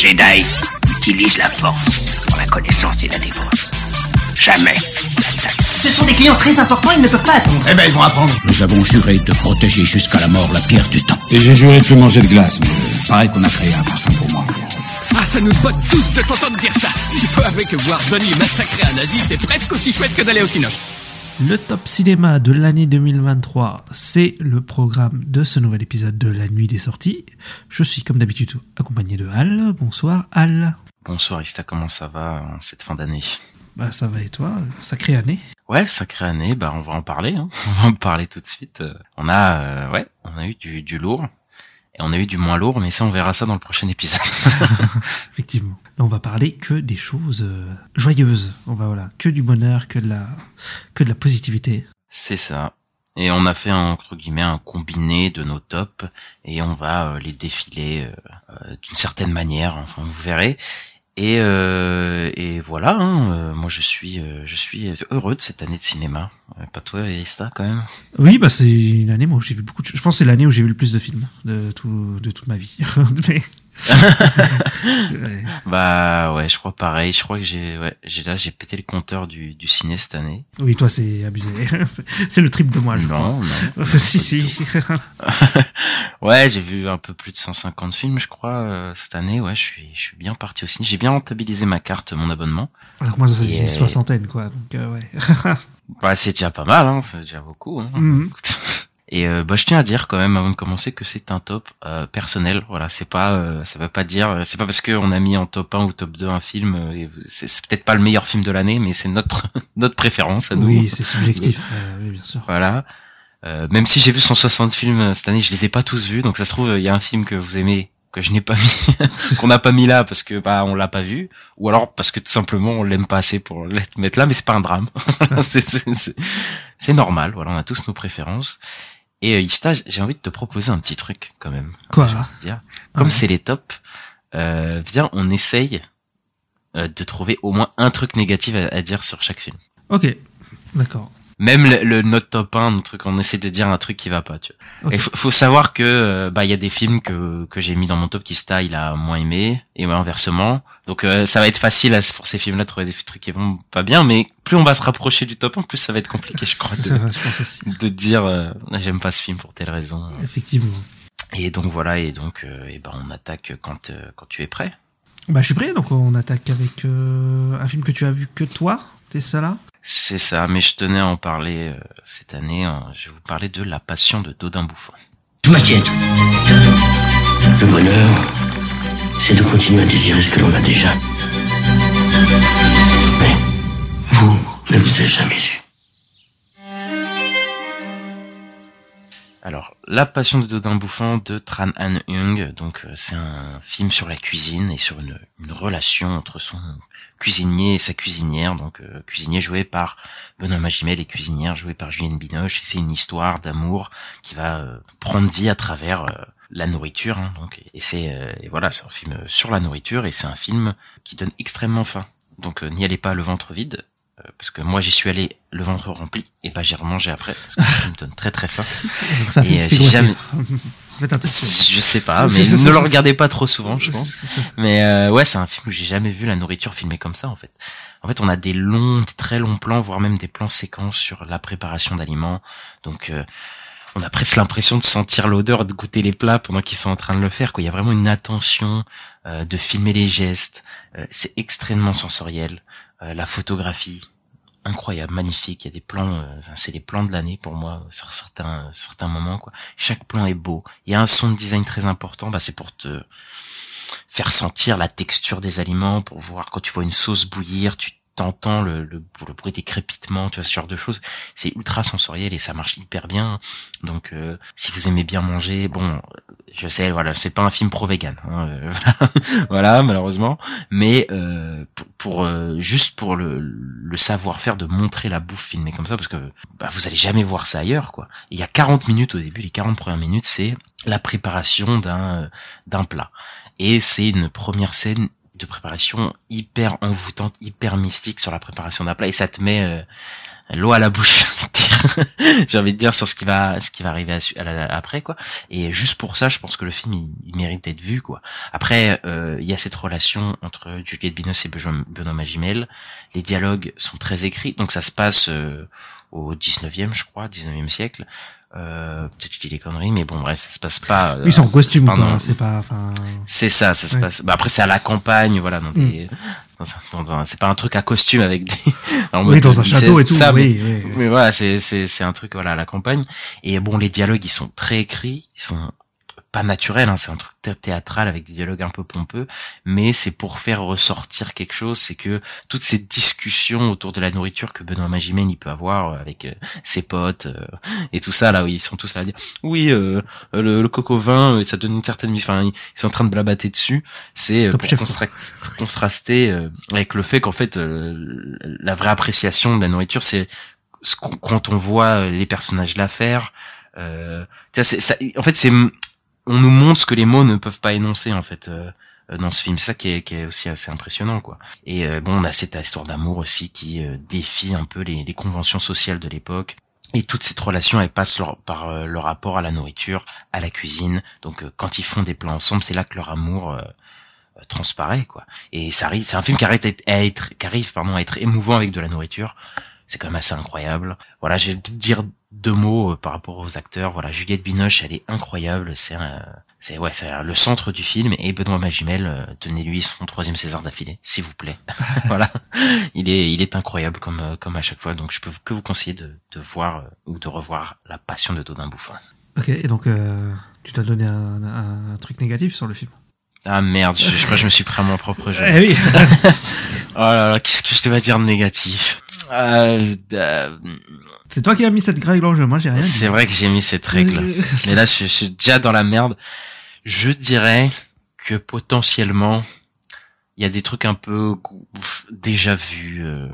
Jedi utilise la force pour la connaissance et la défense. Jamais Ce sont des clients très importants, ils ne peuvent pas attendre. Eh ben, ils vont apprendre. Nous avons juré de protéger jusqu'à la mort la pierre du temps. Et j'ai juré de plus manger de glace, mais pareil qu'on a créé un parfum pour moi. Ah, ça nous botte tous de t'entendre dire ça. Il faut avouer que voir Donnie massacrer un nazi, c'est presque aussi chouette que d'aller au cinoche. Le top cinéma de l'année 2023, c'est le programme de ce nouvel épisode de La Nuit des Sorties. Je suis comme d'habitude accompagné de Al. Bonsoir Al. Bonsoir Ista, comment ça va en cette fin d'année? Bah ça va et toi? Sacrée année. Ouais, sacrée année, bah on va en parler, hein. on va en parler tout de suite. Euh, On a, euh, ouais, on a eu du, du lourd et on a eu du moins lourd, mais ça on verra ça dans le prochain épisode. Effectivement. On va parler que des choses euh, joyeuses. On va voilà, que du bonheur, que de la, que de la positivité. C'est ça. Et on a fait un, entre guillemets un combiné de nos tops et on va euh, les défiler euh, d'une certaine manière. Enfin, vous verrez. Et, euh, et voilà. hein, euh, moi, je suis, euh, je suis heureux de cette année de cinéma. Euh, Pas toi, Ista, quand même? Oui, bah c'est une année moi où j'ai vu beaucoup de Je pense que c'est l'année où j'ai vu le plus de films de tout, de toute ma vie. Mais- Ouais. Bah ouais, je crois pareil. Je crois que j'ai, ouais, j'ai là, j'ai pété le compteur du, du ciné cette année. Oui, toi c'est abusé. C'est- le triple de moi, je Non, non. crois. si, si. Ouais, j'ai vu un peu plus de 150 films, je crois, euh, cette année. Ouais, je suis, je suis bien parti au ciné. J'ai bien rentabilisé ma carte, mon abonnement. Alors moi, c'est une soixantaine, quoi. Donc, euh, ouais. Bah, c'est déjà pas mal, hein. C'est déjà beaucoup. Hein. Mhm. Et euh, bah, je tiens à dire quand même avant de commencer que c'est un top euh, personnel. Voilà, c'est pas, euh, ça veut pas dire, c'est pas parce qu'on a mis en top 1 ou top 2 un film, euh, et c'est peut-être pas le meilleur film de l'année, mais c'est notre notre préférence à nous. Oui, c'est subjectif. euh, oui, bien sûr. Voilà. Euh, même si j'ai vu 160 films euh, cette année, je les ai pas tous vus. Donc ça se trouve, il y a un film que vous aimez que je n'ai pas mis, qu'on n'a pas mis là parce que bah on l'a pas vu, ou alors parce que tout simplement on l'aime pas assez pour le mettre là. Mais c'est pas un drame. c'est normal. Voilà, on a tous nos préférences. Et euh, Ista, j'ai envie de te proposer un petit truc quand même. Quoi dire. Comme Ouais. c'est les tops, euh, viens, on essaye euh, de trouver au moins un truc négatif à- à dire sur chaque film. Ok, d'accord. Même le, le notre top 1, notre truc, on essaie de dire un truc qui va pas, tu vois. Ok. Et faut, faut savoir que euh, bah il y a des films que que j'ai mis dans mon top qui Sta il a moins aimé et inversement. Donc euh, ça va être facile à, pour ces films-là de trouver des trucs qui vont pas bien, mais plus on va se rapprocher du top 1, plus ça va être compliqué, je crois, de, vrai, je pense aussi. de dire euh, j'aime pas ce film pour telle raison. Effectivement. Et donc voilà, et donc euh, et ben on attaque quand euh, quand tu es prêt. Bah, je suis prêt, donc on attaque avec euh, un film que tu as vu que toi. T'es ça là? C'est ça, mais je tenais à en parler euh, cette année. hein. je vais vous parler de La Passion de Dodin Bouffant. Je m'inquiète. Le bonheur, c'est de continuer à désirer ce que l'on a déjà. Mais vous ne vous êtes jamais eu. Alors, La Passion de Dodin Bouffant de Tran Han Yung, donc euh, c'est un film sur la cuisine et sur une, relation entre son cuisinier et sa cuisinière, donc euh, cuisinier joué par Benoît Magimel et cuisinière jouée par Julienne Binoche, et c'est une histoire d'amour qui va euh, prendre vie à travers la nourriture, hein, donc et c'est et voilà, c'est un film sur la nourriture et c'est un film qui donne extrêmement faim. Donc n'y allez pas le ventre vide, parce que moi j'y suis allé le ventre rempli et pas j'ai remangé après parce que le film donne très très faim. Donc ça Et, euh, j'ai jamais-. Je sais pas, mais ne le regardez pas trop souvent, je pense. Mais euh, ouais, c'est un film où j'ai jamais vu la nourriture filmée comme ça en fait. En fait, on a des longs, des très longs plans, voire même des plans séquences sur la préparation d'aliments. Donc euh, on a presque l'impression de sentir l'odeur, de goûter les plats pendant qu'ils sont en train de le faire. Quoi. Il y a vraiment une attention euh, de filmer les gestes. Euh, c'est extrêmement sensoriel. Euh, la photographie, incroyable, magnifique. Il y a des plans, euh, c'est les plans de l'année pour moi sur certains certains moments. Quoi. Chaque plan est beau. Il y a un son de design très important. Bah, c'est pour te faire sentir la texture des aliments, pour voir quand tu vois une sauce bouillir, tu t'entends le, le, le bruit des crépitements, tu vois ce genre de choses. C'est ultra sensoriel et ça marche hyper bien. Donc, euh, si vous aimez bien manger, bon, je sais, voilà, c'est pas un film pro vegan, hein, euh, voilà, malheureusement, mais euh, pour, pour, euh, juste pour le, le savoir-faire de montrer la bouffe filmée comme ça, parce que bah, vous allez jamais voir ça ailleurs, quoi. Il y a 40 minutes au début, les 40 premières minutes, c'est la préparation d'un euh, d'un plat, et c'est une première scène de préparation hyper envoûtante, hyper mystique sur la préparation d'un plat, et ça te met euh, l'eau à la bouche, j'ai envie de dire sur ce qui va ce qui va arriver à- à la- après quoi et juste pour ça je pense que le film il, il mérite d'être vu quoi après euh, il y a cette relation entre Juliette Binoche et Benoît Benoît Magimel les dialogues sont très écrits donc ça se passe euh, au 19e je crois 19e siècle euh, peut-être que je dis des conneries mais bon bref ça se passe pas euh, Ils sont en costume, c'est pas C'est pas. Enfin. c'est ça, ça se passe. Bah après c'est à la campagne, voilà, dans des, c'est pas un truc à costume avec des. en Oui, mode dans un château et tout. ça, mais- oui, oui, oui. mais voilà, c'est c'est c'est un truc voilà à la campagne. Et bon, les dialogues ils sont très écrits, ils sont pas naturels, hein, c'est un truc thé- théâtral avec des dialogues un peu pompeux, mais c'est pour faire ressortir quelque chose, c'est que toutes ces discussions autour de la nourriture que Benoît Magimel il peut avoir euh, avec euh, ses potes euh, et tout ça là où ils sont tous là à dire oui euh, le, le coco vin ça donne une certaine mise enfin ils sont en train de blabater dessus. C'est euh, pour constra- contraster euh, avec le fait qu'en fait euh, la vraie appréciation de la nourriture c'est ce qu'on- quand on voit les personnages la faire euh, ça en fait c'est on nous montre ce que les mots ne peuvent pas énoncer en fait euh, dans ce film. Ça qui est, qui est aussi assez impressionnant quoi. Et euh, bon on a cette histoire d'amour aussi qui euh, défie un peu les, les conventions sociales de l'époque. Et toute cette relation elle passe leur- par euh, leur rapport à la nourriture à la cuisine. Donc euh, quand ils font des plans ensemble c'est là que leur amour euh, transparaît quoi. Et ça arrive c'est un film qui arrive à être- qui arrive pardon à être émouvant avec de la nourriture c'est quand même assez incroyable. Voilà je vais dire deux mots euh, par rapport aux acteurs. Voilà Juliette Binoche elle est incroyable. C'est c'est ouais c'est le centre du film. Et Benoît Magimel euh, tenez-lui son troisième César d'affilée s'il vous plaît. Voilà. Il est il est incroyable comme euh, comme à chaque fois. Donc je peux que vous conseiller de, de voir euh, ou de revoir La Passion de Dodin Bouffin Ok, et donc, euh, tu t'as donné un, un- un truc négatif sur le film? ah merde je, je crois que je me suis pris à mon propre jeu. Eh oui. Oh là là, qu'est-ce que je devais dire de négatif euh, euh, c'est toi qui as mis cette règle en jeu. Moi, j'ai rien. C'est vrai que j'ai mis cette règle. Euh, Mais là, je, je suis déjà dans la merde. Je dirais que potentiellement, il y a des trucs un peu déjà vus euh,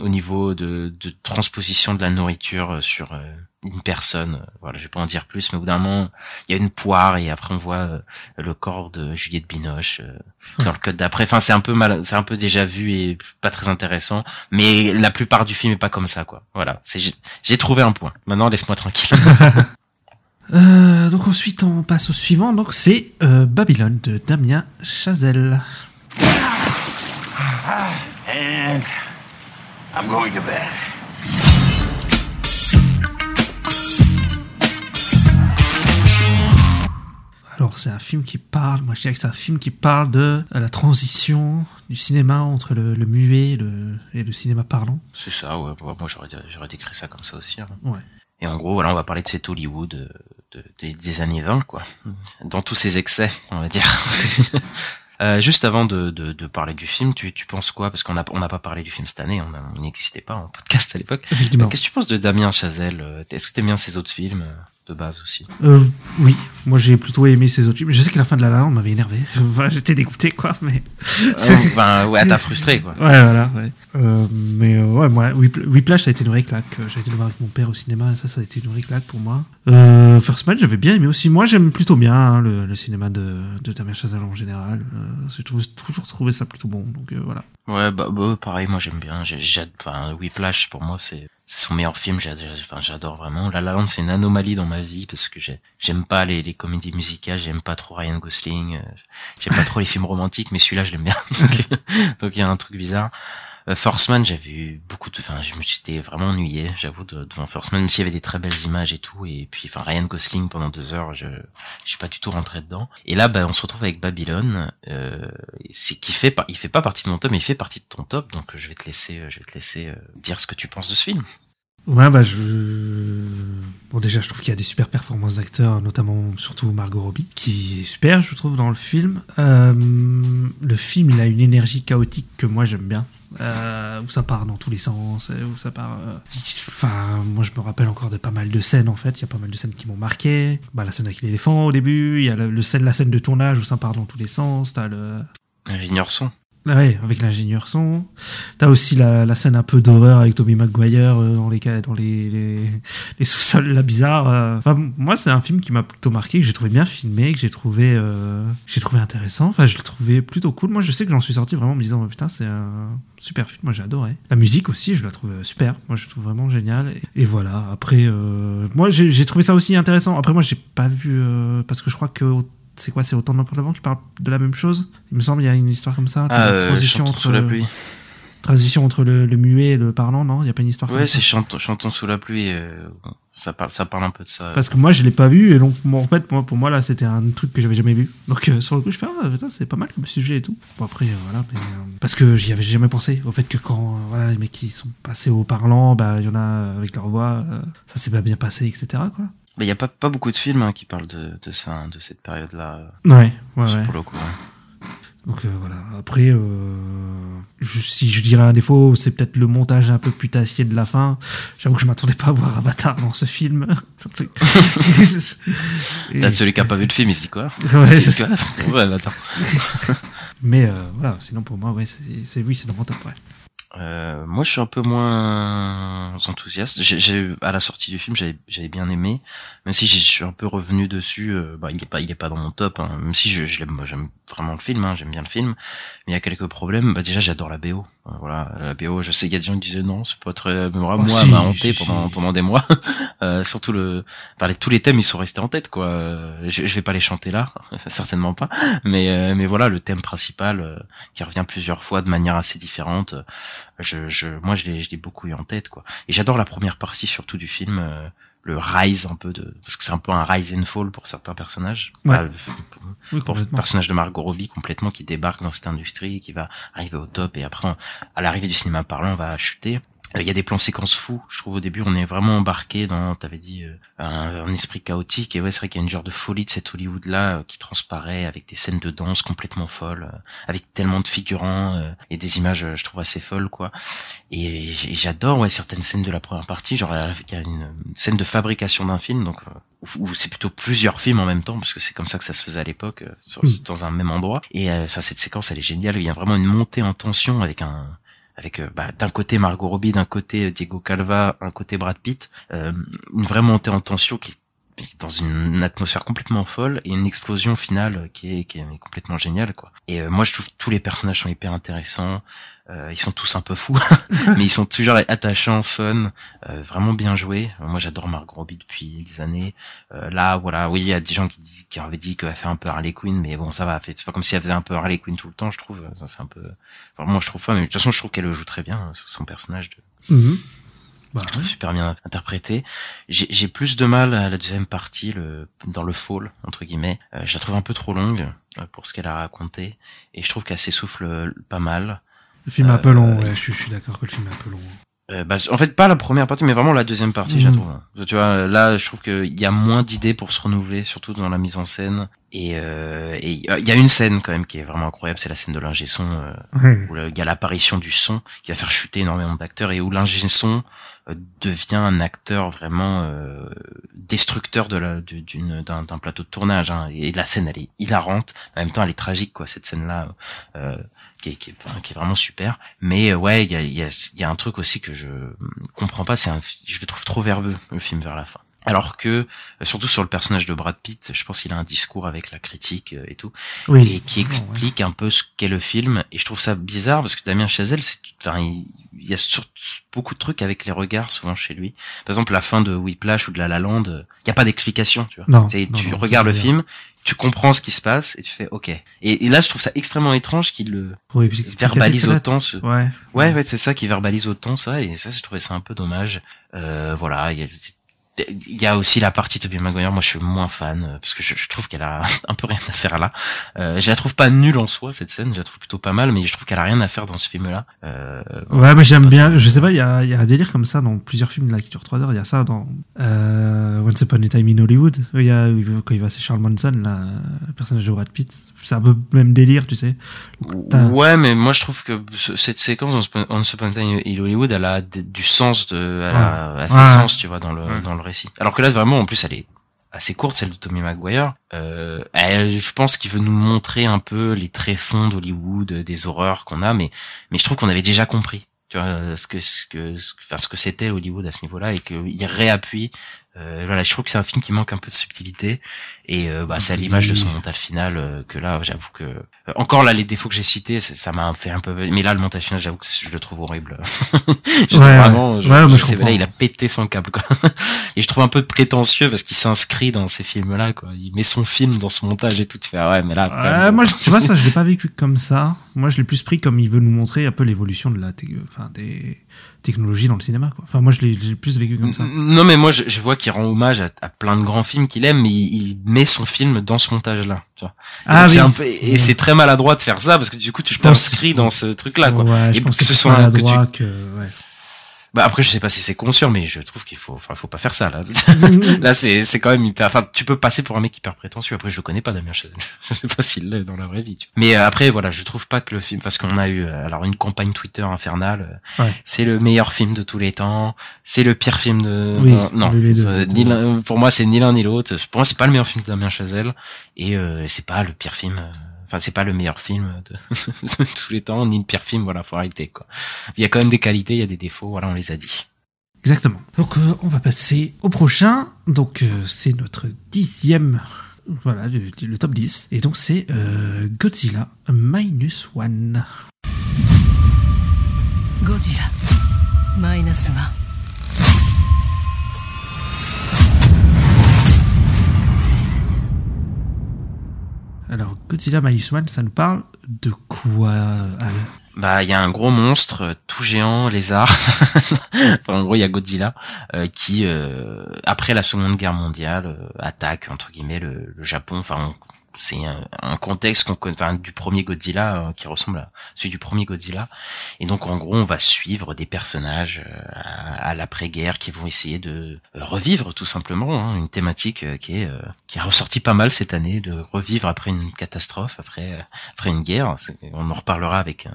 au niveau de, de transposition de la nourriture euh, sur euh, une personne. Euh, Voilà, je vais pas en dire plus, mais au bout d'un moment, il y a une poire et après on voit euh, le corps de Juliette Binoche euh, dans le code d'après. Enfin, c'est un peu mal, c'est un peu déjà vu et pas très intéressant. Mais la plupart du film est pas comme ça, quoi. Voilà, c'est j'ai- j'ai trouvé un point. Maintenant, laisse-moi tranquille. Euh, donc ensuite, on passe au suivant. Donc c'est euh, Babylone de Damien Chazelle. And I'm going to bed. Alors c'est un film qui parle, moi je dirais que c'est un film qui parle de euh, la transition du cinéma entre le, le muet et le, et le cinéma parlant. C'est ça, ouais. Moi, j'aurais, j'aurais décrit ça comme ça aussi. hein. Ouais. Et en gros, voilà, on va parler de cet Hollywood euh, de, des, des années 20, quoi. Dans tous ses excès, on va dire. Euh, juste avant de, de, de parler du film, tu, tu penses quoi? Parce qu'on n'a on n'a pas parlé du film cette année, on, n'existait pas en podcast à l'époque. Effectivement. Qu'est-ce que tu penses de Damien Chazelle? Euh, Est-ce que t'aimes bien ses autres films? euh, de base aussi Euh, oui, moi j'ai plutôt aimé ces autres films. Je sais que la fin de La La m'avait énervé. Voilà, J'étais dégoûté quoi, mais... Euh, Enfin, ouais, t'as frustré, quoi. Ouais, voilà, ouais. Euh, mais euh, ouais, moi, Whip- Whiplash, ça a été une vraie claque. J'ai été le voir avec mon père au cinéma, et ça, ça a été une vraie claque pour moi. Euh, First Man, j'avais bien aimé aussi. Moi, j'aime plutôt bien hein, le, le cinéma de, de Damien Chazelle en général. Euh, J'ai toujours trouvé ça plutôt bon, donc euh, voilà. Ouais, bah, bah, pareil, moi j'aime bien. J'ai, enfin, Whiplash pour moi c'est c'est son meilleur film. J'adore vraiment. La La Land c'est une anomalie dans ma vie parce que j'ai, j'aime pas les, les comédies musicales, j'aime pas trop Ryan Gosling, euh, j'aime pas trop les films romantiques, mais celui-là je l'aime bien. Donc, donc il y a un truc bizarre. Euh, First Man, j'avais eu beaucoup de, enfin, je me suis vraiment ennuyé, j'avoue, de- devant First Man, même s'il y avait des très belles images et tout, et puis, enfin, Ryan Gosling pendant deux heures, je, je suis pas du tout rentré dedans. Et là, bah, on se retrouve avec Babylone, euh, c'est qui fait il fait pas partie de mon top, mais il fait partie de ton top, donc euh, je vais te laisser, euh, je vais te laisser dire ce que tu penses de ce film. Ouais, bah je. Bon, déjà, je trouve qu'il y a des super performances d'acteurs, notamment surtout Margot Robbie, qui est super, je trouve, dans le film. Euh, le film, il a une énergie chaotique que moi j'aime bien. Euh, où ça part dans tous les sens, euh, où ça part. euh, Enfin, moi je me rappelle encore de pas mal de scènes en fait. Il y a pas mal de scènes qui m'ont marqué. Bah, la scène avec l'éléphant au début, il y a le, la scène de tournage où ça part dans tous les sens. T'as le. Ingénieur son. Ouais, avec l'ingénieur son. T'as aussi la, scène un peu d'horreur avec Tobey Maguire euh, dans les dans les, sous-sols là bizarres. euh. Moi, c'est un film qui m'a plutôt marqué, que j'ai trouvé bien filmé, que j'ai trouvé euh, j'ai trouvé intéressant. Enfin, je l'ai trouvé plutôt cool. Moi, je sais que j'en suis sorti vraiment en me disant oh, putain, c'est un super film. Moi, j'ai adoré. La musique aussi, je la trouve super. Moi, je la trouve vraiment géniale. Et, voilà. Après, moi, j'ai trouvé ça aussi intéressant. Après, moi, j'ai pas vu parce que je crois que c'est quoi C'est autant de qui parle de la même chose? Il me semble il y a une histoire comme ça. Ah, euh, Chantons sous la pluie. transition entre le, le muet et le parlant, non? Il y a pas une histoire Ouais, comme ça? c'est Chantons, Chantons sous la pluie. euh, ça parle, ça parle un peu de ça. Parce que moi, je l'ai pas vu et donc en fait, moi, pour moi là, c'était un truc que j'avais jamais vu. Donc euh, sur le coup, je fais ah putain, c'est pas mal comme sujet et tout. Bon après, voilà, mais, euh, parce que j'y avais jamais pensé au fait que quand euh, voilà les mecs qui sont passés au parlant, bah il y en a avec leur voix, ça s'est pas bien passé, etc. Quoi. Mais il y a pas, pas beaucoup de films hein, qui parlent de, de ça, hein, de cette période-là. Ouais, ouais, sur- ouais. Pour le coup. hein. Donc euh, voilà. Après, euh, je- si je dirais un défaut, c'est peut-être le montage un peu putassier de la fin. J'avoue que je m'attendais pas à voir Avatar dans ce film. T'as celui qui a pas vu le film, il se dit quoi Ouais, C'est ça. Ouais, attends. Mais euh, voilà, sinon pour moi, ouais, c'est c'est- oui, c'est dans mon top. Ouais. Euh, moi, je suis un peu moins enthousiaste. J'ai, à la sortie du film, j'avais, j'avais bien aimé, même si je suis un peu revenu dessus. euh, bah, il est pas, il est pas dans mon top. Hein, même si je, je l'aime, j'aime vraiment le film, hein, j'aime bien le film. Mais il y a quelques problèmes. Bah, déjà, j'adore la BO. Euh, Voilà, la BO. Je sais qu'il y a des gens qui disaient non, c'est pas très. Moi, Oh, moi, si, elle m'a hanté si, pendant si. pendant des mois. Euh, surtout le, enfin, les- tous les thèmes, ils sont restés en tête, quoi. Euh, Je, je vais pas les chanter là, certainement pas. Mais euh, mais voilà, le thème principal euh, qui revient plusieurs fois de manière assez différente. Je, je, moi, je l'ai, je l'ai beaucoup eu en tête, quoi. Et j'adore la première partie, surtout du film, euh, le rise un peu de, parce que c'est un peu un rise and fall pour certains personnages. Ouais. Enfin, Oui, pour le personnage de Margot Robbie complètement qui débarque dans cette industrie, qui va arriver au top et après, on- à l'arrivée du cinéma parlant, on va chuter. Euh, Il y a des plans séquences fous. Je trouve au début, on est vraiment embarqué dans, t'avais dit, euh, un, un esprit chaotique. Et ouais, c'est vrai qu'il y a une genre de folie de cet Hollywood-là euh, qui transparaît avec des scènes de danse complètement folles, avec tellement de figurants et des images, je trouve assez folles, quoi. Et, j'adore, ouais, certaines scènes de la première partie. Genre, il y a une, scène de fabrication d'un film, donc où, où c'est plutôt plusieurs films en même temps, parce que c'est comme ça que ça se faisait à l'époque, euh, sur- Mm. dans un même endroit. Et euh, enfin, cette séquence, elle est géniale. Il y a vraiment une montée en tension avec un avec euh, bah, d'un côté Margot Robbie, d'un côté euh, Diego Calva, un côté Brad Pitt, euh, une vraie montée en tension qui dans une atmosphère complètement folle et une explosion finale qui est, qui est complètement géniale quoi. Et euh, moi je trouve tous les personnages sont hyper intéressants, euh, ils sont tous un peu fous, mais ils sont toujours attachants, fun, euh, vraiment bien joués. Euh, Moi j'adore Margot Robbie depuis des années. Euh, là voilà, oui il y a des gens qui, qui avaient dit qu'elle fait un peu Harley Quinn, mais bon ça va, c'est pas comme si elle faisait un peu Harley Quinn tout le temps, je trouve. Ça c'est un peu, enfin, moi je trouve pas, mais de toute façon je trouve qu'elle le joue très bien, hein, son personnage de. Bah, je trouve super bien interprété. J'ai j'ai plus de mal à la deuxième partie, le, dans le fall entre guillemets. Euh, je la trouve un peu trop longue euh, pour ce qu'elle a raconté, et je trouve qu'elle s'essouffle euh, pas mal. Le film est un peu Euh, long, euh, ouais, je, suis- je suis d'accord que le film est un peu long. Euh, bah, en fait, pas la première partie, mais vraiment la deuxième partie, je la trouve. Tu vois, là, je trouve qu'il y a moins d'idées pour se renouveler, surtout dans la mise en scène. Et euh, et il y a une scène quand même qui est vraiment incroyable, c'est la scène de l'ingé son euh, Ouais. où il y a l'apparition du son qui va faire chuter énormément d'acteurs et où l'ingé son euh, devient un acteur vraiment euh, destructeur de la du- d'une d'un d'un plateau de tournage hein. et la scène elle est hilarante en même temps elle est tragique quoi cette scène là euh, qui est, qui, est, enfin, qui est vraiment super mais euh, ouais il y a y a y a un truc aussi que je comprends pas c'est un je le trouve trop verbeux le film vers la fin alors que euh, surtout sur le personnage de Brad Pitt je pense qu'il a un discours avec la critique euh, et tout Oui. et qui explique un peu ce qu'est le film. Et je trouve ça bizarre parce que Damien Chazelle, c'est, enfin, il, il y a sur- beaucoup de trucs avec les regards souvent chez lui. Par exemple, la fin de Whiplash ou de La La Land, il y a pas d'explication, tu vois. Non, tu non, regardes le film, tu comprends ce qui se passe et tu fais OK. Et, et là, je trouve ça extrêmement étrange qu'il le Oui, verbalise autant ce, Ouais. Ouais, ouais, c'est ça qui verbalise autant ça, et ça, je trouvais ça un peu dommage. Euh, voilà, il y a, il y a aussi la partie Tobey Maguire, moi je suis moins fan, euh, parce que je, je trouve qu'elle a un peu rien à faire là. Euh, je la trouve pas nulle en soi, cette scène, je la trouve plutôt pas mal, mais je trouve qu'elle a rien à faire dans ce film-là. Euh, Ouais, mais j'aime bien. Je sais pas, il y a, il y a un délire comme ça dans plusieurs films là qui durent 3 heures. Il y a ça dans euh, Once Upon a Time in Hollywood. Il y a, quand il va, c'est Charles Manson, là, le personnage de Brad Pitt. C'est un peu le même délire, tu sais. Ouais, mais moi je trouve que ce- cette séquence dans Once Upon a Time in Hollywood, elle a du sens de, elle, a, elle fait Ouais. sens, tu vois, dans le Ouais. dans le Alors que là vraiment, en plus, elle est assez courte, celle de Tommy Maguire. Euh, je pense qu'il veut nous montrer un peu les tréfonds d'Hollywood, des horreurs qu'on a, mais mais je trouve qu'on avait déjà compris, tu vois, ce que ce que ce, que- enfin, ce que c'était Hollywood à ce niveau-là et qu'il réappuie. Euh, voilà, je trouve que c'est un film qui manque un peu de subtilité et euh, bah, c'est à l'image de son montage final euh, que là, j'avoue que euh, encore là les défauts que j'ai cités, ça m'a fait un peu. Mais là, le montage final, j'avoue que je le trouve horrible. J'étais Ouais, vraiment, je, Ouais, je je sais, là, il a pété son câble quoi. Et je trouve un peu prétentieux parce qu'il s'inscrit dans ces films-là, quoi. Il met son film dans son montage et tout. Tu fais, ah ouais, mais là, quand même, moi, je- tu vois, ça, je l'ai pas vécu comme ça. Moi, je l'ai plus pris comme il veut nous montrer un peu l'évolution de la, enfin, des technologies dans le cinéma, quoi. Enfin, moi, je l'ai plus vécu comme ça. Non, mais moi, je, je vois qu'il rend hommage à, à plein de grands films qu'il aime, mais il, il met son film dans ce montage-là. Ah oui. peu- et c'est très maladroit de faire ça parce que du coup, tu pense- t'inscris dans ce truc-là, quoi. Ouais, je pense que que ce soit un- que tu, que, ouais. Bah après je sais pas si c'est conscient mais je trouve qu'il faut enfin faut pas faire ça là. là c'est c'est quand même hyper enfin tu peux passer pour un mec hyper prétentieux après je le connais pas Damien Chazelle. Je sais pas s'il l'est dans la vraie vie. tu vois. Mais euh, après voilà, je trouve pas que le film parce qu'on a eu euh, alors une campagne Twitter infernale. euh, Ouais. C'est le meilleur film de tous les temps, c'est le pire film de Oui, non, ni pour moi c'est ni l'un ni l'autre. Pour moi c'est pas le meilleur film de Damien Chazelle et euh, c'est pas le pire film euh, Enfin, c'est pas le meilleur film de, de tous les temps, ni le pire film. Voilà, faut arrêter quoi. Il y a quand même des qualités, il y a des défauts. Voilà, on les a dit. Exactement. Donc, euh, on va passer au prochain. Donc, euh, c'est notre dixième. Voilà, le, le top 10. Et donc, c'est euh, Godzilla Minus One. Godzilla マイ Alors, Godzilla Minus ça nous parle de quoi, Al? Bah, il y a un gros monstre euh, tout géant, lézard. enfin, en gros, il y a Godzilla euh, qui, euh, après la Seconde Guerre mondiale, euh, attaque entre guillemets le, le Japon. Enfin, c'est un, contexte qu'on enfin, du premier Godzilla euh, qui ressemble à celui du premier Godzilla. Et donc, en gros, on va suivre des personnages euh, à, l'après-guerre qui vont essayer de euh, revivre tout simplement hein, une thématique qui est qui est ressortie pas mal cette année, de revivre après une catastrophe, après après une guerre. On en reparlera avec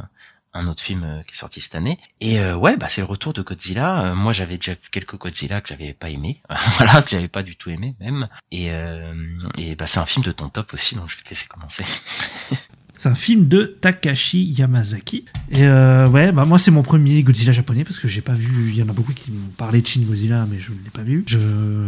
un, autre film euh, qui est sorti cette année. Et euh, ouais, bah c'est le retour de Godzilla. Euh, moi, j'avais déjà vu quelques Godzilla que j'avais pas aimé, voilà, que j'avais pas du tout aimé même. Et et bah c'est un film de ton top aussi, donc je vais te laisser commencer. C'est un film de Takashi Yamazaki. Et euh, ouais, bah moi c'est mon premier Godzilla japonais parce que j'ai pas vu. Il y en a beaucoup qui m'ont parlé de Shin Godzilla, mais je ne l'ai pas vu. Je,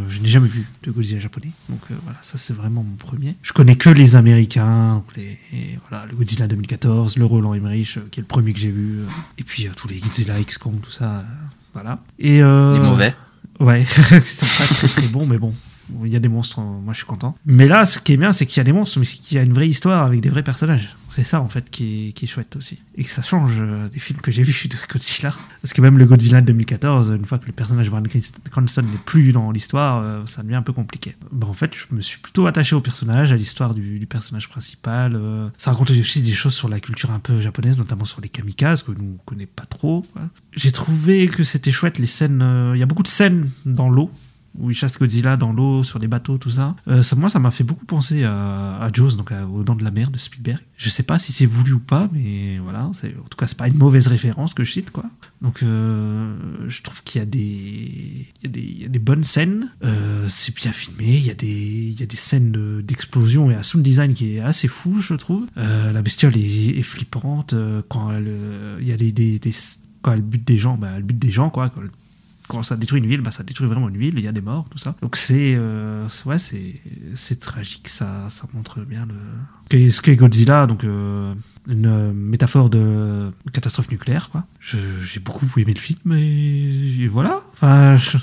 je n'ai jamais vu de Godzilla japonais. Donc euh, voilà, ça c'est vraiment mon premier. Je connais que les Américains, donc les, et voilà, le Godzilla 2014, le Roland Emmerich, euh, qui est le premier que j'ai vu. et puis tous les Godzilla X-Kong, tout ça. voilà. Et euh, Les mauvais. Ouais, sont pas très très bons, mais bon. Il y a des monstres, euh, moi je suis content. Mais là, ce qui est bien, c'est qu'il y a des monstres, mais qu'il y a une vraie histoire avec des vrais personnages. C'est ça, en fait, qui est, chouette aussi. Et que ça change euh, des films que j'ai vus de Godzilla. Parce que même le Godzilla de 2014, une fois que le personnage Bryan Cranston n'est plus dans l'histoire, euh, ça devient un peu compliqué. Bah, en fait, je me suis plutôt attaché au personnage, à l'histoire du, du personnage principal. euh. Ça raconte aussi des choses sur la culture un peu japonaise, notamment sur les kamikazes, que nous on connaît pas trop. J'ai trouvé que c'était chouette, les scènes... Il y a beaucoup de scènes dans l'eau, où il chasse Godzilla dans l'eau, sur des bateaux, tout ça. Euh, ça moi, ça m'a fait beaucoup penser à, à Jaws, donc à- aux Dents de la Mer de Spielberg. Je sais pas si c'est voulu ou pas, mais voilà. En tout cas, c'est pas une mauvaise référence que je cite, quoi. Donc, euh, je trouve qu'il y a des, il y y a des bonnes scènes. Euh, c'est bien filmé. Il y a des, scènes de- d'explosion et un sound design qui est assez fou, je trouve. Euh, la bestiole est, est flippante euh, quand elle, euh, il y a des, des- des- bute des gens, bah, elle bute des gens, quoi. Quand ça détruit une ville, bah, ça détruit vraiment une ville, il y a des morts, tout ça. Donc c'est euh, ouais, c'est c'est tragique, ça, ça montre bien le ce qu'est Godzilla, donc euh, une euh, métaphore de catastrophe nucléaire, quoi. J'ai beaucoup aimé le film et, et voilà. Enfin, je-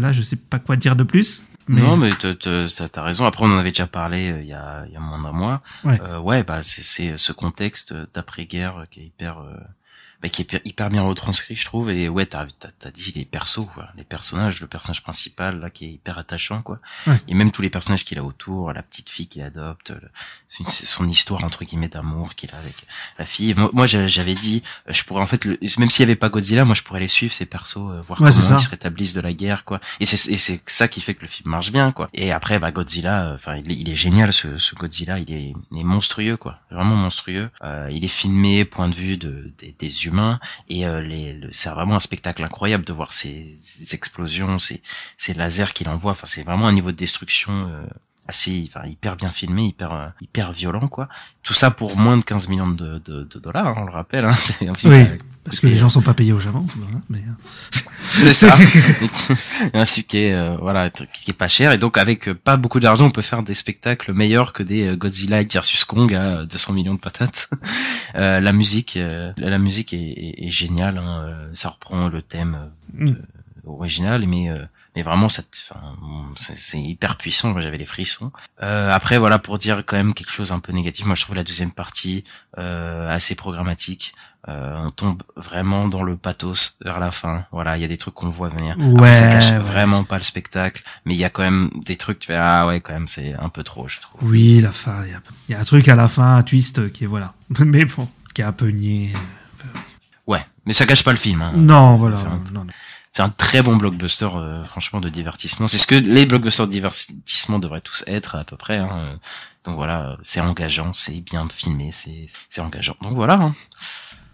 là, je sais pas quoi dire de plus. Mais Non, mais t'as raison. Après, on en avait déjà parlé euh, il y a, il y a moins d'un mois. Ouais. Euh, ouais, bah c'est ce contexte d'après-guerre qui est hyper, euh, bah, qui est hyper, bien retranscrit, je trouve. Et ouais, t'as t'as t'as dit les persos, quoi. les personnages, le personnage principal là qui est hyper attachant, quoi. Ouais. Et même tous les personnages qu'il a autour, la petite fille qu'il adopte, le- son histoire entre guillemets d'amour qu'il a avec la fille. Moi, moi, j'a- j'avais dit, euh, je pourrais en fait, le- même s'il y avait pas Godzilla, moi je pourrais les suivre ces persos, euh, voir Ouais, comment ils se rétablissent de la guerre, quoi. Et c'est ça qui fait que le film marche bien, quoi. Et après, bah Godzilla, euh, enfin il, est- il est génial ce, ce Godzilla, il est, il est monstrueux, quoi. Vraiment monstrueux. Euh, il est filmé point de vue de, des, des et euh, les, le- c'est vraiment un spectacle incroyable de voir ces, ces explosions, ces, ces lasers qu'il envoie. Enfin, c'est vraiment un niveau de destruction euh, assez, enfin, hyper bien filmé, hyper, euh, hyper violent, quoi. Tout ça pour moins de 15 millions de, de, de dollars, hein, on le rappelle. Hein. C'est un film Oui, parce que les gens sont pas payés au Japon. Mais... euh, c'est ça. un film qui est euh, voilà qui est pas cher et donc avec euh, pas beaucoup d'argent on peut faire des spectacles meilleurs que des euh, Godzilla versus Kong à 200 millions de patates. Euh, la musique euh, la musique est, est- est géniale. hein, euh, Ça reprend le thème euh, Mm. de- original mais euh, mais vraiment c'est hyper puissant j'avais les frissons euh, après voilà pour dire quand même quelque chose un peu négatif moi je trouve la deuxième partie euh, assez programmatique euh, on tombe vraiment dans le pathos vers la fin. Voilà, il y a des trucs qu'on voit venir. Après, Ouais, ça cache ouais. vraiment pas le spectacle, mais il y a quand même des trucs. Tu fais ah ouais, quand même, c'est un peu trop, je trouve. Oui, la fin. Il y a, il y a un truc à la fin, un twist qui est voilà. Mais bon, qui est un peu niais. Ouais, mais ça cache pas le film. Hein. Non, voilà. non, non. C'est un très bon blockbuster, euh, franchement, de divertissement. C'est ce que les blockbusters de divertissement devraient tous être à peu près. Hein. Donc voilà, c'est engageant, c'est bien filmé, c'est c'est engageant. Donc voilà, hein.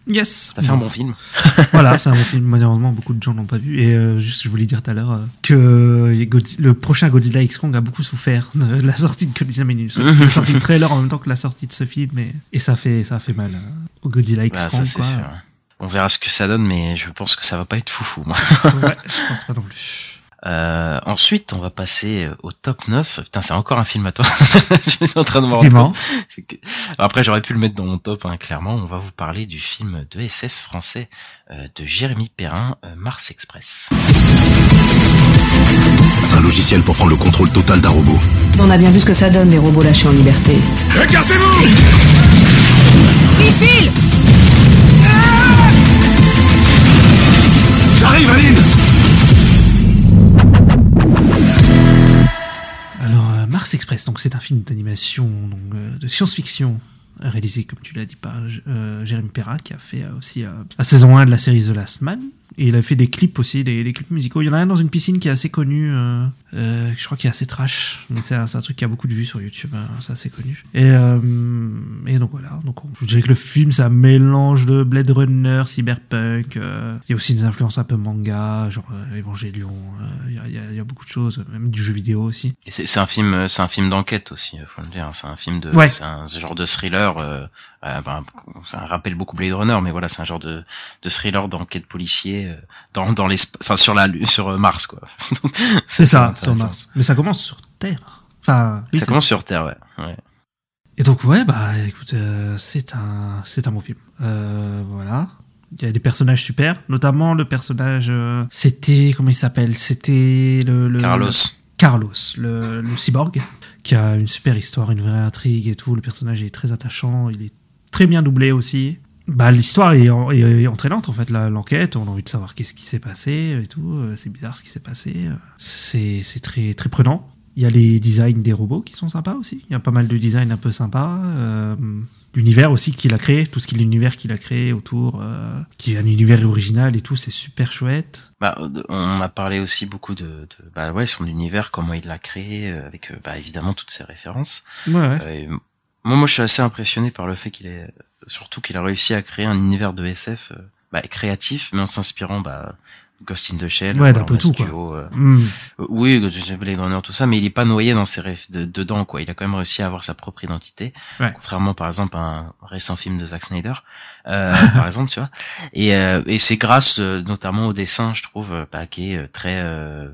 Yes. ça fait un bon film. voilà, c'est un bon film. Malheureusement, beaucoup de gens l'ont pas vu. Et euh, juste, je voulais dire tout à l'heure euh, que Godzi- le prochain Godzilla X Kong a beaucoup souffert de la sortie de Godzilla Minus. Parce qu'il a sorti le trailer en même temps que la sortie de ce film, et, et ça fait ça fait mal euh, au Godzilla X Bah, ça Kong. quoi. sûr. On verra ce que ça donne, mais je pense que ça va pas être foufou. Moi. ouais, je pense pas non plus. Euh, ensuite, on va passer au top 9. Putain, c'est encore un film à toi. je suis en train de me rendre compte. Après, j'aurais pu le mettre dans mon top, hein, clairement. On va vous parler du film de SF français euh, de Jérémy Perrin, euh, Mars Express. C'est un logiciel pour prendre le contrôle total d'un robot. On a bien vu ce que ça donne des robots lâchés en liberté. Écartez-vous Missile J'arrive, Aline Alors, euh, Mars Express, donc c'est un film d'animation euh, de science-fiction euh, réalisé, comme tu l'as dit, par Jérémy Perra, qui a fait aussi la saison 1 de la série The Last Man. Et il a fait des clips aussi, des, des clips musicaux. Il y en a un dans une piscine qui est assez connu, euh, euh, je crois qu'il est assez trash, mais c'est un, truc qui a beaucoup de vues sur YouTube, hein, c'est assez connu. Et, euh, et donc voilà, donc on- je dirais que le film, c'est un mélange de Blade Runner, cyberpunk, euh, il y a aussi des influences un peu manga, genre euh, Evangelion, euh, il y, a, il y y a beaucoup de choses, même du jeu vidéo aussi. Et c'est un film, c'est un film d'enquête aussi, faut le dire. C'est un film de, Ouais. c'est un ce genre de thriller. Euh, ben, ça rappelle beaucoup Blade Runner, mais voilà, c'est un genre de, de thriller d'enquête policier euh, dans dans enfin sur la sur euh, Mars quoi. C'est ça, sur. Mars. Mais ça commence sur Terre. Enfin, oui, ça commence sur Terre, ouais. ouais. Et donc ouais, bah écoute, euh, c'est un, c'est un bon film. Euh, voilà. Il y a des personnages super, notamment le personnage, c'était comment il s'appelle? C'était le, le Carlos. le- Carlos, le, le cyborg, qui a une super histoire, une vraie intrigue et tout. Le personnage est très attachant, il est très bien doublé aussi. Bah, l'histoire est, en- est- est entraînante en fait, l'enquête. On a envie de savoir qu'est-ce qui s'est passé et tout. Euh, C'est bizarre ce qui s'est passé. Euh, C'est c'est très, très prenant. Il y a les designs des robots qui sont sympas aussi. Il y a pas mal de designs un peu sympas. Euh, l'univers aussi qu'il a créé, tout ce qui est l'univers qu'il a créé autour, euh, qui est un univers original et tout, c'est super chouette. Bah, on a parlé aussi beaucoup de, de bah ouais, son univers, comment il l'a créé, avec bah évidemment toutes ses références. Ouais. Euh, moi, moi, je suis assez impressionné par le fait qu'il ait, surtout qu'il a réussi à créer un univers de SF euh, bah, créatif, mais en s'inspirant bah, Ghost in the Shell, Ouais, d'un peu tout, quoi. Studio, euh, Mm. euh, oui, Blade Runner, tout ça, mais il est pas noyé dans ses rêves de- dedans, quoi. Il a quand même réussi à avoir sa propre identité, Ouais. contrairement par exemple à un récent film de Zack Snyder, euh, par exemple, tu vois. Et, euh, et c'est grâce euh, notamment au dessin, je trouve, euh, bah, qui est très euh,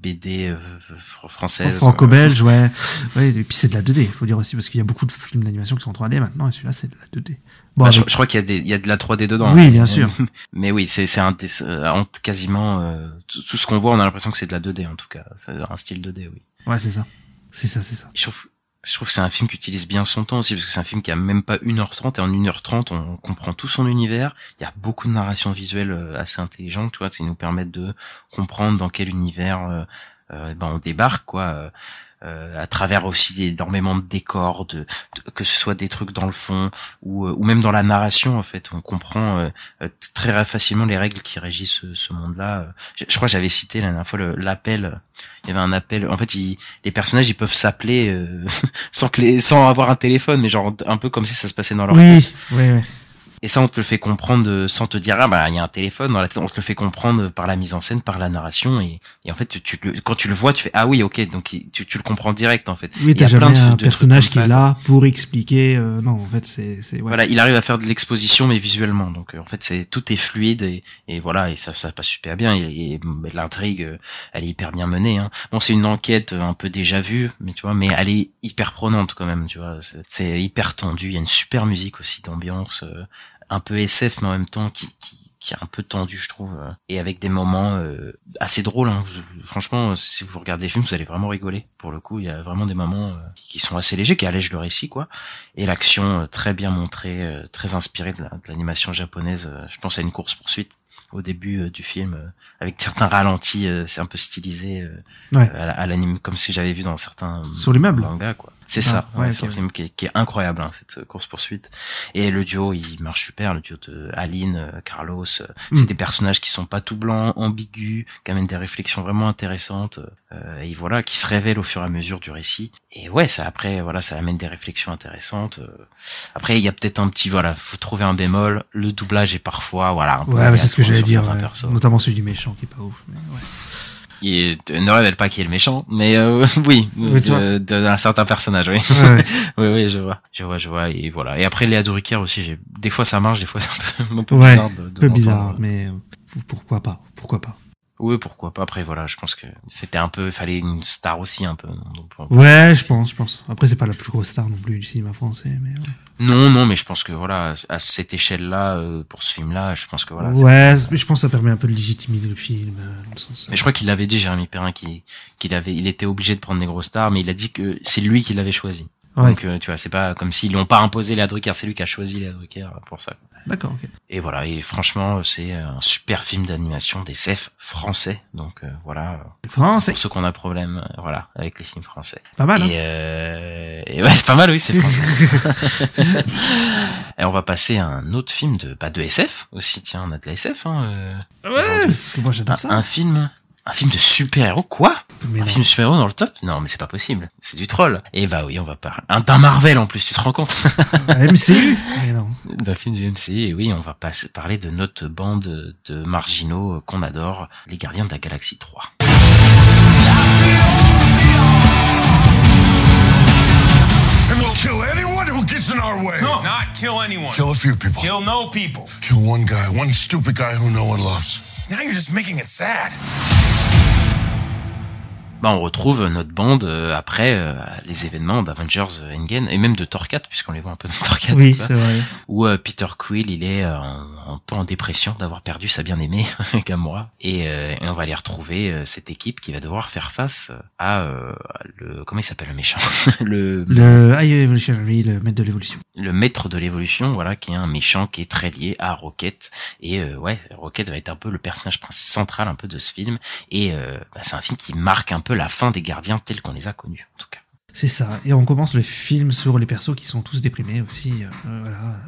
BD fr- française. Franco-belge, ouais. ouais. Et puis c'est de la 2D, il faut dire aussi, parce qu'il y a beaucoup de films d'animation qui sont en 3D maintenant, et celui-là c'est de la 2D. Bon, Bah, je, avec- je crois qu'il y a des, il y a de la 3D dedans. Oui, hein. bien sûr. Mais oui, c'est, c'est un, euh, quasiment euh, tout, tout ce qu'on voit, on a l'impression que c'est de la 2D en tout cas. C'est un style 2D, oui. Ouais, c'est ça. C'est ça, c'est ça. Je trouve, je trouve que c'est un film qui utilise bien son temps aussi parce que c'est un film qui a même pas 1h30 et en 1h30 on comprend tout son univers. Il y a beaucoup de narration visuelle euh, assez intelligente, tu vois, qui nous permettent de comprendre dans quel univers euh, euh, ben on débarque quoi. Euh, à travers aussi énormément de décors, de, de- que ce soit des trucs dans le fond ou, euh, ou même dans la narration en fait, on comprend euh, très facilement les règles qui régissent ce, ce monde-là. Je, je crois que j'avais cité la dernière fois l'appel. Il y avait un appel. En fait, ils- les personnages ils peuvent s'appeler euh, sans que les, sans avoir un téléphone, mais genre un peu comme si ça se passait dans leur Oui, tête. oui, oui. Et ça, on te le fait comprendre euh, sans te dire ah bah il y a un téléphone dans la tête. On te le fait comprendre par la mise en scène, par la narration et, et en fait tu, tu quand tu le vois, tu fais ah oui ok donc tu, tu le comprends direct en fait. Oui, t'as a plein de- un de personnage qui est là pour expliquer. euh, non, en fait, c'est. ouais. Voilà, il arrive à faire de l'exposition mais visuellement. Donc euh, en fait, c'est tout est fluide et, et voilà et ça ça passe super bien. Et, et, l'intrigue, euh, elle est hyper bien menée. Hein. Bon, c'est une enquête un peu déjà vue, mais tu vois, mais elle est hyper prenante quand même. Tu vois, c'est- c'est hyper tendu. Il y a une super musique aussi d'ambiance, euh, un peu SF mais en même temps qui, qui qui est un peu tendu je trouve euh, et avec des moments euh, assez drôles hein. Vous- franchement euh, si vous regardez le film vous allez vraiment rigoler pour le coup il y a vraiment des moments euh, qui sont assez légers qui allègent le récit quoi et l'action euh, très bien montrée euh, très inspirée de la- de l'animation japonaise euh, je pense à une course poursuite au début du film euh, avec certains ralentis euh, c'est un peu stylisé euh, Ouais. à, la- à l'anime comme si j'avais vu dans certains Sur l'immeuble. mangas quoi c'est Ah, ça ouais, ouais, c'est un film qui est, qui est incroyable hein, cette course poursuite et le duo il marche super le duo de Aline euh, Carlos euh, c'est Mm. des personnages qui sont pas tout blancs ambigus qui amènent des réflexions vraiment intéressantes euh, et voilà qui se révèlent au fur et à mesure du récit et ouais ça après voilà ça amène des réflexions intéressantes euh. après il y a peut-être un petit voilà faut trouver un bémol le doublage est parfois voilà un peu Ouais, c'est ce que j'allais dire. ouais. Notamment celui du méchant qui est pas ouf. mais ouais. Il est- ne révèle pas qui est le méchant, mais euh, oui, de- de- d'un certain personnage, oui. Ouais, ouais. oui, oui, je vois, je vois, je vois, et voilà. Et après, Léa Drucker aussi, j'ai, des fois ça marche, des fois c'est un peu, un peu Ouais, bizarre de, de un peu bizarre, mais euh, pourquoi pas Pourquoi pas Oui, pourquoi pas. Après, voilà, je pense que c'était un peu, il fallait une star aussi un peu. donc, Ouais, je pense, je pense. Après, c'est pas la plus grosse star non plus du cinéma français, mais. ouais. Non, non, mais je pense que voilà, à cette échelle-là, euh, pour ce film-là, je pense que voilà. ouais, mais je pense que ça permet un peu de légitimiser le film, euh, dans le sens. Mais je crois qu'il l'avait dit, Jérémy Perrin, qu'il, avait, il était obligé de prendre des grosses stars, mais il a dit que c'est lui qui l'avait choisi. Ouais. Donc, euh, tu vois, c'est pas comme s'ils l'ont pas imposé Léa Drucker, c'est lui qui a choisi Léa Drucker pour ça. D'accord, ok. Et voilà, et franchement, c'est un super film d'animation des SF français. Donc euh, voilà, Français. pour ceux qu'on a problème, euh, voilà, avec les films français. Pas mal, hein Et, euh, et ouais, c'est pas mal, oui, c'est français. et on va passer à un autre film de, bah, de SF aussi. Tiens, on a de la SF. Hein, euh, Ouais, parce que moi j'adore ça. un film, un film de super-héros, quoi? Mais Un non. film de super-héros dans le top? Non, mais c'est pas possible. C'est du troll. Et bah oui, on va parler un d'un Marvel en plus. Tu te rends compte? MCU Mais non. d'un film du MCU, et oui, on va pas parler de notre bande de marginaux qu'on adore, les Gardiens de la Galaxie 3. And we'll kill anyone who gets in our way. No, not kill anyone. Kill a few people. Kill no people. Kill one guy, one stupid guy who no one loves. Now you're just making it sad. Bah, on retrouve notre bande euh, après euh, les événements d'Avengers euh, Endgame et même de Thor 4 puisqu'on les voit un peu dans Thor 4 Oui, c'est vrai. où euh, Peter Quill il est euh, un peu en dépression d'avoir perdu sa bien-aimée Gamora et, euh, et on va aller retrouver euh, cette équipe qui va devoir faire face à euh, le comment il s'appelle le méchant? Le, Le High Evolutionary, le maître de l'évolution. le maître de l'évolution, voilà, qui est un méchant qui est très lié à Rocket. Et euh, ouais, Rocket va être un peu le personnage central un peu de ce film. Et euh, bah, c'est un film qui marque un peu la fin des Gardiens tels qu'on les a connus, en tout cas. C'est ça. Et on commence le film sur les persos qui sont tous déprimés aussi. euh, voilà.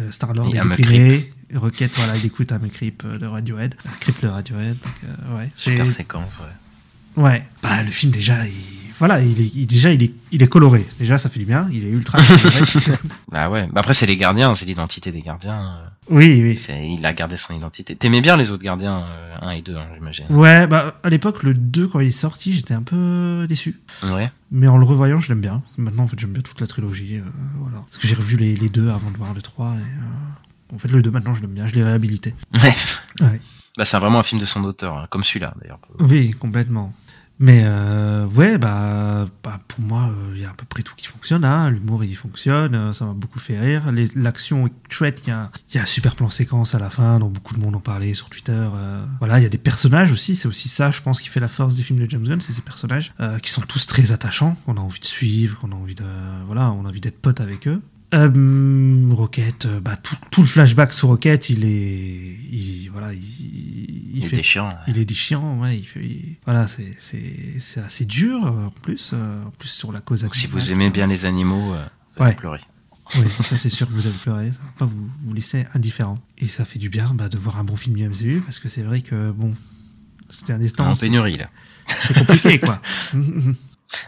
Euh, Star-Lord Et est déprimé. Rocket, voilà, il écoute Ame Creep euh, de Radiohead. Euh, Creep de Radiohead. Donc, euh, ouais. Super séquence, ouais. Ouais. Bah, le film, déjà, il... Voilà, il est, il- déjà, il est, il est coloré. Déjà, ça fait du bien. Il est ultra coloré. Bah ouais. Bah après c'est les Gardiens, c'est l'identité des Gardiens. euh, oui, oui. il a gardé son identité. T'aimais bien les autres Gardiens, euh, 1 et 2, hein, j'imagine. Ouais, bah, à l'époque, le 2, quand il est sorti, j'étais un peu déçu. Ouais. Mais en le revoyant, je l'aime bien. Maintenant, en fait, j'aime bien toute la trilogie. euh, voilà. Parce que j'ai revu les, les deux avant de voir le 3. Et, euh, en fait, le 2, maintenant, je l'aime bien. Je l'ai réhabilité. Ouais. Ouais. Bah c'est vraiment un film de son auteur, hein, comme celui-là d'ailleurs. Oui, complètement. Mais euh, ouais, bah, bah, pour moi, il y a à peu près tout qui fonctionne. Hein. L'humour, il fonctionne. euh, ça m'a beaucoup fait rire. L'action est chouette. Il y a, y a un super plan séquence à la fin dont beaucoup de monde en parlait sur Twitter. euh. voilà, il y a des personnages aussi. C'est aussi ça, je pense, qui fait la force des films de James Gunn. C'est ces personnages euh, qui sont tous très attachants, qu'on a envie de suivre, qu'on a envie de, voilà, on a envie d'être potes avec eux. Euh, Rocket, euh, bah, tout, tout le flashback sur Rocket, il est, il, voilà, il, Il est déchirant, ouais. Il est déchirant, ouais. Il fait, il- voilà, c'est, assez dur euh, en plus, euh, en plus sur la cause. Donc si vous aimez bien les animaux, vous allez Ouais. pleurer. Oui, ça c'est sûr que vous allez pleurer. Ça va pas vous, vous laisser indifférent. Et ça fait du bien bah, de voir un bon film du MCU parce que c'est vrai que bon, c'était un instant. En pénurie là. C'est compliqué quoi.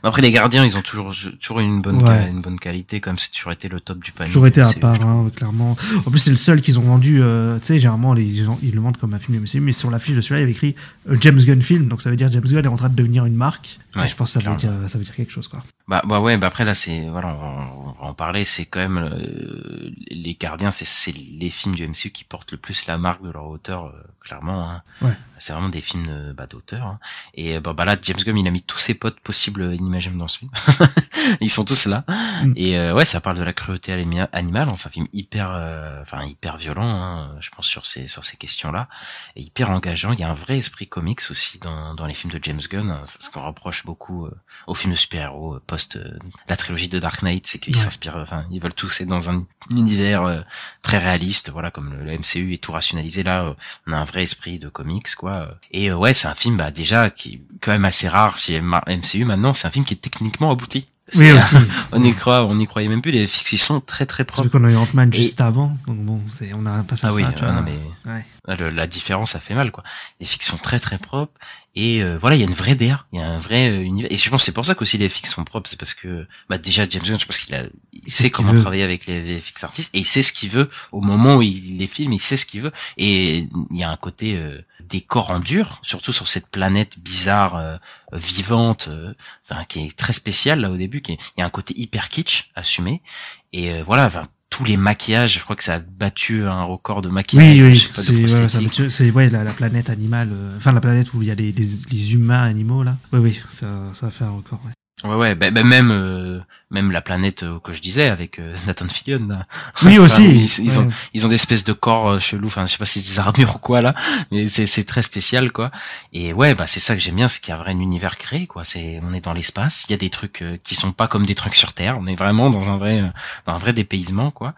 Après les gardiens, ils ont toujours toujours une bonne Ouais. une bonne qualité comme c'est toujours été le top du panier. Toujours été à part, hein, clairement. En plus, c'est le seul qu'ils ont vendu. euh, tu sais, généralement, les gens, ils le vendent comme un film MCU, mais sur l'affiche de celui-là, il y avait écrit euh, James Gunn film. Donc ça veut dire James Gunn est en train de devenir une marque. Et je pense que ça veut, dire, ça veut dire quelque chose, quoi. Bah, bah ouais, bah après là c'est voilà, on, va- en parler. C'est quand même euh, les gardiens, c'est c'est les films du MCU qui portent le plus la marque de leur auteur, euh, clairement. Hein. Ouais. C'est vraiment des films euh, bah, d'auteur. Hein. Et euh, bah, bah là, James Gunn, il a mis tous ses potes possibles euh, inimaginables dans ce film. Ils sont tous là. Mm. Et euh, ouais, ça parle de la cruauté animale. hein. C'est un film hyper, euh, enfin hyper violent, hein, je pense sur ces sur ces questions-là, et hyper engageant. Il y a un vrai esprit comics aussi dans dans les films de James Gunn. hein. Ce qu'on reproche beaucoup euh, aux films de super-héros post euh, la trilogie de Dark Knight, c'est qu'ils Ouais. s'inspirent, enfin ils veulent tous être dans un univers euh, très réaliste, voilà comme le, le MCU est tout rationalisé là, euh, on a un vrai esprit de comics quoi. Et euh, ouais, c'est un film bah déjà qui est quand même assez rare chez MCU maintenant, c'est un film qui est techniquement abouti. Oui, aussi. on y croit, on y croyait même plus. Les FX ils sont très très Vu propres. qu'on a eu Ant-Man Et- juste avant. Donc bon, c'est- on a passé à Ah oui, ça, tu ah vois. non, mais Ouais. Le- la différence, ça fait mal, quoi. Les FX sont très très propres et euh, voilà, il y a une vraie DA, il y a un vrai euh, univers. Et je pense que c'est pour ça qu'aussi les FX sont propres, c'est parce que bah déjà James Gunn, je pense qu'il a, il sait comment veut. travailler avec les VFX artistes et il sait ce qu'il veut au moment où il les filme, il sait ce qu'il veut. Et il y a un côté euh, décor en dur, surtout sur cette planète bizarre, euh, vivante, euh, enfin, qui est très spéciale là au début. Qui est- il y a un côté hyper kitsch assumé et euh, voilà. Enfin, tous les maquillages, je crois que ça a battu un record de maquillage. Oui, oui, c'est ouais, la planète animale, euh, enfin la planète où il y a les, les, les humains animaux là. Oui, oui, ça, ça a fait un record. Ouais. Ouais, ouais, bah, bah, même euh, même la planète euh, que je disais avec euh, Nathan Fillion. Là. Oui, Enfin, aussi. Ils, ils ont Ouais. ils ont des espèces de corps euh, chelous. Enfin, je sais pas si c'est des armures ou quoi là, mais c'est c'est très spécial quoi. Et ouais, bah c'est ça que j'aime bien, c'est qu'il y a un vrai univers créé quoi. C'est on est dans l'espace. Il y a des trucs qui sont pas comme des trucs sur Terre. On est vraiment dans un vrai dans un vrai dépaysement quoi.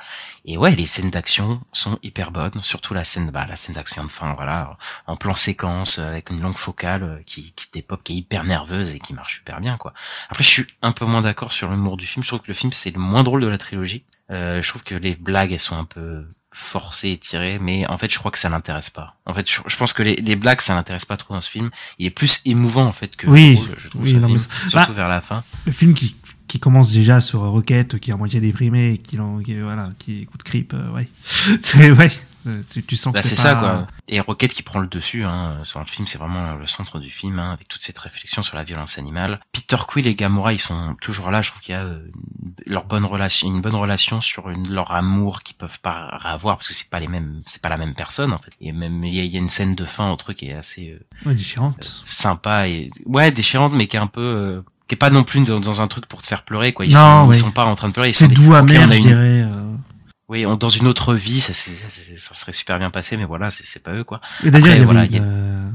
Et ouais, les scènes d'action sont hyper bonnes, surtout la scène bah la scène d'action de fin voilà en plan séquence avec une longue focale qui qui t'époque, qui est hyper nerveuse et qui marche super bien quoi. Après, je suis un peu moins d'accord sur l'humour du film. Je trouve que le film c'est le moins drôle de la trilogie. Euh, je trouve que les blagues elles sont un peu forcées et tirées, mais en fait je crois que ça l'intéresse pas. En fait, je, je pense que les, les blagues ça l'intéresse pas trop dans ce film. Il est plus émouvant en fait que Oui, drôle, je trouve oui, ce non, film, mais- surtout bah, vers la fin. Le film qui, qui commence déjà sur Rocket, qui est à moitié déprimé, et qui, l'en- qui voilà, qui écoute Creep, euh, ouais. c'est ouais. Euh, Tu, tu sens Bah, que c'est c'est ça quoi. Et Rocket qui prend le dessus hein, sur le film, c'est vraiment le centre du film hein, avec toute cette réflexion sur la violence animale. Peter Quill et Gamora, ils sont toujours là. Je trouve qu'il y a euh, leur bonne relation, une bonne relation sur une, leur amour qu'ils peuvent pas avoir parce que c'est pas les mêmes, c'est pas la même personne en fait. Et même il y a, il y a une scène de fin au truc qui est assez euh, Ouais, différente. sympa et ouais déchirante, mais qui est un peu euh, qui est pas non plus dans, dans un truc pour te faire pleurer quoi. Ils Non, sont, ouais. ils sont pas en train de pleurer. ils C'est doux, ok, amer, a je une- dirais. Oui, on- dans une autre vie, ça, ça, ça serait super bien passé, mais voilà, c'est pas eux quoi. Et d'ailleurs, il y voilà, avait, il y a- euh,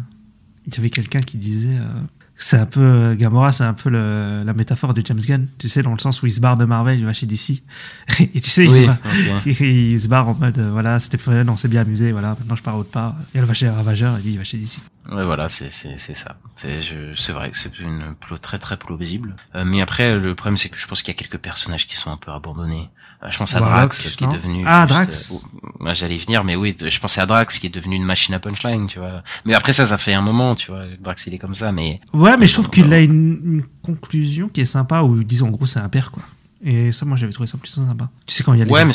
y avait quelqu'un qui disait euh, c'est un peu euh, Gamora, c'est un peu le- la métaphore de James Gunn, tu sais, dans le sens où il se barre de Marvel, il va chez DC. Et tu sais, Oui, il, va- se barre en mode euh, voilà, c'était fun, on s'est bien amusé, voilà, maintenant je pars autre part. Et elle va chez Ravageur et lui il va chez DC. Ouais, voilà, c'est ça. C'est vrai que c'est une plot très très plausible. Euh, mais après, le problème c'est que je pense qu'il y a quelques personnages qui sont un peu abandonnés. Euh, je pense à Drax qui est devenu. Ah, juste, Drax. euh, j'allais venir, mais oui, je pensais à Drax qui est devenu une machine à punchline, tu vois. Mais après ça, ça fait un moment, tu vois. Drax il est comme ça, mais. Ouais, mais je trouve qu'il a une, une conclusion qui est sympa où disons en gros c'est un père quoi. Et ça, moi j'avais trouvé ça plutôt sympa. Tu sais, quand il y a les Ouais, mais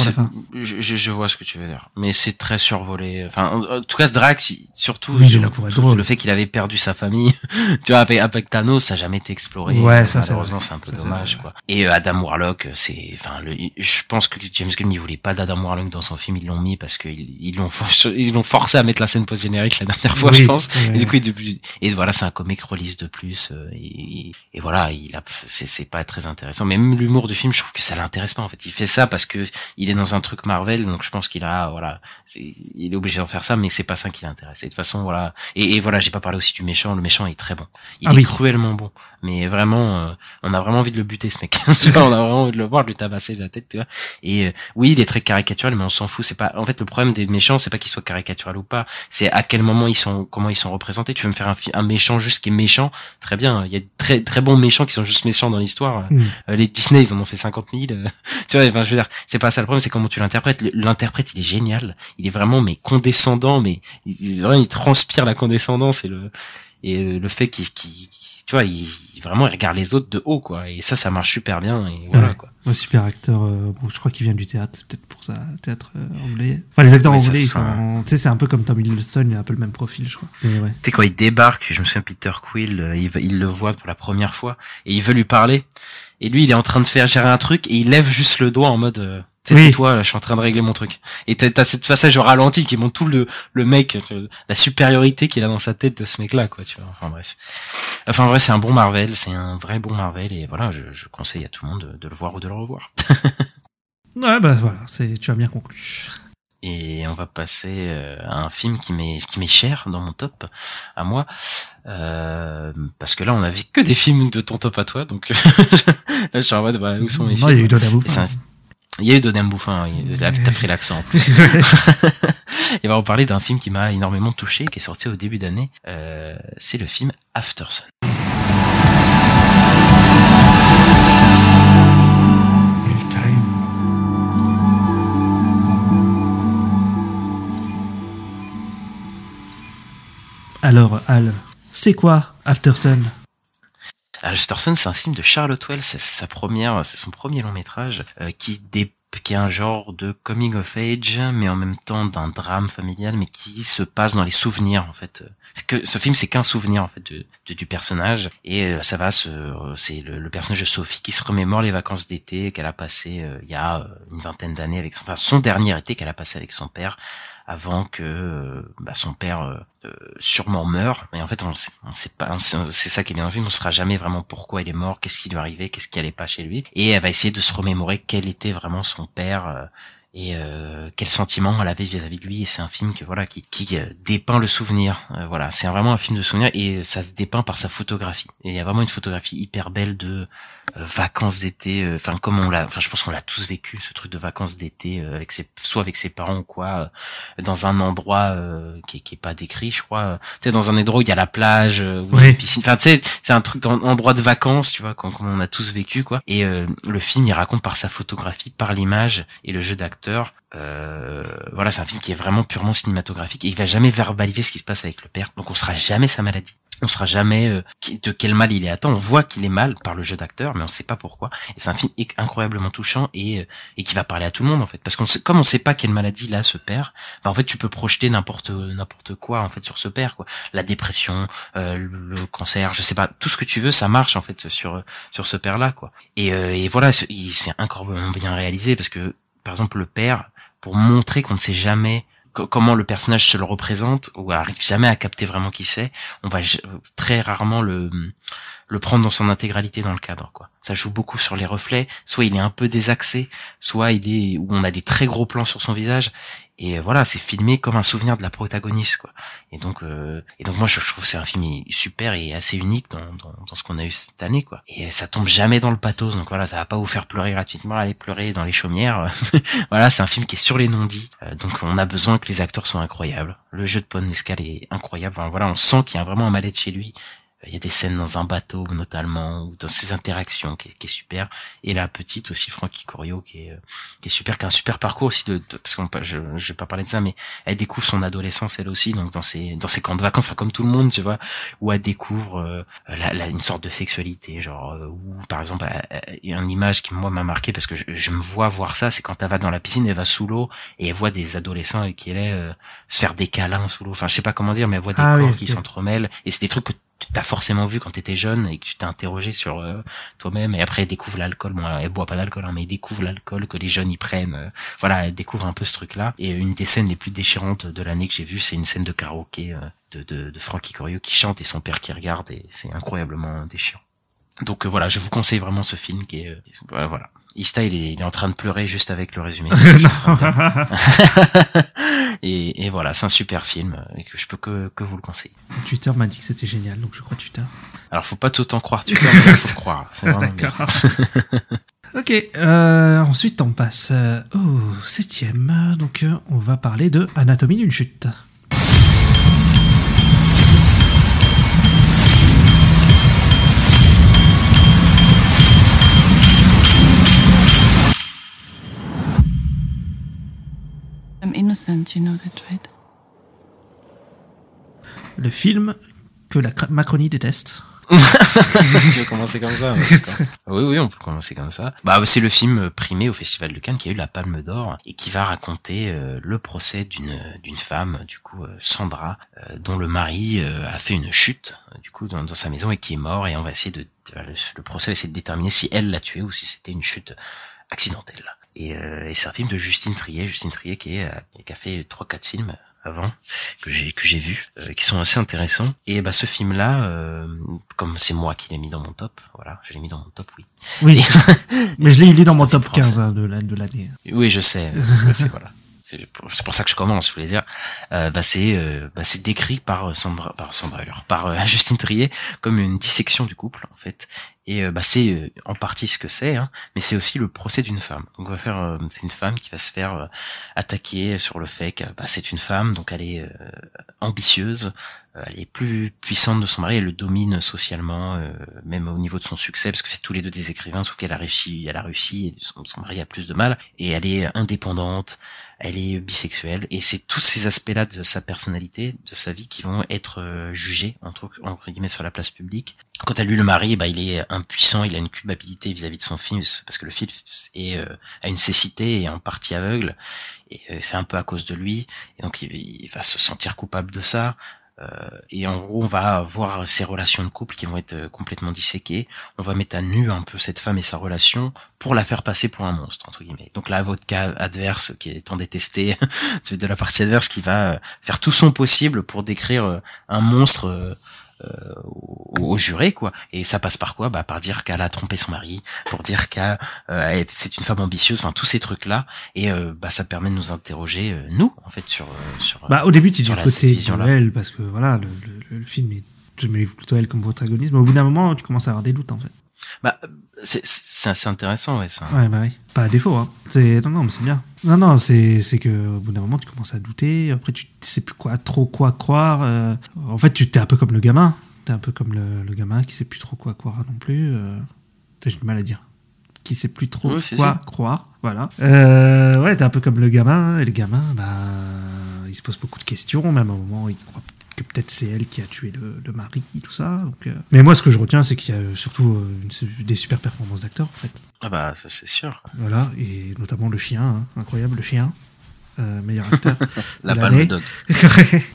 je, je, vois ce que tu veux dire. Mais c'est très survolé. Enfin, en, en tout cas, Drax, il- surtout Oui, sur- le fait qu'il avait perdu sa famille. tu vois, avec, avec Thanos, ça n'a jamais été exploré. Ouais, ça, Malheureusement, c'est un peu Ça, dommage, quoi. Et euh, Adam Warlock, c'est, enfin, le, je pense que James Gunn, il voulait pas d'Adam Warlock dans son film, ils l'ont mis parce qu'ils ils l'ont, ils l'ont forcé à mettre la scène post-générique la dernière fois, Oui, je pense. ouais. Et du coup, il- depuis, et voilà, c'est un comic release de plus. euh, et, et voilà, il a, c'est pas très intéressant. Mais même l'humour du film, je trouve que ça l'intéresse pas. En fait, il fait ça parce que il est dans un truc Marvel, donc je pense qu'il a, voilà, c'est- il est obligé d'en faire ça, mais c'est pas ça qui l'intéresse. Et de toute façon, voilà. Et, et voilà, j'ai pas parlé aussi du méchant. Le méchant est très bon. Il Ah est oui. cruellement bon. Mais vraiment, euh, on a vraiment envie de le buter, ce mec. Tu vois, on a vraiment envie de le voir, de lui tabasser la tête, tu vois. Et euh, oui, il est très caricatural, mais on s'en fout. C'est pas, en fait, le problème des méchants, c'est pas qu'ils soient caricatural ou pas. C'est à quel moment ils sont, comment ils sont représentés. Tu veux me faire un, un méchant juste qui est méchant, très bien. Il y a de très très bons méchants qui sont juste méchants dans l'histoire. Mm. Euh, les Disney, ils en ont fait 50 000. euh, tu vois, enfin, je veux dire, c'est pas ça le problème, c'est comment tu l'interprètes. L'interprète, il est génial. Il est vraiment, mais condescendant, mais il, il- vraiment, il transpire la condescendance et le, et euh, le fait qu'il, qu'il- tu vois, il vraiment il regarde les autres de haut quoi. Et ça, ça marche super bien. Et voilà Ouais. quoi. Ouais, super acteur. euh, bon, je crois qu'il vient du théâtre, c'est peut-être pour ça, théâtre euh, anglais. Enfin, les acteurs anglais, ils ça- sont, tu sais, c'est un peu comme Tom Hiddleston, il a un peu le même profil, je crois. Mais ouais. Tu sais, quand il débarque, je me souviens Peter Quill, euh, il, il le voit pour la première fois et il veut lui parler. Et lui, il est en train de faire gérer un truc et il lève juste le doigt en mode, Oui. toi, là, je suis en train de régler mon truc. Et t'as, t'as cette passage au ralenti qui montre tout le, le mec, euh, la supériorité qu'il a dans sa tête de ce mec-là, quoi, tu vois. Enfin bref. Enfin, en vrai, c'est un bon Marvel, c'est un vrai bon Marvel et voilà, je, je conseille à tout le monde de, de le voir ou de le revoir. Ouais, bah voilà, c'est, tu as bien conclu. Et on va passer euh, à un film qui m'est qui m'est cher dans mon top à moi euh, parce que là on a vu que des films de ton top à toi donc là je suis en mode bah, où sont mes Non, films il y a eu Il y a eu Donald Bouffin. Là, t'as pris l'accent en plus. Et on va en parler d'un film qui m'a énormément touché, qui est sorti au début d'année. Euh, c'est le film After Sun. Alors, Al, c'est quoi After Sun, c'est un film de Charlotte Wells, c'est sa première, c'est son premier long métrage euh, qui dé- qui est un genre de coming of age, mais en même temps d'un drame familial, mais qui se passe dans les souvenirs en fait. Que ce film, c'est qu'un souvenir en fait de, du personnage, et euh, ça va c'est le, le personnage de Sophie qui se remémore les vacances d'été qu'elle a passées euh, il y a euh, une vingtaine d'années avec son, enfin son dernier été qu'elle a passé avec son père avant que euh, bah, son père euh, euh, sûrement meurt. Mais en fait, on sait, sait pas. C'est ça qui est bien dans le film. On saura jamais vraiment pourquoi il est mort, qu'est-ce qui lui arrivé, qu'est-ce qui allait pas chez lui. Et elle va essayer de se remémorer quel était vraiment son père. euh, et euh, quel sentiment elle avait vis-à-vis de lui. Et c'est un film que voilà qui, qui euh, dépeint le souvenir. Euh, voilà c'est vraiment un film de souvenir et ça se dépeint par sa photographie. Et il y a vraiment une photographie hyper belle de euh, vacances d'été euh, enfin comme on l'a enfin je pense qu'on l'a tous vécu ce truc de vacances d'été euh, avec ses soit avec ses parents ou quoi euh, dans un endroit euh, qui, qui est pas décrit je crois. Tu sais dans un endroit où il y a la plage euh, où il y a Oui. une piscine. Enfin tu sais c'est un truc dans endroit de vacances tu vois comme, comme on a tous vécu quoi. Et euh, le film il raconte par sa photographie par l'image et le jeu d'acteur euh, voilà c'est un film qui est vraiment purement cinématographique et il va jamais verbaliser ce qui se passe avec le père. Donc on saura jamais sa maladie. On saura jamais euh, de quel mal il est atteint. On voit qu'il est mal par le jeu d'acteur mais on sait pas pourquoi. Et c'est un film incroyablement touchant et euh, et qui va parler à tout le monde en fait. Parce qu'on sait, comme on sait pas quelle maladie il a ce père bah en fait tu peux projeter n'importe n'importe quoi en fait sur ce père quoi. La dépression euh, le, cancer je sais pas. Tout ce que tu veux ça marche en fait sur sur ce père là quoi. Et, euh, et voilà c'est il- c'est incroyablement bien réalisé parce que par exemple le père pour montrer qu'on ne sait jamais co- comment le personnage se le représente ou arrive jamais à capter vraiment qui c'est on va très rarement le le prendre dans son intégralité dans le cadre quoi. Ça joue beaucoup sur les reflets. Soit il est un peu désaxé soit il est où on a des très gros plans sur son visage et voilà c'est filmé comme un souvenir de la protagoniste quoi. Et donc euh, et donc moi je, je trouve que c'est un film super et assez unique dans, dans, dans ce qu'on a eu cette année quoi. Et ça tombe jamais dans le pathos. Donc voilà ça va pas vous faire pleurer gratuitement aller pleurer dans les chaumières. Voilà c'est un film qui est sur les non-dits. Euh, donc on a besoin que les acteurs soient incroyables. Le jeu de Paul Mescal est incroyable. Enfin, voilà on sent qu'il y a vraiment un mal-être chez lui il y a des scènes dans un bateau notamment ou dans ses interactions qui est, qui est super. Et la petite aussi Frankie Corio qui est euh, qui est super qui a un super parcours aussi de, de- parce qu'on je je vais pas parler de ça mais elle découvre son adolescence elle aussi donc dans ses dans ses camps de vacances enfin, comme tout le monde tu vois où elle découvre euh, la, la- une sorte de sexualité genre euh, où par exemple elle- elle- il y a une image qui moi m'a marqué parce que je, je me vois voir ça c'est quand elle va dans la piscine elle va sous l'eau et elle voit des adolescents et qui est euh, se faire des câlins sous l'eau enfin je sais pas comment dire mais elle voit des Ah corps qui s'entremêlent et c'est des trucs que t'as forcément vu quand t'étais jeune et que tu t'es interrogé sur euh, toi-même et après découvre l'alcool. Bon elle boit pas d'alcool hein, mais découvre l'alcool que les jeunes y prennent euh, voilà elle découvre un peu ce truc là et une des scènes les plus déchirantes de l'année que j'ai vue c'est une scène de karaoké euh, de, de, de Frankie Corio qui chante et son père qui regarde et c'est incroyablement déchirant. Donc euh, voilà je vous conseille vraiment ce film qui est euh, voilà, voilà. Ista il est, il est en train de pleurer juste avec le résumé et, et voilà c'est un super film et que je peux que, que vous le conseiller Twitter m'a dit que c'était génial, donc je crois Twitter. alors faut pas tout en croire tu peux mais faut croire c'est vraiment bien. D'accord. ok, euh, ensuite on passe euh, au septième. Donc euh, on va parler de Anatomie d'une chute. Innocent, you know that, right? Le film que la Macronie déteste. tu veux commencer comme ça. Oui, oui, on peut commencer comme ça. Bah, c'est le film primé au Festival de Cannes qui a eu la Palme d'Or et qui va raconter euh, le procès d'une d'une femme, du coup euh, Sandra, euh, dont le mari euh, a fait une chute, du coup dans, dans sa maison et qui est mort. Et on va essayer de le, le procès va essayer de déterminer si elle l'a tué ou si c'était une chute accidentelle. Et, euh, et c'est un film de Justine Trier, Justine Trier qui est euh, qui a fait trois quatre films avant que j'ai que j'ai vu euh, qui sont assez intéressants et bah ce film là comme c'est moi qui l'ai mis dans mon top voilà je l'ai mis dans mon top oui Oui, mais je l'ai il est dans mon top film 15 français. hein, de la- de l'année. oui je sais euh, c'est voilà c'est pour, pour ça que je commence je voulais dire. Euh, bah c'est euh, bah c'est décrit par euh, Sandra par Sandra Hüller, par euh, Justine Trier comme une dissection du couple en fait. Et euh, bah c'est en partie ce que c'est hein, mais c'est aussi le procès d'une femme. Donc on va faire c'est une femme qui va se faire attaquer sur le fait que bah, c'est une femme donc elle est ambitieuse elle est plus puissante de son mari elle le domine socialement euh, même au niveau de son succès parce que c'est tous les deux des écrivains sauf qu'elle a réussi elle a réussi son mari a plus de mal. Et elle est indépendante elle est bisexuelle et c'est tous ces aspects-là de sa personnalité, de sa vie qui vont être euh, jugés entre, entre guillemets sur la place publique. Quant à lui, le mari, bah, il est impuissant, il a une culpabilité vis-à-vis de son fils parce que le fils est euh, a une cécité et en partie aveugle et euh, c'est un peu à cause de lui et donc il va se sentir coupable de ça. Euh, et en gros, on va voir ces relations de couple qui vont être euh, complètement disséquées. On va mettre à nu un peu cette femme et sa relation pour la faire passer pour un monstre entre guillemets. Donc là, votre cas adverse qui est tant détesté de la partie adverse qui va euh, faire tout son possible pour décrire un monstre euh, euh, au, au juré quoi. Et ça passe par quoi? Bah par dire qu'elle a trompé son mari pour dire qu'elle euh, c'est une femme ambitieuse enfin tous ces trucs là et euh, bah ça permet de nous interroger euh, nous en fait sur euh, sur Bah, au début, tu dis côté elle, parce que voilà, le, le- le film est, je mets plutôt elle comme protagoniste, mais au bout d'un moment, tu commences à avoir des doutes, en fait. Bah c'est intéressant ouais ça Ouais, bah oui. Pas à défaut, hein. C'est, non, non, mais c'est bien. Non, non, c'est, que, au bout d'un moment, tu commences à douter, après, tu sais plus quoi, trop quoi croire, euh. En fait, tu t'es un peu comme le gamin. T'es un peu comme le, le gamin qui sait plus trop quoi croire non plus, euh. J'ai du mal à dire. Qui sait plus trop Oui, quoi ça. croire, voilà. Euh, ouais, t'es un peu comme le gamin, et le gamin, bah, il se pose beaucoup de questions, même à un moment, il croit que peut-être c'est elle qui a tué le, le mari, tout ça. Donc, euh. Mais moi, ce que je retiens, c'est qu'il y a euh, surtout euh, une des super performances d'acteurs, en fait. ah bah ça c'est sûr Voilà, et notamment le chien, hein, incroyable, le chien. Euh, meilleur acteur. la palme dog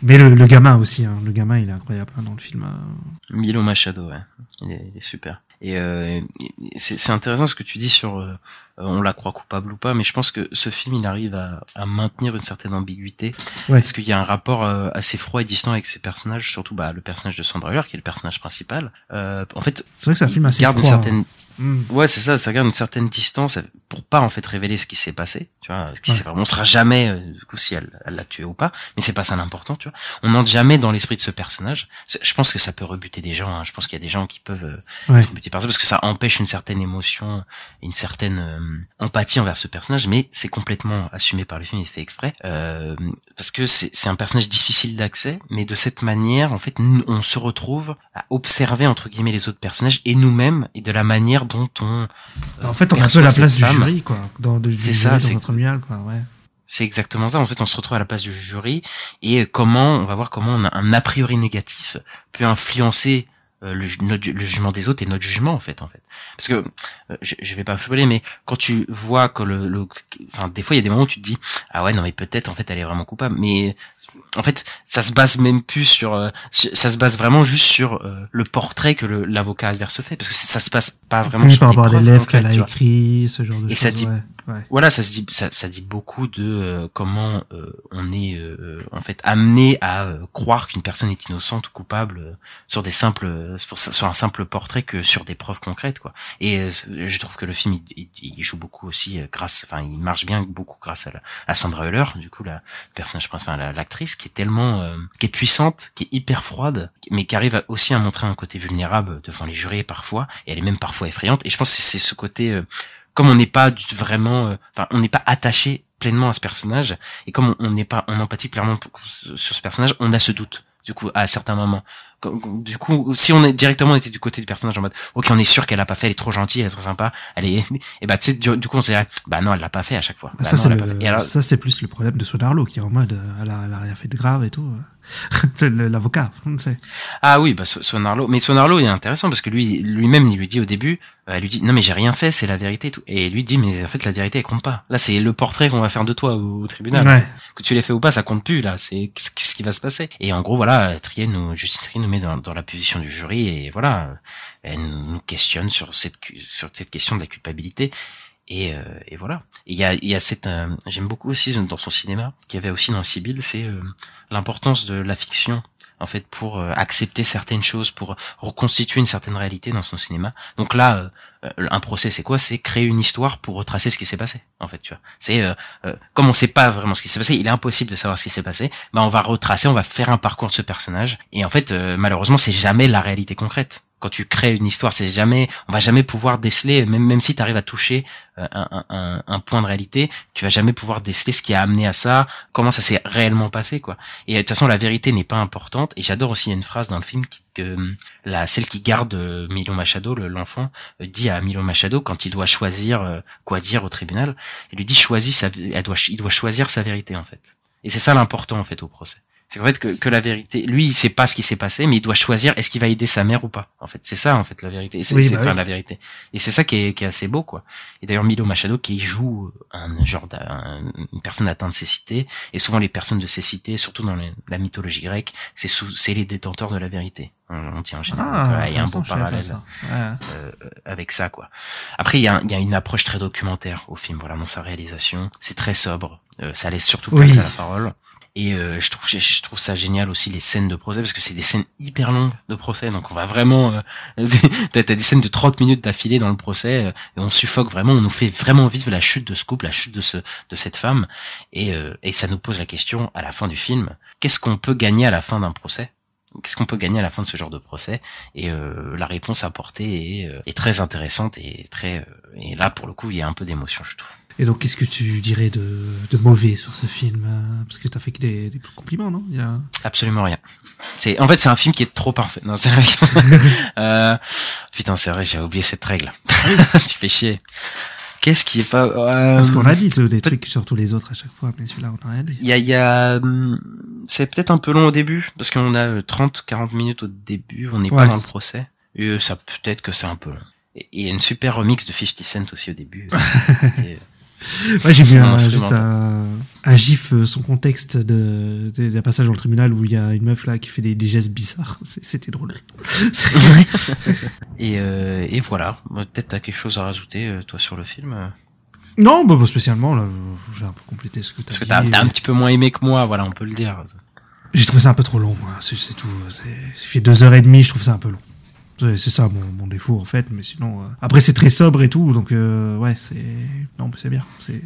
Mais le, le gamin aussi, hein, le gamin il est incroyable hein, dans le film. euh. Milo Machado, ouais. Il est, il est super. Et euh, c'est intéressant ce que tu dis sur on la croit coupable ou pas, mais je pense que ce film il arrive à, à maintenir une certaine ambiguïté Ouais. parce qu'il y a un rapport euh, assez froid et distant avec ces personnages, surtout bah, le personnage de Sandra Hüller qui est le personnage principal. Euh, en fait, C'est vrai que c'est un il film assez garde froid. une certaine Mm. Ouais, c'est ça, ça garde une certaine distance pour pas en fait révéler ce qui s'est passé, tu vois, ce qui Ouais. s'est vraiment, on saura jamais euh, du coup si elle l'a tué ou pas, mais c'est pas ça l'important, tu vois. On n'entre jamais dans l'esprit de ce personnage. Je pense que ça peut rebuter des gens, hein. je pense qu'il y a des gens qui peuvent euh, Ouais. être rebutés par ça parce que ça empêche une certaine émotion, une certaine euh, empathie envers ce personnage, mais c'est complètement assumé par le film, il fait exprès euh, parce que c'est c'est un personnage difficile d'accès, mais de cette manière, en fait, on se retrouve à observer entre guillemets les autres personnages et nous-mêmes et de la manière dont on euh, En fait, on a un peu la place du jury, quoi. Dans, de, C'est ça, c'est- tribunal, quoi, ouais. C'est exactement ça. En fait, on se retrouve à la place du jury et euh, comment on va voir comment on a un a priori négatif peut influencer euh, le, ju- notre ju- le jugement des autres et notre jugement en fait en fait parce que euh, je, je vais pas spoiler mais quand tu vois que le, le- enfin des fois il y a des moments où tu te dis ah ouais non mais peut-être en fait elle est vraiment coupable mais en fait ça se base même plus sur euh, ça se base vraiment juste sur euh, le portrait que l'avocat adverse fait parce que ça se passe pas vraiment Oui, sur par rapport à lèvres qu'elle a écrit, ce genre de Et choses. ça dit- ouais, voilà, ça se dit, ça, ça dit beaucoup de euh, comment euh, on est euh, en fait amené à euh, croire qu'une personne est innocente ou coupable euh, sur des simples, euh, sur, un simple portrait que sur des preuves concrètes, quoi. Et je trouve que le film il, il- il joue beaucoup aussi grâce, enfin, il marche bien beaucoup grâce à, la- à Sandra Hüller, du coup la personnage principal, la- l'actrice, qui est tellement, qui est puissante, qui est hyper froide, mais qui arrive aussi à montrer un côté vulnérable devant les jurés parfois, et elle est même parfois effrayante. Et je pense que c'est ce côté comme on n'est pas du- vraiment, euh, enfin, on n'est pas attaché pleinement à ce personnage, et comme on- n'est pas en empathie clairement sur ce personnage, on a ce doute. Du coup, à certains moments, du coup, si on est directement on était du côté du personnage en mode, ok, on est sûr qu'elle a pas fait, elle est trop gentille, elle est trop sympa, elle est, et bah tu sais, du, du coup on se dirait, bah non, elle l'a pas fait à chaque fois. Bah ça, c'est alors, ça, plus le problème de Sonarlo qui est en mode euh, elle, a, elle a rien fait de grave et tout. L'avocat. Ah oui, bah Swanarlo, mais Swanarlo il est intéressant parce que lui lui-même il lui dit au début, euh, elle lui dit non mais j'ai rien fait, c'est la vérité et tout, et lui dit mais en fait la vérité elle compte pas. Là c'est le portrait qu'on va faire de toi au, tribunal. Ouais. Que tu l'aies fait ou pas, ça compte plus là. C'est qu'est-ce qu'est-ce qui va se passer? Et en gros voilà, Trier nous Justine Trier nous met dans, dans la position du jury et voilà, elle nous questionne sur cette sur cette question de la culpabilité. Et, euh, et voilà. Il y a, y a cette, euh, j'aime beaucoup aussi dans son cinéma, qu'il y avait aussi dans Sibyl, c'est euh, l'importance de la fiction en fait pour accepter certaines choses, pour reconstituer une certaine réalité dans son cinéma. Donc là, euh, un procès, c'est quoi? C'est créer une histoire pour retracer ce qui s'est passé. En fait, tu vois. C'est euh, comme on sait pas vraiment ce qui s'est passé, il est impossible de savoir ce qui s'est passé. Bah, on va retracer, on va faire un parcours de ce personnage. Et en fait, malheureusement, c'est jamais la réalité concrète. Quand tu crées une histoire, c'est jamais, on va jamais pouvoir déceler, même si tu arrives à toucher euh, un, point de réalité, tu vas jamais pouvoir déceler ce qui a amené à ça, comment ça s'est réellement passé, quoi. Et de toute façon, la vérité n'est pas importante. Et j'adore aussi une phrase dans le film que euh, la celle qui garde euh, Milo Machado, le- l'enfant, euh, dit à Milo Machado quand il doit choisir euh, quoi dire au tribunal, il lui dit choisis elle il doit choisir sa vérité en fait. Et c'est ça l'important en fait au procès. C'est qu'en fait que, que la vérité, lui il sait pas ce qui s'est passé, mais il doit choisir est-ce qu'il va aider sa mère ou pas. En fait, c'est ça en fait la vérité. C'est Oui, bah oui. la vérité. Et c'est ça qui est, qui est assez beau quoi. Et d'ailleurs Milo Machado qui joue un genre d'un- une personne atteinte de cécité et souvent les personnes de cécité, surtout dans les- la mythologie grecque, c'est c'est les détenteurs de la vérité. On, on dit en général. Ah, Donc, il y a un pas parallèle ça. Euh, avec ça quoi. Après il y a, il y a une approche très documentaire au film, voilà dans sa réalisation. C'est très sobre, Euh, ça laisse surtout place Oui. à la parole. Et euh, je trouve je, trouve ça génial aussi les scènes de procès parce que c'est des scènes hyper longues de procès. Donc on va vraiment euh, t'as des scènes de 30 minutes d'affilée dans le procès euh, et on suffoque vraiment on nous fait vraiment vivre la chute de ce couple la chute de ce de cette femme. Et euh, et ça nous pose la question à la fin du film qu'est-ce qu'on peut gagner à la fin d'un procès? Qu'est-ce qu'on peut gagner à la fin de ce genre de procès? Et euh, la réponse apportée est, euh, est très intéressante et très et là pour le coup il y a un peu d'émotion je trouve. Et donc, qu'est-ce que tu dirais de, de mauvais sur ce film euh, Parce que t'as fait que des, des compliments, non? Il y a... Absolument rien. C'est en fait c'est un film qui est trop parfait. Non, c'est euh, putain c'est vrai j'ai oublié cette règle. tu fais chier. Qu'est-ce qui est pas euh, Parce qu'on a dit euh, des trucs sur tous les autres à chaque fois, mais celui-là, on a rien dit. Il y a, il y a, hum, c'est peut-être un peu long au début parce qu'on a 30-40 minutes au début, on n'est pas dans le procès. Et euh, ça peut-être que c'est un peu long. Et il y a une super remix de 50 Cent aussi au début. Ouais, j'ai vu un, juste un, un gif euh, sans contexte de, de- d'un passage dans le tribunal où il y a une meuf là qui fait des, des gestes bizarres. C'était drôle. et, euh, et voilà. Bah, Peut-être t'as quelque chose à rajouter euh, toi sur le film. non, bah, pas spécialement. Là, j'ai un peu complété ce que t'as Parce que dit. t'as t'as un petit peu moins aimé que moi, voilà, on peut le dire. J'ai trouvé ça un peu trop long. C'est tout. C'est fait deux heures et demie. Je trouve ça un peu long. C'est ça mon, mon défaut en fait. Mais sinon, euh, après c'est très sobre et tout. Donc euh, ouais, c'est non, mais c'est bien. C'est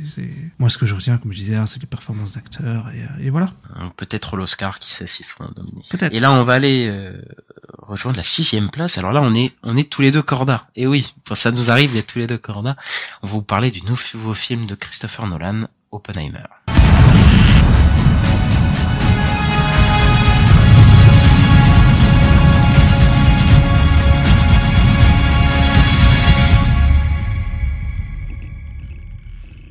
moi ce que je retiens, comme je disais, hein, c'est les performances d'acteurs et, euh, et voilà. Peut-être l'Oscar, qui sait s'ils nominés. Peut-être. Et là, on va aller euh, rejoindre la sixième place. Alors là, on est on est tous les deux corda. Et oui, enfin, ça nous arrive d'être tous les deux corda. On va vous parler du nouveau film de Christopher Nolan, Oppenheimer.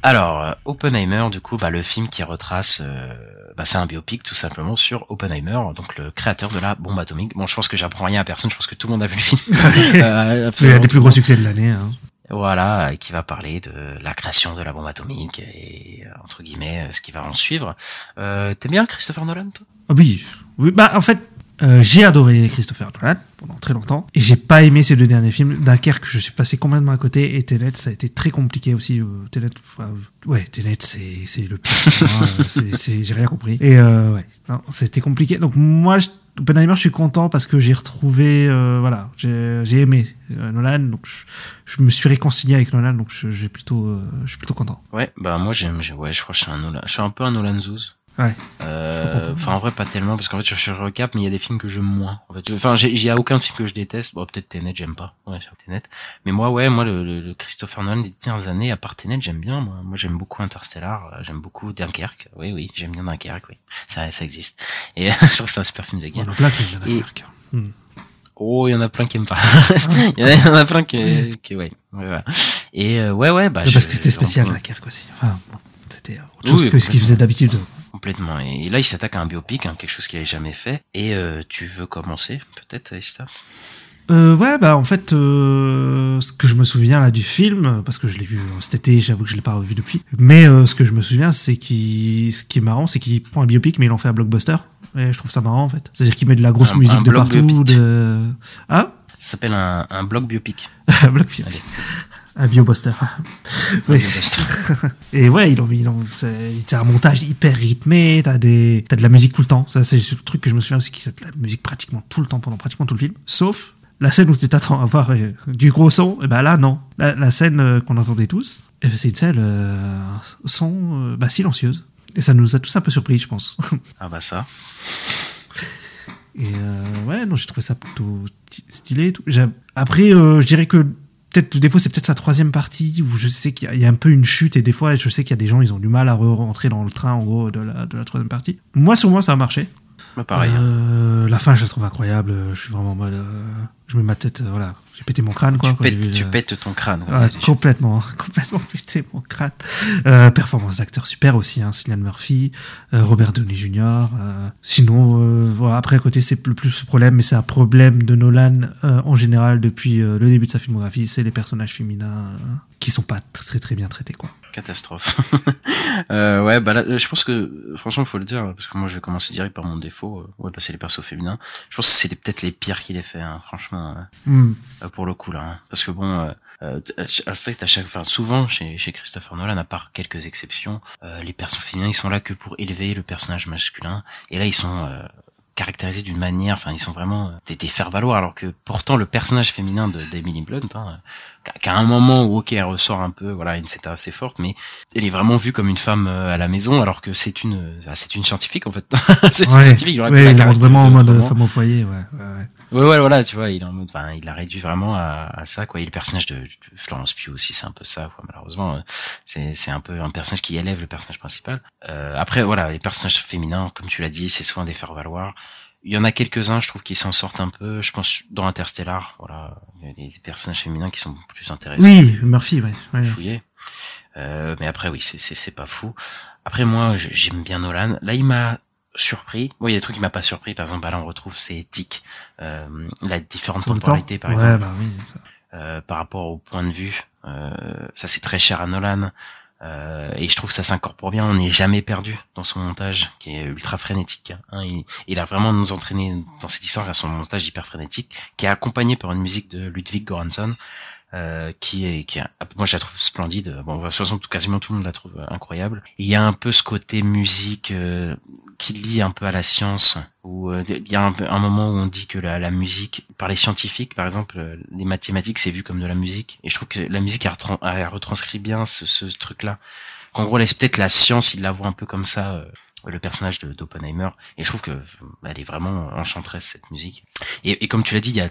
Alors, euh, Oppenheimer, du coup, bah, le film qui retrace, euh, bah, c'est un biopic tout simplement sur Oppenheimer, donc le créateur de la bombe atomique. Bon, je pense que j'apprends rien à personne, je pense que tout le monde a vu le film. Euh, C'est un absolument des plus gros succès de l'année. Hein. Voilà, et qui va parler de la création de la bombe atomique et euh, entre guillemets euh, ce qui va en suivre. Euh, T'aimes bien Christopher Nolan, toi? Ah Oui, oui. Bah en fait, euh, j'ai adoré Christopher Nolan pendant très longtemps et j'ai pas aimé ces deux derniers films. Dunkerque, je suis passé complètement à côté et Tenet, ça a été très compliqué aussi. Euh, ouais, Tenet, c'est c'est le pire. c'est- j'ai rien compris. Et euh, ouais, non, c'était compliqué. Donc moi, je- Oppenheimer, je suis content parce que j'ai retrouvé, euh, voilà, j'ai j'ai aimé euh, Nolan, donc je, je me suis réconcilié avec Nolan, donc je, j'ai plutôt, euh, je suis plutôt content. Ouais, bah moi j'aime, j'ai- ouais, je crois que je suis un Nolan, je suis un peu un Nolan zouz. Ouais. Euh, Enfin en vrai pas tellement parce qu'en fait je suis recap mais il y a des films que j'aime moins. En fait, enfin j'ai, a aucun film que je déteste. Bon peut-être Tenet j'aime pas. Ouais Tenet. Mais moi ouais moi le, le, le Christopher Nolan des dernières années à part Tenet j'aime bien. Moi, moi j'aime beaucoup Interstellar. euh, J'aime beaucoup Dunkerque. Oui oui j'aime bien Dunkerque. Oui ça ça existe. Et je trouve que c'est un super film de guerre. On a plein qui aiment bien Et- Dunkerque. Hmm. Oh, il y en a plein qui aiment pas. il, y en a, il y en a plein qui, qui ouais. ouais, voilà. Et euh, ouais, ouais, bah. Je- parce que c'était spécial, Dunkerque aussi. Enfin, bon, c'était autre Oui, chose oui, que ce qu'il faisait d'habitude. Complètement. Et là, il s'attaque à un biopic, hein, quelque chose qu'il avait jamais fait. Et euh, tu veux commencer, peut-être, Esther Euh, ouais, bah en fait, euh, ce que je me souviens là du film, parce que je l'ai vu cet été, j'avoue que je l'ai pas revu depuis. Mais euh, ce que je me souviens, c'est qu'il, ce qui est marrant, c'est qu'il prend un biopic, mais il en fait un blockbuster. Et je trouve ça marrant en fait. C'est-à-dire qu'il met de la grosse Un- musique un de partout. biopic. De... Hein? Ça s'appelle un, un blog biopic. Un bloc biopic. Un biobuster. Oui. Et ouais, il en, il en, c'est un montage hyper rythmé, t'as des, t'as de la musique tout le temps. Ça, c'est le truc que je me souviens aussi, c'est de la musique pratiquement tout le temps, pendant pratiquement tout le film. Sauf la scène où tu t'attends à voir euh, du gros son, et ben là, non. La, la scène euh, qu'on entendait tous, eh ben, c'est une scène euh, son euh, bah, silencieuse. Et ça nous a tous un peu surpris, je pense. Ah bah ça. Et euh, ouais, non, j'ai trouvé ça plutôt stylé. Après, je dirais que peut-être des fois c'est peut-être sa troisième partie où je sais qu'il y, a- un peu une chute et des fois je sais qu'il y a des gens ils ont du mal à re- rentrer dans le train en gros de la, de la troisième partie. Moi sur moi ça a marché. Bah, pareil. Euh, la fin je la trouve incroyable. Je suis vraiment en mode, euh, je mets ma tête, euh, voilà, j'ai pété mon crâne quoi. tu j'ai pètes, vu tu le- pètes ton crâne. Ouais, Vas-y. complètement, complètement pété mon crâne. Euh, performance d'acteur super aussi, hein, Cillian Murphy, euh, Robert Downey Jr. euh, sinon, euh, voilà, après à côté c'est le plus ce problème, mais c'est un problème de Nolan euh, en général depuis euh, le début de sa filmographie, c'est les personnages féminins euh, qui sont pas très très, bien traités quoi. Catastrophe. euh, ouais, bah là, je pense que, franchement, il faut le dire, parce que moi, je vais commencer direct par mon défaut. euh, ouais, bah, c'est les persos féminins. Je pense que c'était peut-être les pires qu'il ait fait, hein, franchement, euh, euh, pour le coup, là. hein. Parce que bon, euh, euh, en fait, à chaque, enfin, souvent, chez, chez Christopher Nolan, à part quelques exceptions, euh, les persos féminins, ils sont là que pour élever le personnage masculin. Et là, ils sont, euh, caractérisés d'une manière, enfin, ils sont vraiment euh, des, des faire-valoir, alors que pourtant, le personnage féminin de d'Emily Blunt, hein, qu'à- un moment où, ok, elle ressort un peu, voilà, une scène assez forte, mais elle est vraiment vue comme une femme euh, à la maison, alors que c'est une, euh, c'est une scientifique, en fait. c'est une scientifique, il aurait pu ouais, la il rentre vraiment en mode euh, femme au foyer, ouais. ouais, ouais. Ouais, voilà, tu vois, il est en mode, enfin, il l'a réduit vraiment à, à ça, quoi. Et le personnage de, de Florence Pugh aussi, c'est un peu ça, quoi. Malheureusement, c'est, c'est un peu un personnage qui élève le personnage principal. Euh, après, voilà, les personnages féminins, comme tu l'as dit, c'est souvent des faire-valoir. Il y en a quelques-uns, je trouve, qui s'en sortent un peu. Je pense dans Interstellar, voilà, il y a des, personnages féminins qui sont plus intéressants. Oui, Murphy, ouais. ouais. Fouillés. Euh, mais après, oui, c'est, c'est, pas fou. Après, moi, j'aime bien Nolan. Là, il m'a surpris. Bon, il y a des trucs qui m'a pas surpris. Par exemple, bah, là, on retrouve ces tics, euh, la différente temporalité, par Ouais, exemple, bah oui, ça. euh, par rapport au point de vue. Euh, ça, c'est très cher à Nolan. Euh, et je trouve que ça s'incorpore bien. On n'est jamais perdu dans son montage, qui est ultra frénétique. hein. Il, il a vraiment nous entraîné dans cette histoire à son montage hyper frénétique, qui est accompagné par une musique de Ludwig Göransson, euh, qui est, qui est, moi je la trouve splendide. Bon, de toute façon, quasiment tout le monde la trouve incroyable. Il y a un peu ce côté musique euh, qui lie un peu à la science, où euh, il y a un, moment où on dit que la, la musique, par les scientifiques, par exemple, euh, les mathématiques, c'est vu comme de la musique. Et je trouve que la musique, elle, retran- elle retranscrit bien ce, ce truc-là. Qu'en gros, laisse peut-être la science, il la voit un peu comme ça. euh, le personnage de d'Oppenheimer et je trouve que elle est vraiment enchanteresse cette musique et, et comme tu l'as dit il y a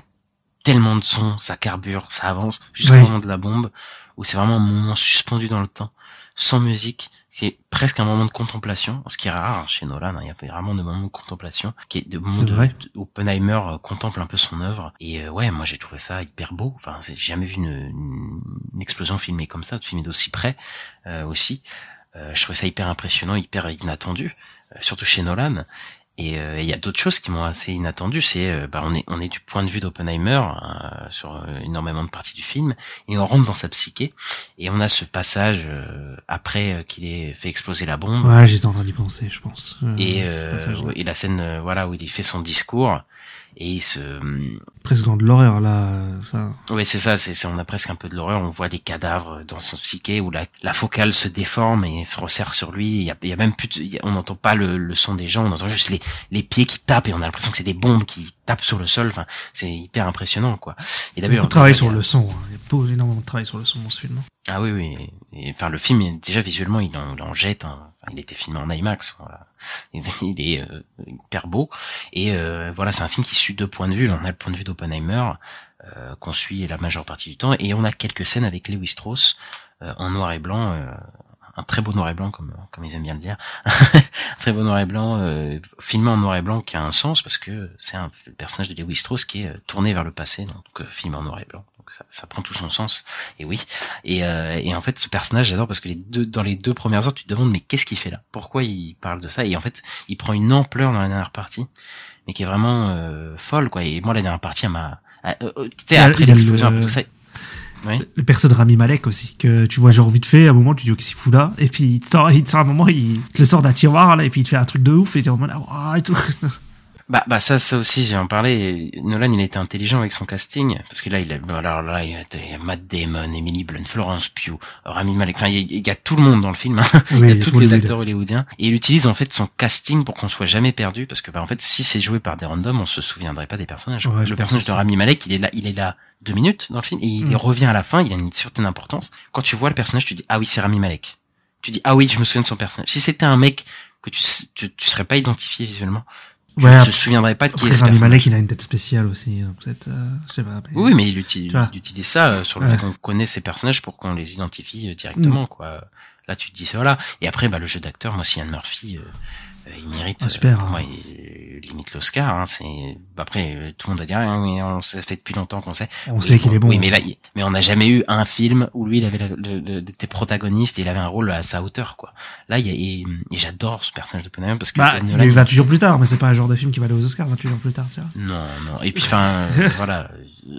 tellement de sons, ça carbure, ça avance jusqu'au Oui. moment de la bombe où c'est vraiment un moment suspendu dans le temps, sans musique, qui est presque un moment de contemplation, ce qui est rare chez Nolan. hein, Il y a vraiment de moments de contemplation, qui est de moments C'est de, de- où Oppenheimer euh, contemple un peu son œuvre. Et euh, ouais, moi j'ai trouvé ça hyper beau. Enfin, j'ai jamais vu une, une, une explosion filmée comme ça, filmée d'aussi près euh, aussi. Euh, je trouvais ça hyper impressionnant, hyper inattendu, euh, surtout chez Nolan. Et euh, il y a d'autres choses qui m'ont assez inattendu. C'est, euh, bah, on est, on est du point de vue d'Oppenheimer euh, sur euh, énormément de parties du film, et on rentre dans sa psyché, et on a ce passage euh, après qu'il ait fait exploser la bombe, Ouais, j'étais en train d'y penser, je pense. Et, et la scène, voilà, où il fait son discours, et il se, Presque dans de l'horreur, là. euh, Enfin, Ouais, c'est ça, c'est, c'est- on a presque un peu de l'horreur, on voit les cadavres dans son psyché où la, la focale se déforme et se resserre sur lui, il y a, il y a même plus de- il y a- on n'entend pas le, le son des gens, on entend juste les, les pieds qui tapent et on a l'impression que c'est des bombes qui tapent sur le sol, enfin, c'est hyper impressionnant, quoi. Et beaucoup d'ailleurs, de travail il y a- sur le son. hein. Il y a pas énormément de travail sur le son dans ce film. Ah oui, oui, et, enfin, le film, déjà, visuellement, il en, il en jette, hein. Il était filmé en IMAX. Il, est euh, hyper beau, et euh, voilà, c'est un film qui suit deux points de vue, on a le point de vue d'Oppenheimer, euh, qu'on suit la majeure partie du temps, et on a quelques scènes avec Lewis Strauss en noir et blanc, un très beau noir et blanc comme comme ils aiment bien le dire, un très beau noir et blanc, filmé en noir et blanc qui a un sens parce que c'est un le personnage de Lewis Strauss qui est tourné vers le passé, donc filmé en noir et blanc. Donc ça, ça prend tout son sens. Et oui. Et, euh, et en fait, ce personnage, j'adore parce que les deux, dans les deux premières heures, tu te demandes mais qu'est-ce qu'il fait là? Pourquoi il parle de ça? Et en fait, il prend une ampleur dans la dernière partie, mais qui est vraiment euh, folle, quoi. Et moi, la dernière partie, elle m'a. a- après l'explosion, le- tout ça. Oui. Le perso de Rami Malek aussi, que tu vois genre vite fait, à un moment tu dis oh, qu'est-ce qu'il fout là, et puis il te sort, il te sort à un moment, il te le sort d'un tiroir là, et puis il te fait un truc de ouf, et tu en mode ah, et tout. Bah, bah ça, ça aussi, j'ai en parlé. Nolan, il été intelligent avec son casting parce que là, il a, bon, alors là, il y a, Matt Damon, Emily Blunt, Florence Pugh, Rami Malek. Enfin, il y, a, il y a tout le monde dans le film. hein. Oui, il y a tous les acteurs hollywoodiens et il utilise en fait son casting pour qu'on soit jamais perdu parce que bah en fait, si c'est joué par des randoms, on se souviendrait pas des personnages. Ouais, le personnage de. Rami Malek, il est là, il est là deux minutes dans le film et il Mm. revient à la fin. Il a une certaine importance. Quand tu vois le personnage, tu dis ah oui, c'est Rami Malek. Tu dis ah oui, je me souviens de son personnage. Si c'était un mec que tu, tu, tu serais pas identifié visuellement, Ouais, ne te après- souviendrais pas de qui est ce Rami. Malek, il a une tête spéciale aussi, peut-être, euh, je sais pas. mais- Oui, mais il utilise, il utilise ça euh, sur le Ouais. fait qu'on connaît ces personnages pour qu'on les identifie euh, directement, Mm. quoi. Là, tu te dis, c'est voilà. Et après, bah, le jeu d'acteur, moi, Cillian Murphy, euh, euh, il mérite, super, euh, pour hein. moi, il limite l'Oscar, hein, c'est, bah, après, tout le monde va dire, ah, mais on, ça fait depuis longtemps qu'on sait. On Oui, sait qu'il est bon. Oui, mais là, mais on n'a jamais eu un film où lui, il avait la- le, le- était protagoniste et il avait un rôle à sa hauteur, quoi. Là, il y a, et, et j'adore ce personnage de Oppenheimer parce que Bah, Nolan, il est il- 28 jours plus tard, mais c'est pas un genre de film qui va aller aux Oscars 28 jours plus tard, tu vois. non, non. Et puis, enfin, voilà.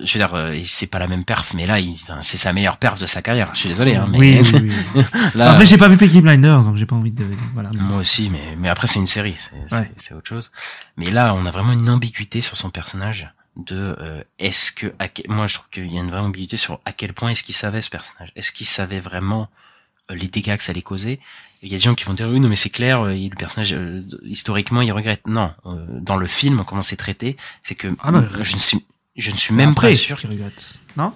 Je veux dire, euh, c'est pas la même perf, mais là, c'est sa meilleure perf de sa carrière. Je suis désolé, hein, mais Oui, oui, oui. là, Après, j'ai pas vu Peaky Blinders, donc j'ai pas envie de. Voilà. moi aussi, mais mais après, c'est une série, c'est Ouais. autre chose. Mais là, on a vraiment une ambiguïté sur son personnage. De euh, est-ce que à que- moi, je trouve qu'il y a une vraie ambiguïté sur à quel point est-ce qu'il savait ce personnage. Est-ce qu'il savait vraiment euh, les dégâts que ça allait causer? Il y a des gens qui vont dire oui, non, mais c'est clair, euh, il- le personnage euh, historiquement, il regrette. Non, euh, dans le film, comment c'est traité, c'est que Ah je ne suis je ne suis même après pas sûr qu'il regrette. Non?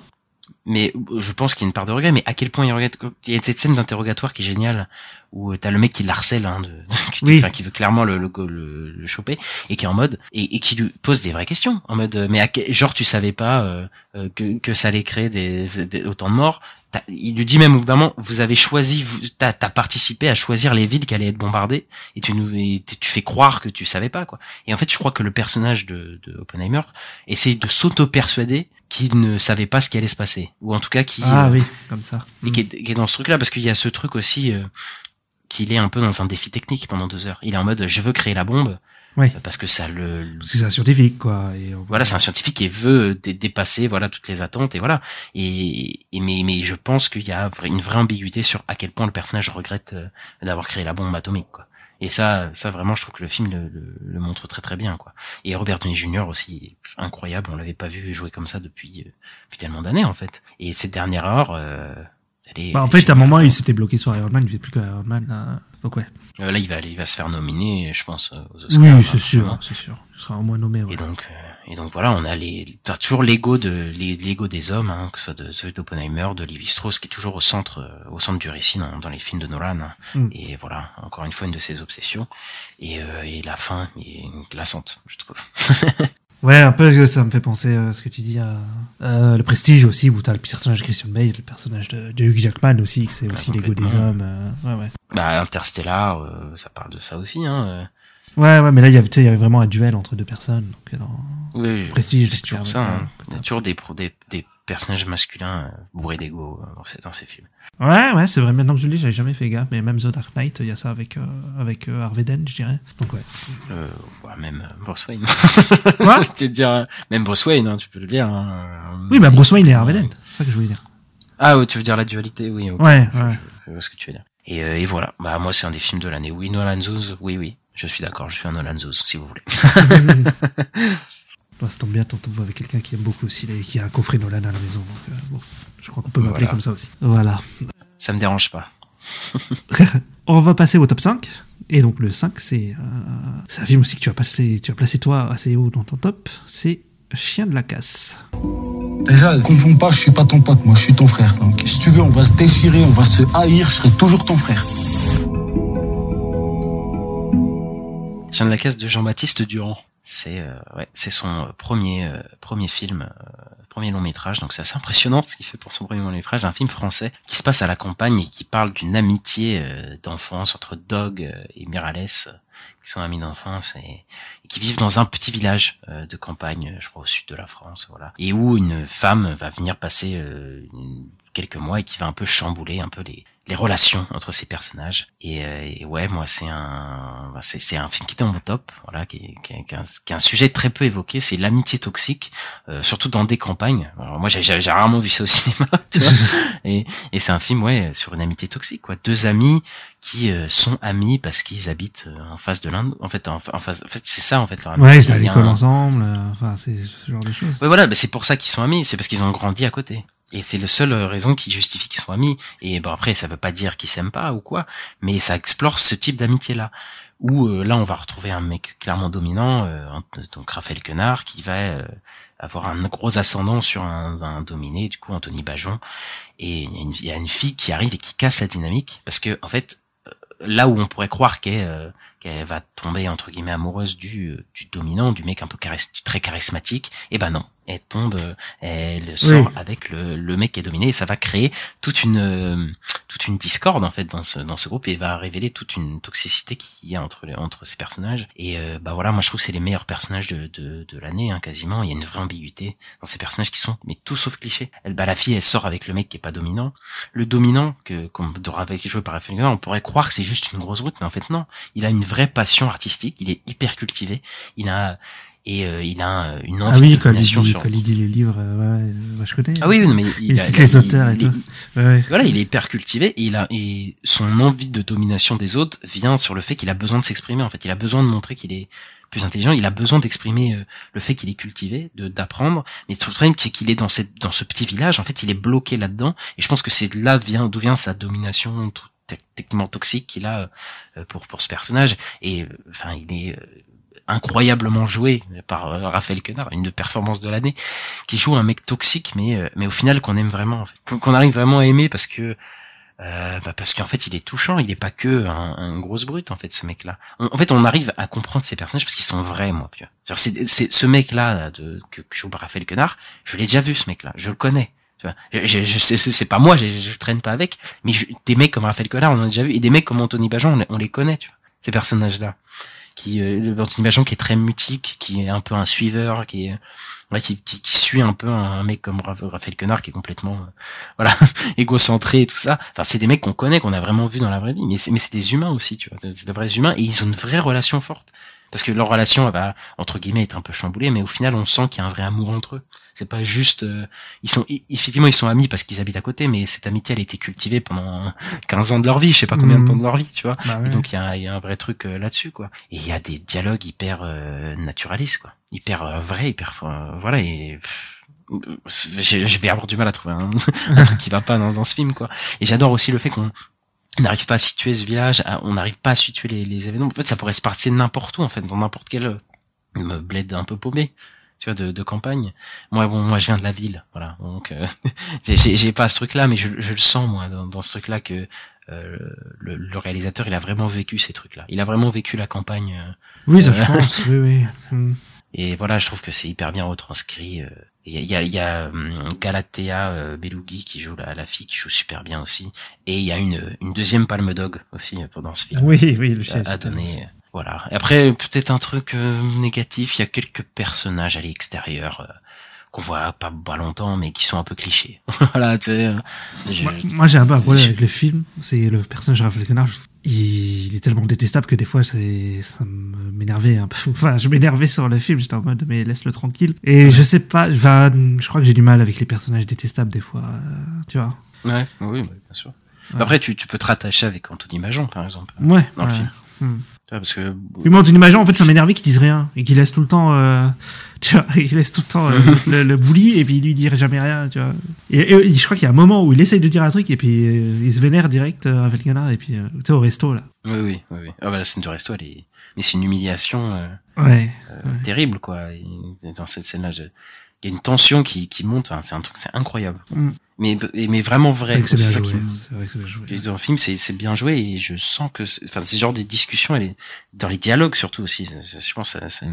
Mais je pense qu'il y a une part de regret, mais à quel point il regrette Il y a cette scène d'interrogatoire qui est géniale, où euh, t'as le mec qui l'harcèle, hein, de, qui, Oui. enfin, qui veut clairement le, le, le, le choper, et qui est en mode, et, et qui lui pose des vraies questions, en mode, euh, mais à genre tu savais pas euh, euh, que, que ça allait créer des, des- autant de morts Il lui dit même au bout d'un moment, vous avez choisi, t'as as participé à choisir les villes qui allaient être bombardées, et tu nous, et tu fais croire que tu savais pas quoi. Et en fait, je crois que le personnage de, de Oppenheimer essaye de s'auto-persuader qu'il ne savait pas ce qui allait se passer, ou en tout cas qui Ah euh, oui, comme ça. et qui est, qui est dans ce truc-là, parce qu'il y a ce truc aussi euh, qu'il est un peu dans un défi technique pendant deux heures. Il est en mode, je veux créer la bombe, Ouais. euh, parce que ça le... Parce que c'est un scientifique, quoi. Et, Voilà, c'est un scientifique qui veut dé- dépasser voilà toutes les attentes et voilà. Et, et mais mais je pense qu'il y a une vraie ambiguïté sur à quel point le personnage regrette euh, d'avoir créé la bombe atomique quoi. Et ça ça vraiment je trouve que le film le, le, le montre très très bien quoi. Et Robert Downey Jr aussi incroyable, on l'avait pas vu jouer comme ça depuis euh, depuis tellement d'années en fait. Et cette dernière heure euh, elle est, Bah, en fait, à un moment, il s'était bloqué sur Iron Man, il faisait plus que Iron Man. là. Donc, ouais. Euh, là, il va, il va se faire nominer, je pense, aux Oscars. Oui, hein, c'est sûr, forcément. c'est sûr. Il sera au moins nommé, ouais. Et donc, euh, et donc voilà, on a les, t'as toujours l'ego de, l'ego des hommes, hein, que ce soit de celui d'Oppenheimer, de Levi Strauss, qui est toujours au centre, euh, au centre du récit dans, dans les films de Nolan. hein. Mm. Et voilà, encore une fois, une de ses obsessions. Et, euh, et la fin est glaçante, je trouve. Ouais, un peu, ça me fait penser euh, ce que tu dis à euh, le Prestige aussi, où t'as le personnage de Christian Bale, le personnage de, de Hugh Jackman aussi, que c'est aussi l'ego des hommes. euh, ouais, ouais. bah, Interstellar, euh, ça parle de ça aussi, hein. Ouais, ouais, mais là, il y avait, tu sais, il y avait vraiment un duel entre deux personnes. Donc, euh, dans Oui, Prestige, c'est toujours ça. Hein. Il y a toujours des, des, des personnages masculins euh, bourrés d'ego euh, dans ces, dans ces films. Ouais, ouais, c'est vrai. Maintenant que je le dis, j'avais jamais fait gaffe. Mais même The Dark Knight, il y a ça avec, euh, avec euh, Harvey Dent, je dirais. Donc, ouais. Euh, ouais, même Bruce Wayne. Quoi? Te dire, même Bruce Wayne, hein, tu peux le dire. hein, Oui, bah, Bruce Wayne et Harvey Dent. C'est ça que je voulais dire. Ah, ouais, tu veux dire la dualité, oui. Ouais, Je- ouais. Je, je vois ce que tu veux dire. Et, et voilà. Bah moi, c'est un des films de l'année. Oui, Nolan Zouz. Oui, oui. Je suis d'accord. Je suis un Nolan Zouz, si vous voulez. Ça tombe bien, t'en tombes avec quelqu'un qui aime beaucoup aussi, les- qui a un coffret Nolan à la maison. Donc, euh, bon, je crois qu'on peut m'appeler Voilà. comme ça aussi. Voilà. Ça me dérange pas. On va passer au top 5. Et donc, le 5, c'est euh, c'est un film aussi que tu as, passé, tu as placé toi assez haut dans ton top. C'est Chien de la casse. Déjà, confonds pas, je suis pas ton pote, moi je suis ton frère. Donc si tu veux, on va se déchirer, on va se haïr, je serai toujours ton frère. Je viens de la case de Jean-Baptiste Durand. C'est euh, ouais, c'est son euh, premier euh, premier film, euh, premier long métrage, donc c'est assez impressionnant ce qu'il fait pour son premier long métrage, un film français qui se passe à la campagne et qui parle d'une amitié euh, d'enfance entre Dog euh, et Mirales, qui sont amis d'enfance et, et qui vivent dans un petit village de campagne, je crois au sud de la France, voilà, et où une femme va venir passer quelques mois et qui va un peu chambouler un peu les les relations entre ces personnages et, euh, et ouais moi c'est un bah, c'est c'est un film qui était en mon top voilà qui est, qui est- qui un, qui est un sujet très peu évoqué c'est l'amitié toxique euh, surtout dans des campagnes alors moi j'ai j'ai j'ai rarement vu ça au cinéma tu vois et et c'est un film ouais sur une amitié toxique quoi deux amis qui euh, sont amis parce qu'ils habitent euh, en face de l'un en fait en, en face en fait c'est ça en fait leur Ouais, amitié. ils étaient à l'école un- ensemble. euh, Enfin, c'est ce genre de choses. Ouais, voilà, bah, c'est pour ça qu'ils sont amis, c'est parce qu'ils ont grandi à côté. Et c'est le seul euh, raison qui justifie qu'ils soient amis. Et bon après, ça veut pas dire qu'ils s'aiment pas ou quoi, mais ça explore ce type d'amitié là. Où euh, là, on va retrouver un mec clairement dominant, euh, donc Raphaël Quenard, qui va euh, avoir un gros ascendant sur un, un dominé, du coup Anthony Bajon. Et il y, y a une fille qui arrive et qui casse la dynamique, parce que en fait, euh, là où on pourrait croire euh, qu'elle va tomber entre guillemets amoureuse du euh, du dominant, du mec un peu charis- très charismatique, et ben non, elle tombe, euh, elle sort Oui. avec le, le mec qui est dominé et ça va créer toute une euh, toute une discorde en fait dans ce dans ce groupe et va révéler toute une toxicité qu'il y a entre les, entre ces personnages. Et euh, bah voilà moi je trouve que c'est les meilleurs personnages de de, de l'année hein, quasiment. Il y a une vraie ambiguïté dans ces personnages qui sont mais tout sauf clichés. Elle bah la fille elle sort avec le mec qui est pas dominant. Le dominant que comme de avec joué par Raphaël on pourrait croire que c'est juste une grosse brute mais en fait non. Il a une vraie passion artistique il est hyper cultivé il a et euh, il a une envie Ah oui, de quand il, domination dit, sur quand il dit les livres, euh, ouais, ouais, je connais. ah oui, mais il, a- cite il- les auteurs et tout. Ouais. Voilà, il est hyper cultivé et il a et son envie de domination des autres vient sur le fait qu'il a besoin de s'exprimer. En fait, il a besoin de montrer qu'il est plus intelligent. Il a besoin d'exprimer euh, le fait qu'il est cultivé, de d'apprendre. Mais le problème, c'est qu'il est dans cette dans ce petit village. En fait, il est bloqué là-dedans. Et je pense que c'est là vient d'où vient sa domination tout- techniquement toxique qu'il a euh, pour pour ce personnage. Et euh, enfin, il est euh, incroyablement joué par Raphaël Quenard, une de performances de l'année, qui joue un mec toxique, mais mais au final qu'on aime vraiment, qu'on arrive vraiment à aimer parce que euh, bah parce qu'en fait il est touchant, il est pas que un, un grosse brute en fait ce mec-là. En fait on arrive à comprendre ces personnages parce qu'ils sont vrais moi. C'est c'est ce mec-là là, de que, que joue Raphaël Quenard, je l'ai déjà vu ce mec-là, je le connais. Tu vois. Je, je, sais- c'est pas moi, je, je traîne pas avec, mais je- des mecs comme Raphaël Quenard on en a déjà vu et des mecs comme Anthony Bajon on, les- on les connaît, tu vois. Ces personnages-là qui euh, Anthony Bajon qui est très mutique, qui est un peu un suiveur, qui ouais, qui, qui, qui suit un peu un, mec comme Raph- Raphaël Quenard qui est complètement euh, voilà égocentré et tout ça. Enfin, c'est des mecs qu'on connaît, qu'on a vraiment vu dans la vraie vie, mais c'est mais c'est des humains aussi, tu vois. C'est des vrais humains et ils ont une vraie relation forte. Parce que leur relation va entre guillemets être un peu chamboulée, mais au final on sent qu'il y a un vrai amour entre eux. C'est pas juste euh, ils sont effectivement ils sont amis parce qu'ils habitent à côté, mais cette amitié elle a été cultivée pendant 15 ans de leur vie, je sais pas combien de Mhm. temps de leur vie, tu vois. Bah Et ouais. donc il y a, y a un vrai truc euh, là-dessus quoi. Et il y a des dialogues hyper euh, naturalistes quoi, hyper euh, vrais, hyper euh, voilà et pff, je, je vais avoir du mal à trouver un, un truc qui va pas dans, dans ce film quoi. Et j'adore aussi le fait qu'on n'arrive pas à situer ce village, à- on n'arrive pas à situer les, les événements. En fait, ça pourrait se passer n'importe où en fait, dans n'importe quel euh, me bled un peu paumé tu vois de, de campagne moi bon moi je viens de la ville voilà donc euh, j'ai- pas ce truc là mais je, je le sens moi dans, dans ce truc là que euh, le, le réalisateur il a vraiment vécu ces trucs là il a vraiment vécu la campagne euh, Oui, ça euh, je pense, oui, oui. Hmm. et voilà je trouve que c'est hyper bien retranscrit euh. il y a, il y a, y a, hum, Galatea euh, Belugi qui joue la, la fille qui joue super bien aussi et il y a une, une deuxième palme dog aussi euh, pendant ce film Oui, oui, le à, à donner euh, voilà et après peut-être un truc euh, négatif il y a quelques personnages à l'extérieur euh, qu'on voit pas, pas longtemps mais qui sont un peu clichés voilà tu sais euh, je- Moi, j'ai un peu un problème avec le film. C'est le personnage Raphaël je- Il, il est tellement détestable que des fois, c'est, ça m'énervait un peu. Enfin, je m'énervais sur le film. J'étais en mode, mais laisse-le tranquille. Et je sais pas, je crois que j'ai du mal avec les personnages détestables des fois. euh, tu vois. ouais oui, bien sûr Ouais. après tu, tu peux te rattacher avec Anthony Majon par exemple Ouais. dans le film Hmm. Tu vois, parce que Oui, moi, Anthony Majon, en fait, ça m'énervait qu'il dise rien et qu'il laisse tout le temps, euh, tu vois, il laisse tout le temps euh, le, le bully et puis il lui dit jamais rien, tu vois. Et, et je crois qu'il y a un moment où il essaye de dire un truc et puis euh, il se vénère direct euh, avec Canard et puis, euh, tu sais, au resto, là. Oui, oui, oui, oui. Ah bah la scène du resto, elle est, mais c'est une humiliation euh, Ouais. terrible, quoi. Et dans cette scène-là, je- il y a une tension qui, qui monte. Enfin, c'est un truc, c'est incroyable. Mm. Mais mais vraiment vrai. C'est ça joué. qui vrai que bien joué. dans le film, c'est c'est bien joué et je sens que, c'est- enfin, c'est genre des discussions, elle est dans les dialogues surtout aussi. Je pense, ça, ça-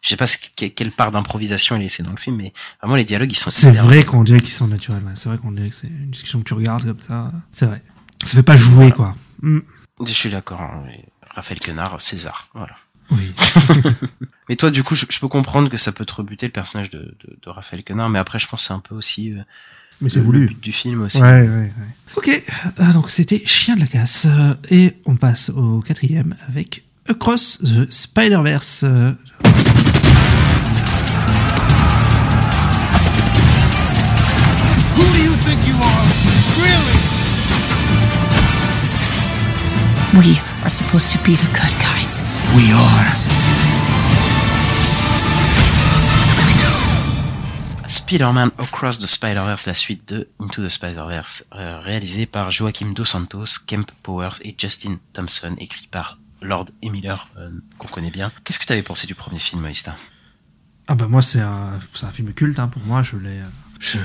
je sais pas ce que- quelle part d'improvisation il est dans le film, mais vraiment les dialogues ils sont. C'est vrai qu'on dirait qu'ils sont naturels. C'est vrai qu'on dirait que c'est une discussion que tu regardes comme ça. C'est vrai. Ça fait pas jouer, quoi. Mm. Je suis d'accord. hein, Raphaël Quenard, César, voilà. Oui. mais toi, du coup, je, je peux comprendre que ça peut te rebuter le personnage de, de, de Raphaël Quenard, mais après, je pense que c'est un peu aussi. euh, Mais c'est voulu. Le but du film aussi. Ouais, ouais, ouais. Ok, euh, donc c'était Chien de la casse. euh, et on passe au quatrième avec Across the Spider-Verse. euh, Who do you think you are? Really? We are supposed to be the good guys. We are. Spider-Man Across the Spider-Verse, la suite de Into the Spider-Verse, euh, réalisé par Joaquim Dos Santos, Kemp Powers et Justin Thompson, écrit par Lord et Miller, euh, qu'on connaît bien. Qu'est-ce que tu avais pensé du premier film, Aïsta Ah bah moi c'est un, film culte hein, pour moi. Je l'ai, euh, je,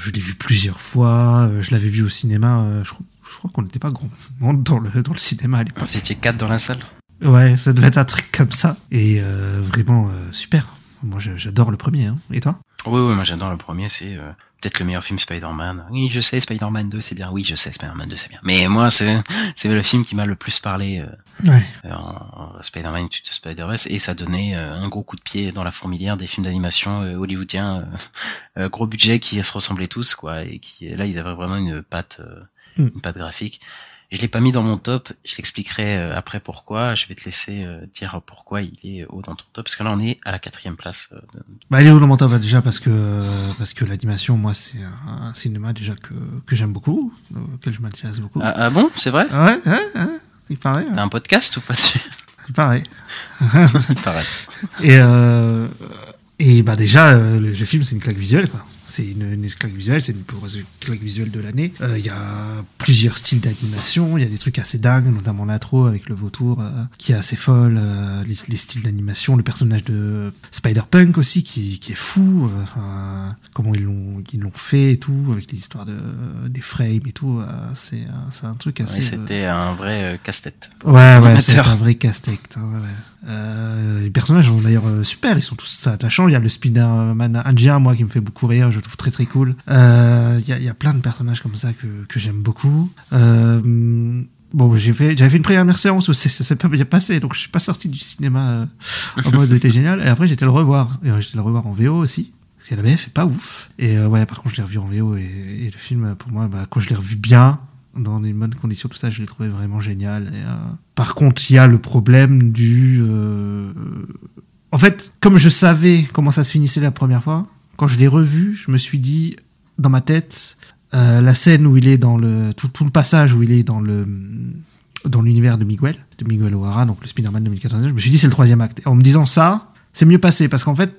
je l'ai vu plusieurs fois. Je l'avais vu au cinéma. Je, crois- je crois qu'on n'était pas grand monde dans le dans le cinéma à l'époque. Vous étiez quatre dans la salle? Ouais, ça devait être un truc comme ça. Et euh, vraiment super. Moi j'adore le premier. Hein. Et toi? Oui, oui, moi j'adore le premier, c'est euh, peut-être le meilleur film Spider-Man. Oui, je sais, Spider-Man 2 c'est bien. Oui, je sais, Spider-Man 2 c'est bien. Mais moi, c'est c'est le film qui m'a le plus parlé euh, Ouais. euh, en, en Spider-Man Into the Spider-Verse et ça donnait euh, un gros coup de pied dans la fourmilière des films d'animation euh, hollywoodiens gros budget qui se ressemblaient tous quoi et qui là ils avaient vraiment une patte Mm. une patte graphique. Je l'ai pas mis dans mon top, je l'expliquerai euh, après pourquoi. Je vais te laisser euh, dire pourquoi il est haut dans ton top parce que là on est à la quatrième place. euh, de- Bah, il est où dans mon top bah, déjà parce que parce que l'animation moi c'est un, cinéma déjà que que j'aime beaucoup, auquel je m'intéresse beaucoup. Ah, ah bon, c'est vrai? Ouais, ouais, ouais, il paraît. T'as un podcast ou pas dessus? Il paraît. Il paraît. Et, euh, et bah déjà, le, le film, c'est une claque visuelle, quoi. C'est une, une claque visuelle, c'est une plus grosse claque visuelle de l'année. Euh, Il y a plusieurs styles d'animation, il y a des trucs assez dingues, notamment l'intro avec le vautour, euh, qui est assez folle, euh, les, les styles d'animation, le personnage de Spider-Punk aussi, qui, qui est fou, euh, enfin, comment ils l'ont ils l'ont fait et tout, avec les histoires de, des frames et tout, euh, c'est euh, un truc assez... Ouais, C'était un vrai euh, casse-tête. Ouais, ouais, c'est un vrai casse-tête. hein, ouais. Euh, les personnages sont d'ailleurs euh, super, ils sont tous attachants. Il y a le Spider-Man indien, moi, qui me fait beaucoup rire, je trouve très très cool. Euh, Il y, a, il y a plein de personnages comme ça que, que j'aime beaucoup. Euh, bon, j'ai fait, j'avais fait une première séance ça s'est pas bien passé, donc je suis pas sorti du cinéma euh, en mode c'était génial. Et après, j'étais le revoir. Et euh, j'étais le revoir en VO aussi. Parce que la VF est pas ouf. Et euh, ouais, par contre, je l'ai revu en VO et, et le film, pour moi, bah, quand je l'ai revu bien, dans des bonnes conditions, tout ça, je l'ai trouvé vraiment génial. Et, euh, Par contre, il y a le problème du. euh, En fait, comme je savais comment ça se finissait la première fois, quand je l'ai revu, je me suis dit dans ma tête euh, la scène où il est dans le tout, le passage où il est dans le dans l'univers de Miguel, de Miguel O'Hara, donc le Spider-Man 2014. Je me suis dit c'est le troisième acte. En me disant ça, c'est mieux passé parce qu'en fait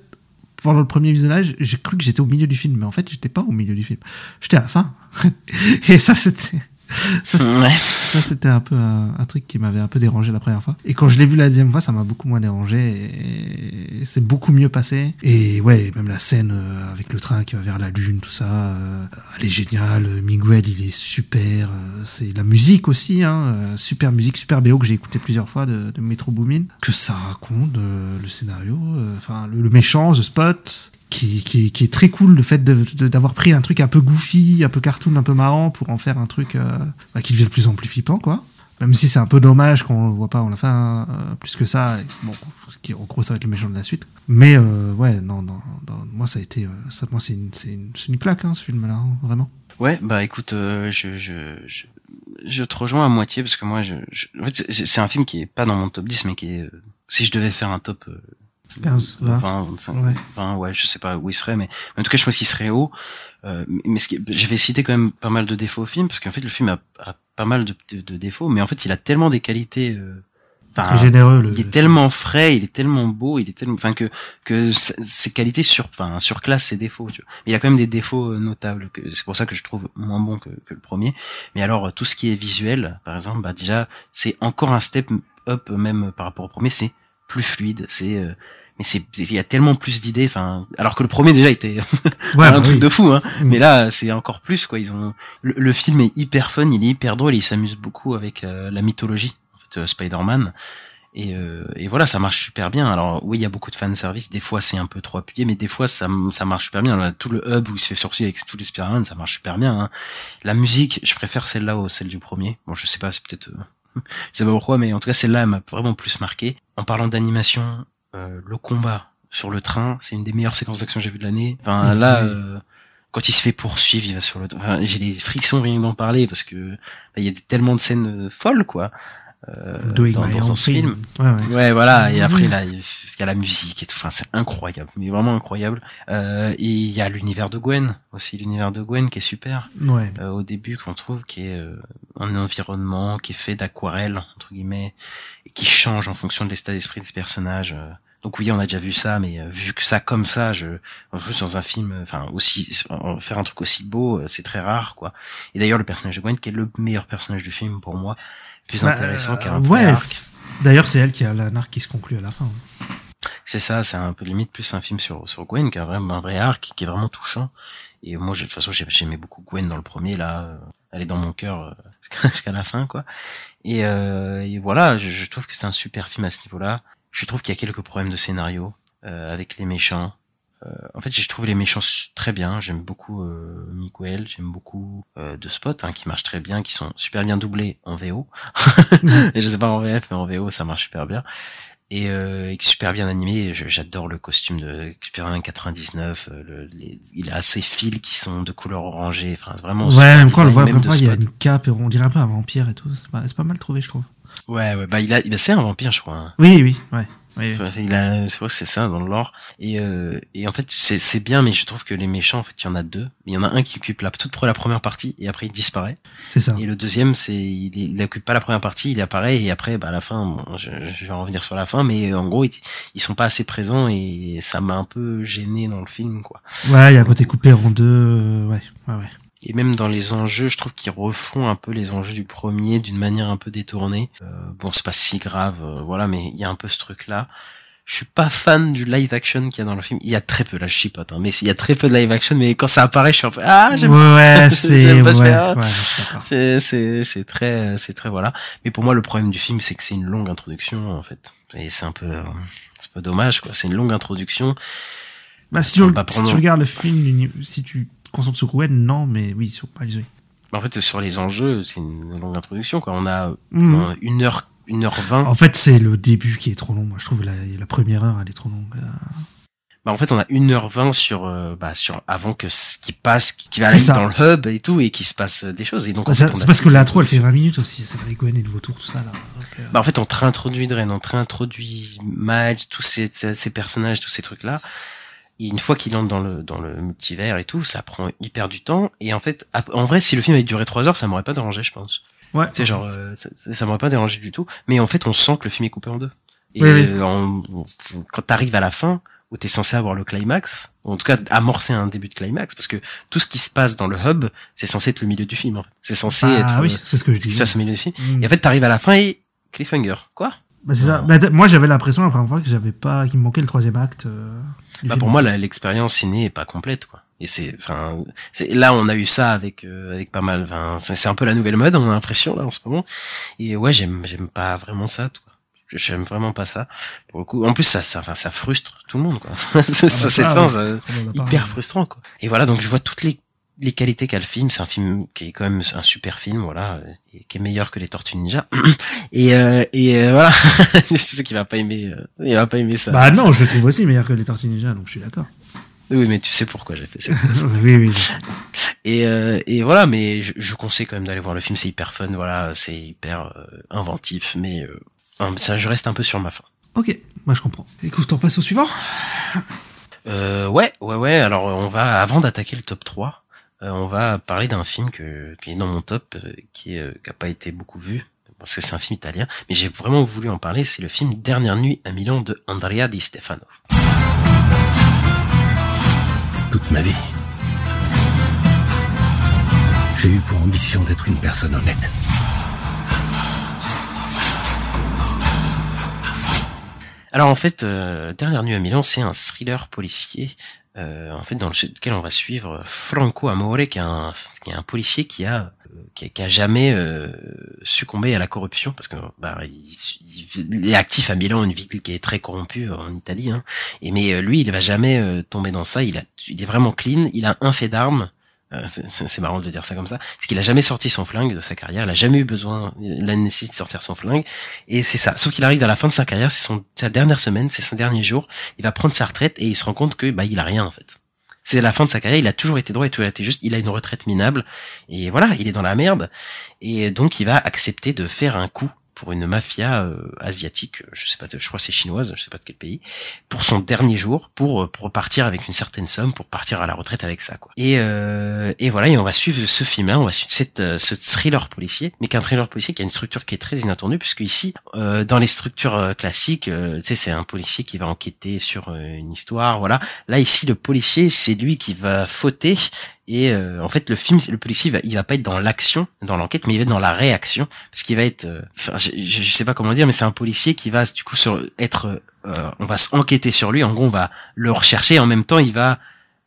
pendant le premier visionnage, j'ai cru que j'étais au milieu du film, mais en fait, j'étais pas au milieu du film. J'étais à la fin. Et ça, c'était. Ça, c'était- Ouais. un peu un, un truc qui m'avait un peu dérangé la première fois. Et quand je l'ai vu la deuxième fois, ça m'a beaucoup moins dérangé. Et c'est beaucoup mieux passé. Et ouais, même la scène euh, avec le train qui va vers la lune, tout ça, euh, elle est géniale. Miguel, il est super. euh, C'est la musique aussi, hein, super musique, super BO que j'ai écouté plusieurs fois de, de Metro Boomin. Que ça raconte, le scénario, enfin le, le méchant, The Spot. Qui, qui, qui est très cool le fait d'avoir pris un truc un peu goofy, un peu cartoon, un peu marrant pour en faire un truc euh, bah, qui devient de plus en plus flippant quoi. Même si c'est un peu dommage qu'on le voit pas en la fin euh, plus que ça. Bon, qui, en gros, ça va être le méchant de la suite. Mais euh, ouais, non, non, non, moi ça a été, euh, ça, moi c'est une, une, une claque hein, ce film-là, hein, vraiment. Ouais, bah écoute, euh, je, je, je, je te rejoins à moitié parce que moi, je, je- en fait, c'est- un film qui est pas dans mon top 10, mais qui est, si je devais faire un top 15, 20. 20, 25, Ouais. 20, ouais, je sais pas où il serait, mais en tout cas, je pense qu'il serait haut. Euh, mais ce qui, je vais citer quand même pas mal de défauts au film parce qu'en fait, le film a, a pas mal de, de, de défauts, mais en fait, il a tellement des qualités. euh, Enfin, Très généreux, le- il est tellement frais, il est tellement beau, il est tellement, enfin que que ses qualités sur, enfin surclassent ses défauts. Tu vois. Mais il a quand même des défauts euh, notables. Que c'est pour ça que je trouve moins bon que, que le premier. Mais alors tout ce qui est visuel, par exemple, bah déjà c'est encore un step up même par rapport au premier. C'est plus fluide. C'est euh, mais c'est il y a tellement plus d'idées enfin alors que le premier déjà était Ouais, un bah truc oui. de fou hein. Mm. mais là c'est encore plus quoi. Ils ont le, le film est hyper fun il est hyper drôle et il s'amuse beaucoup avec euh, la mythologie en fait euh, Spider-Man. Et, euh, et voilà ça marche super bien. Alors oui il y a beaucoup de fan service des fois c'est un peu trop appuyé mais des fois ça ça marche super bien. Alors, tout le hub où il se fait sorcier avec tous les Spider-Man ça marche super bien hein. la musique je préfère celle-là au celle du premier. Bon je sais pas c'est peut-être je sais pas pourquoi mais en tout cas celle-là elle m'a vraiment plus marqué. En parlant d'animation euh, le combat sur le train c'est une des meilleures séquences d'action que j'ai vues de l'année enfin Mhm. là euh, quand il se fait poursuivre, il va sur le. Enfin, j'ai des frictions rien d'en parler parce que bah, il y a tellement de scènes euh, folles quoi. Euh, Doing dans, dans ce thing. film. Ouais, ouais. Ouais, voilà. Et Mhm. après là, il y a la musique et tout. Enfin, c'est incroyable, mais vraiment incroyable. Euh, et il y a l'univers de Gwen aussi, l'univers de Gwen qui est super. Ouais. Euh, au début, qu'on trouve qui est euh, un environnement qui est fait d'aquarelle entre guillemets et qui change en fonction de l'état d'esprit des personnages. Donc oui, on a déjà vu ça, mais vu que ça comme ça, je en plus dans un film, enfin aussi faire un truc aussi beau, c'est très rare quoi. Et d'ailleurs le personnage de Gwen, qui est le meilleur personnage du film pour moi, plus Bah, intéressant euh, qu'un vrai Ouais. arc. D'ailleurs, c'est elle qui a la narque qui se conclut à la fin. C'est ça, c'est un peu limite plus un film sur sur Gwen qu'un vrai un vrai arc qui est vraiment touchant. Et moi, je- de toute façon, j'ai- j'aimais beaucoup Gwen dans le premier là. euh, Elle est dans mon cœur euh, jusqu'à la fin quoi. Et, euh, et voilà, je, je trouve que c'est un super film à ce niveau-là. Je trouve qu'il y a quelques problèmes de scénario euh, avec les méchants. Euh, en fait, je trouve les méchants très bien. J'aime beaucoup euh, Miguel, j'aime beaucoup euh, de Spot, hein, qui marchent très bien, qui sont super bien doublés en VO. et je sais pas en VF, mais en VO, ça marche super bien. Et, euh, et super bien animé. J'adore le costume de Spider-Man 99. euh, le- les- il a ses fils qui sont de couleur orangée. Enfin, c'est vraiment. Ouais, même quand on le voit, même pas, il y a une cape et on dirait un peu un vampire et tout. C'est pas, c'est pas mal trouvé, je trouve. Ouais, ouais, bah il a, il a- c'est un vampire, je crois. hein. Oui, oui, ouais. Oui. Il a, c'est vrai que c'est ça dans le lore. Et, euh, et en fait, c'est, c'est bien, mais je trouve que les méchants, en fait, il y en a deux. Il y en a un qui occupe la, toute la première partie et après il disparaît. C'est ça. Et le deuxième, c'est, il, il occupe pas la première partie, il apparaît et après, bah, à la fin, bon, je, je vais en revenir sur la fin, mais en gros, ils, ils sont pas assez présents et ça m'a un peu gêné dans le film, quoi. Ouais, il y a un côté coupé en deux. euh, ouais, ouais, ouais. Et même dans les enjeux, je trouve qu'ils refont un peu les enjeux du premier d'une manière un peu détournée. Euh, bon, c'est pas si grave, euh, voilà, mais il y a un peu ce truc-là. Je suis pas fan du live action qu'il y a dans le film. Il y a très peu, là, je chipote, hein, mais il y a très peu de live action, mais quand ça apparaît, je suis un peu, ah, j'aime Ouais, c'est- J'aime pas ce ouais, ouais. C'est, c'est, très, c'est très, voilà. Mais pour moi, le problème du film, c'est que c'est une longue introduction, en fait. Et c'est un peu, euh, c'est pas dommage, quoi. C'est une longue introduction. Bah, si tu, si tu regardes le film, si tu te concentres sur Gwen, non, mais oui, sur pas oui. En fait, sur les enjeux, c'est une longue introduction, quoi. On a Mhm. une heure, une heure vingt. En fait, c'est le début qui est trop long. Moi, je trouve la, la première heure, elle est trop longue. euh. Bah, en fait, on a 1h20 sur, euh, bah, sur, avant que ce qui passe, qui va ça. dans le hub et tout, et qu'il se passe euh, des choses. Et donc, Bah, c'est parce que l'intro, elle fait l'introduction. 20 minutes aussi. C'est avec Gwen et le vautour, tout ça, là. Donc, euh, Bah, en fait, on te réintroduit Dren, on te réintroduit Miles, tous ces, ces personnages, tous ces trucs-là. Et une fois qu'il entre dans le, dans le multivers et tout, ça prend hyper du temps. Et en fait, en vrai, si le film avait duré 3 heures, ça m'aurait pas dérangé, je pense. Ouais. C'est genre, euh, ça, ça m'aurait pas dérangé du tout. Mais en fait, on sent que le film est coupé en deux. Et Oui, oui. euh, en- quand t'arrives à la fin, où t'es censé avoir le climax, ou en tout cas amorcer un début de climax, parce que tout ce qui se passe dans le hub, c'est censé être le milieu du film. En fait. C'est censé Ah être oui, euh, c'est ce que je ce qui se passe au milieu du film. Mm. Et en fait, t'arrives à la fin et cliffhanger. Quoi? Bah, c'est ça. Bah, moi, j'avais l'impression la première fois que j'avais pas, qu'il me manquait le troisième acte. euh, Bah pour moi, l'expérience ciné est pas complète, quoi. Et c'est, enfin, c'est là on a eu ça avec euh, avec pas mal. Enfin, c'est un peu la nouvelle mode, on a l'impression là en ce moment. Et ouais, j'aime j'aime pas vraiment ça, quoi. J'aime vraiment pas ça. Pour le coup, en plus ça, ça, enfin, ça frustre tout le monde, quoi. Ça, bah, cette fin, hyper frustrant, quoi. Et voilà, donc je vois toutes les les qualités qu'a le film. C'est un film qui est quand même un super film, voilà, et qui est meilleur que les Tortues Ninja. et euh, et euh, voilà, je sais qu'il va pas aimer, euh, il va pas aimer ça. Bah, non, je le trouve aussi meilleur que les Tortues Ninja, donc je suis d'accord. Oui, mais tu sais pourquoi j'ai fait ça. oui, oui. Et, euh, et voilà, mais je, je conseille quand même d'aller voir le film, c'est hyper fun, voilà, c'est hyper euh, inventif, mais euh, ça, je reste un peu sur ma fin. Ok, moi je comprends. Écoute, on passe au suivant? Euh, ouais, ouais, ouais, alors on va, avant d'attaquer le top 3, euh, on va parler d'un film que, qui est dans mon top, euh, qui, est, euh, pas été beaucoup vu, parce que c'est un film italien, mais j'ai vraiment voulu en parler, c'est le film Dernière nuit à Milan de Andrea Di Stefano. Toute ma vie, j'ai eu pour ambition d'être une personne honnête. Alors en fait, euh, Dernière nuit à Milan, c'est un thriller policier. euh, en fait, dans lequel on va suivre Franco Amore, qui est un, policier qui a euh, qui a, qui a jamais euh, succombé à la corruption parce que bah, il, est actif à Milan, une ville qui est très corrompue en Italie. Hein. Et mais lui, il va jamais tomber dans ça. Il a, il est vraiment clean. Il a un fait d'armes. Euh, c'est c'est marrant de dire ça comme ça, parce qu'il a jamais sorti son flingue de sa carrière, il a jamais eu besoin, la nécessité de sortir son flingue, et c'est ça. Sauf qu'il arrive à la fin de sa carrière, c'est sa dernière semaine, c'est son dernier jour, il va prendre sa retraite et il se rend compte que bah il a rien en fait. C'est la fin de sa carrière, il a toujours été droit et toujours été juste, il a une retraite minable, et voilà, il est dans la merde, et donc il va accepter de faire un coup pour une mafia euh, asiatique, je sais pas, je crois c'est chinoise, je sais pas de quel pays, pour son dernier jour, pour euh, pour partir avec une certaine somme, pour partir à la retraite avec ça, quoi. Et euh, et voilà, et on va suivre ce film-là, on va suivre cette euh, ce thriller policier, mais qu'un thriller policier qui a une structure qui est très inattendue, puisque ici, euh, dans les structures euh, classiques, tu sais, c'est un policier qui va enquêter sur une histoire, voilà. Là ici, le policier, c'est lui qui va fauter et euh, en fait, le film, le policier, il va, il va pas être dans l'action, dans l'enquête, mais il va être dans la réaction, parce qu'il va être, euh, enfin, je, je, je sais pas comment dire, mais c'est un policier qui va du coup sur, être, euh, on va enquêter sur lui. En gros, on va le rechercher. En même temps, il va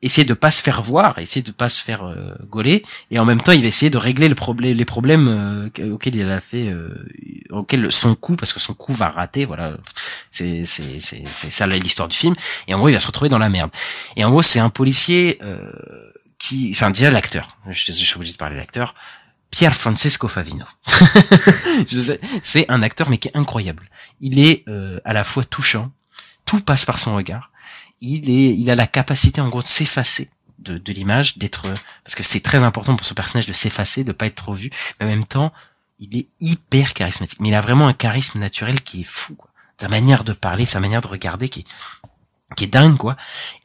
essayer de pas se faire voir, essayer de pas se faire euh, gauler, et en même temps, il va essayer de régler le problème, les problèmes euh, auxquels il a fait, euh, auxquels son coup, parce que son coup va rater. Voilà, c'est c'est c'est c'est ça l'histoire du film. Et en gros, il va se retrouver dans la merde. Et en gros, c'est un policier. Euh, qui, enfin déjà l'acteur, je, suis obligé de parler de l'acteur, Pierre Francesco Favino. c'est un acteur mais qui est incroyable. Il est euh, à la fois touchant, tout passe par son regard. Il est, il a la capacité en gros de s'effacer de, l'image, d'être, parce que c'est très important pour ce personnage de s'effacer, de pas être trop vu, mais en même temps, il est hyper charismatique. Mais il a vraiment un charisme naturel qui est fou. Sa manière de parler, sa manière de regarder, qui est qui est dingue quoi.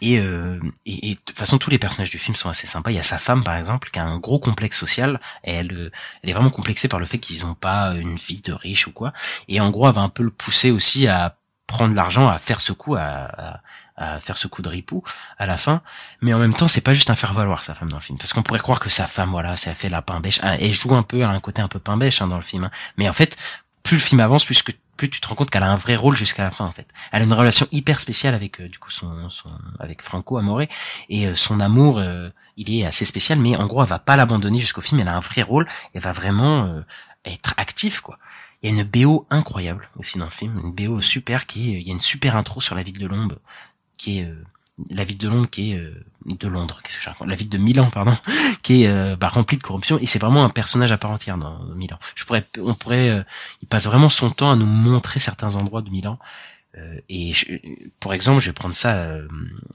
Et, euh, et, et de toute façon tous les personnages du film sont assez sympas. Il y a sa femme par exemple qui a un gros complexe social et elle euh, elle est vraiment complexée par le fait qu'ils ont pas une vie de riche ou quoi. Et en gros elle va un peu le pousser aussi à prendre l'argent à faire ce coup à, à, à faire ce coup de ripou à la fin. Mais en même temps c'est pas juste un faire valoir sa femme dans le film. Parce qu'on pourrait croire que sa femme voilà ça fait la pain bêche. Ah, elle joue un peu à un côté un peu pain bêche hein, dans le film hein. mais en fait plus le film avance plus que plus tu te rends compte qu'elle a un vrai rôle jusqu'à la fin en fait. Elle a une relation hyper spéciale avec euh, du coup son, son avec Franco Amore et euh, son amour euh, il est assez spécial mais en gros elle va pas l'abandonner jusqu'au film, elle a un vrai rôle, elle va vraiment euh, être active quoi. Il y a une BO incroyable aussi dans le film, une BO super qui est, il y a une super intro sur la ville de Londres qui est euh, la ville de Londres qui est euh, de Londres, qu'est-ce que je raconte La ville de Milan, pardon, qui est euh, bah, remplie de corruption et c'est vraiment un personnage à part entière dans Milan. Je pourrais, on pourrait, euh, il passe vraiment son temps à nous montrer certains endroits de Milan. Euh, et je- pour exemple, je vais prendre ça euh,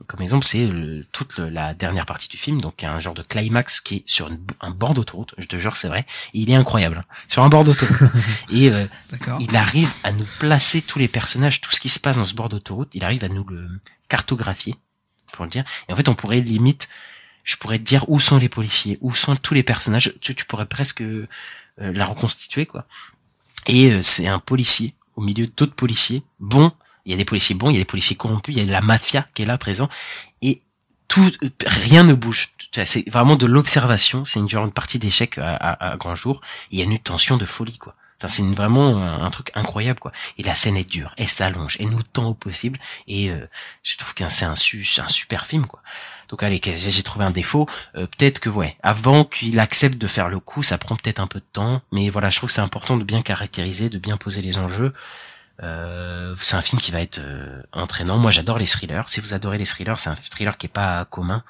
comme exemple, c'est le- toute le- la dernière partie du film, donc un genre de climax qui est sur une- un bord d'autoroute. Je te jure, c'est vrai. Et il est incroyable hein, sur un bord d'autoroute. et euh, il arrive à nous placer tous les personnages, tout ce qui se passe dans ce bord d'autoroute. Il arrive à nous le cartographier, pour le dire. Et en fait, on pourrait limite, je pourrais te dire où sont les policiers, où sont tous les personnages. Tu, tu pourrais presque euh, la reconstituer, quoi. Et euh, c'est un policier au milieu d'autres policiers bons. Il y a des policiers bons, il y a des policiers corrompus, il y a de la mafia qui est là présent. Et tout, rien ne bouge. C'est vraiment de l'observation. C'est une genre partie d'échec à, à, à grand jour. Il y a une tension de folie, quoi. C'est vraiment un, truc incroyable, quoi. Et la scène est dure, elle s'allonge, elle nous tend au possible. Et euh, je trouve que c'est un, un super film, quoi. Donc allez, j'ai trouvé un défaut. Euh, peut-être que ouais, avant qu'il accepte de faire le coup, ça prend peut-être un peu de temps. Mais voilà, je trouve que c'est important de bien caractériser, de bien poser les enjeux. Euh, c'est un film qui va être euh, entraînant. Moi, j'adore les thrillers. Si vous adorez les thrillers, c'est un thriller qui est pas commun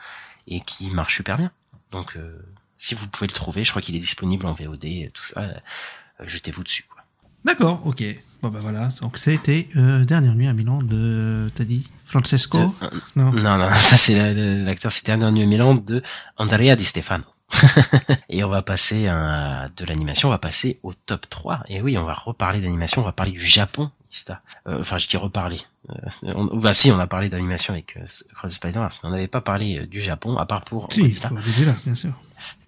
et qui marche super bien. Donc, euh, si vous pouvez le trouver, je crois qu'il est disponible en VOD, tout ça. Euh, Jetez-vous dessus. Quoi. D'accord, ok. Bon bah voilà, donc c'était euh, Dernière nuit à Milan de, t'as dit, Francesco Euh, non. non, ça c'est la- la- l'acteur, c'était Dernière nuit à Milan de Andrea Di Stefano. et on va passer à, de l'animation, on va passer au top 3. Et oui, on va reparler d'animation, on va parler du Japon. Euh, enfin, je dis reparler. On, bah si, on a parlé d'animation avec Cross Spider-Verse, mais on n'avait pas parlé du Japon, à part pour Si, Godzilla, bien sûr.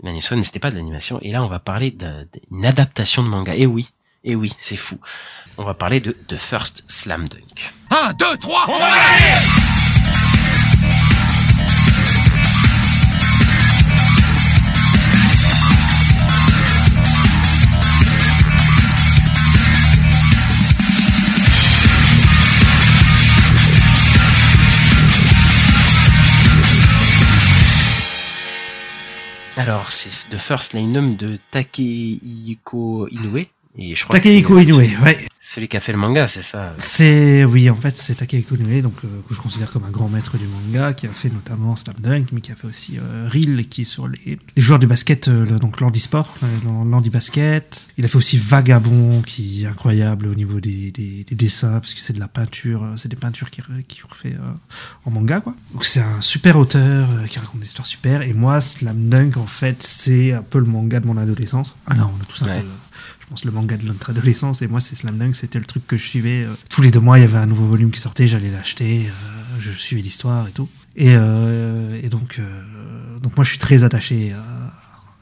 L'animation n'était pas de l'animation. Et là, on va parler d'une adaptation de manga. Et oui, et oui, c'est fou. On va parler de The First Slam Dunk. 1, 2, 3, Alors, c'est The First Linum de Takehiko Inoue. Et je crois Takehiko Inoue, ouais. Celui qui a fait le manga, c'est ça. C'est oui, en fait, c'est Takehiko Inoue, donc euh, que je considère comme un grand maître du manga, qui a fait notamment Slam Dunk, mais qui a fait aussi euh, Reel, qui est sur les, les joueurs de basket, euh, le- donc l'handisport, euh, l'handi basket. Il a fait aussi Vagabond, qui est incroyable au niveau des, des, des dessins, parce que c'est de la peinture, euh, c'est des peintures qui qui refait euh, en manga, quoi. Donc c'est un super auteur euh, qui raconte des histoires super. Et moi, Slam Dunk, en fait, c'est un peu le manga de mon adolescence. Alors, on a tous un Ouais. peu je pense le manga de notre adolescence et moi c'est Slam Dunk c'était le truc que je suivais euh, tous les deux mois il y avait un nouveau volume qui sortait j'allais l'acheter euh, je suivais l'histoire et tout. Et, euh, et donc donc moi je suis très attaché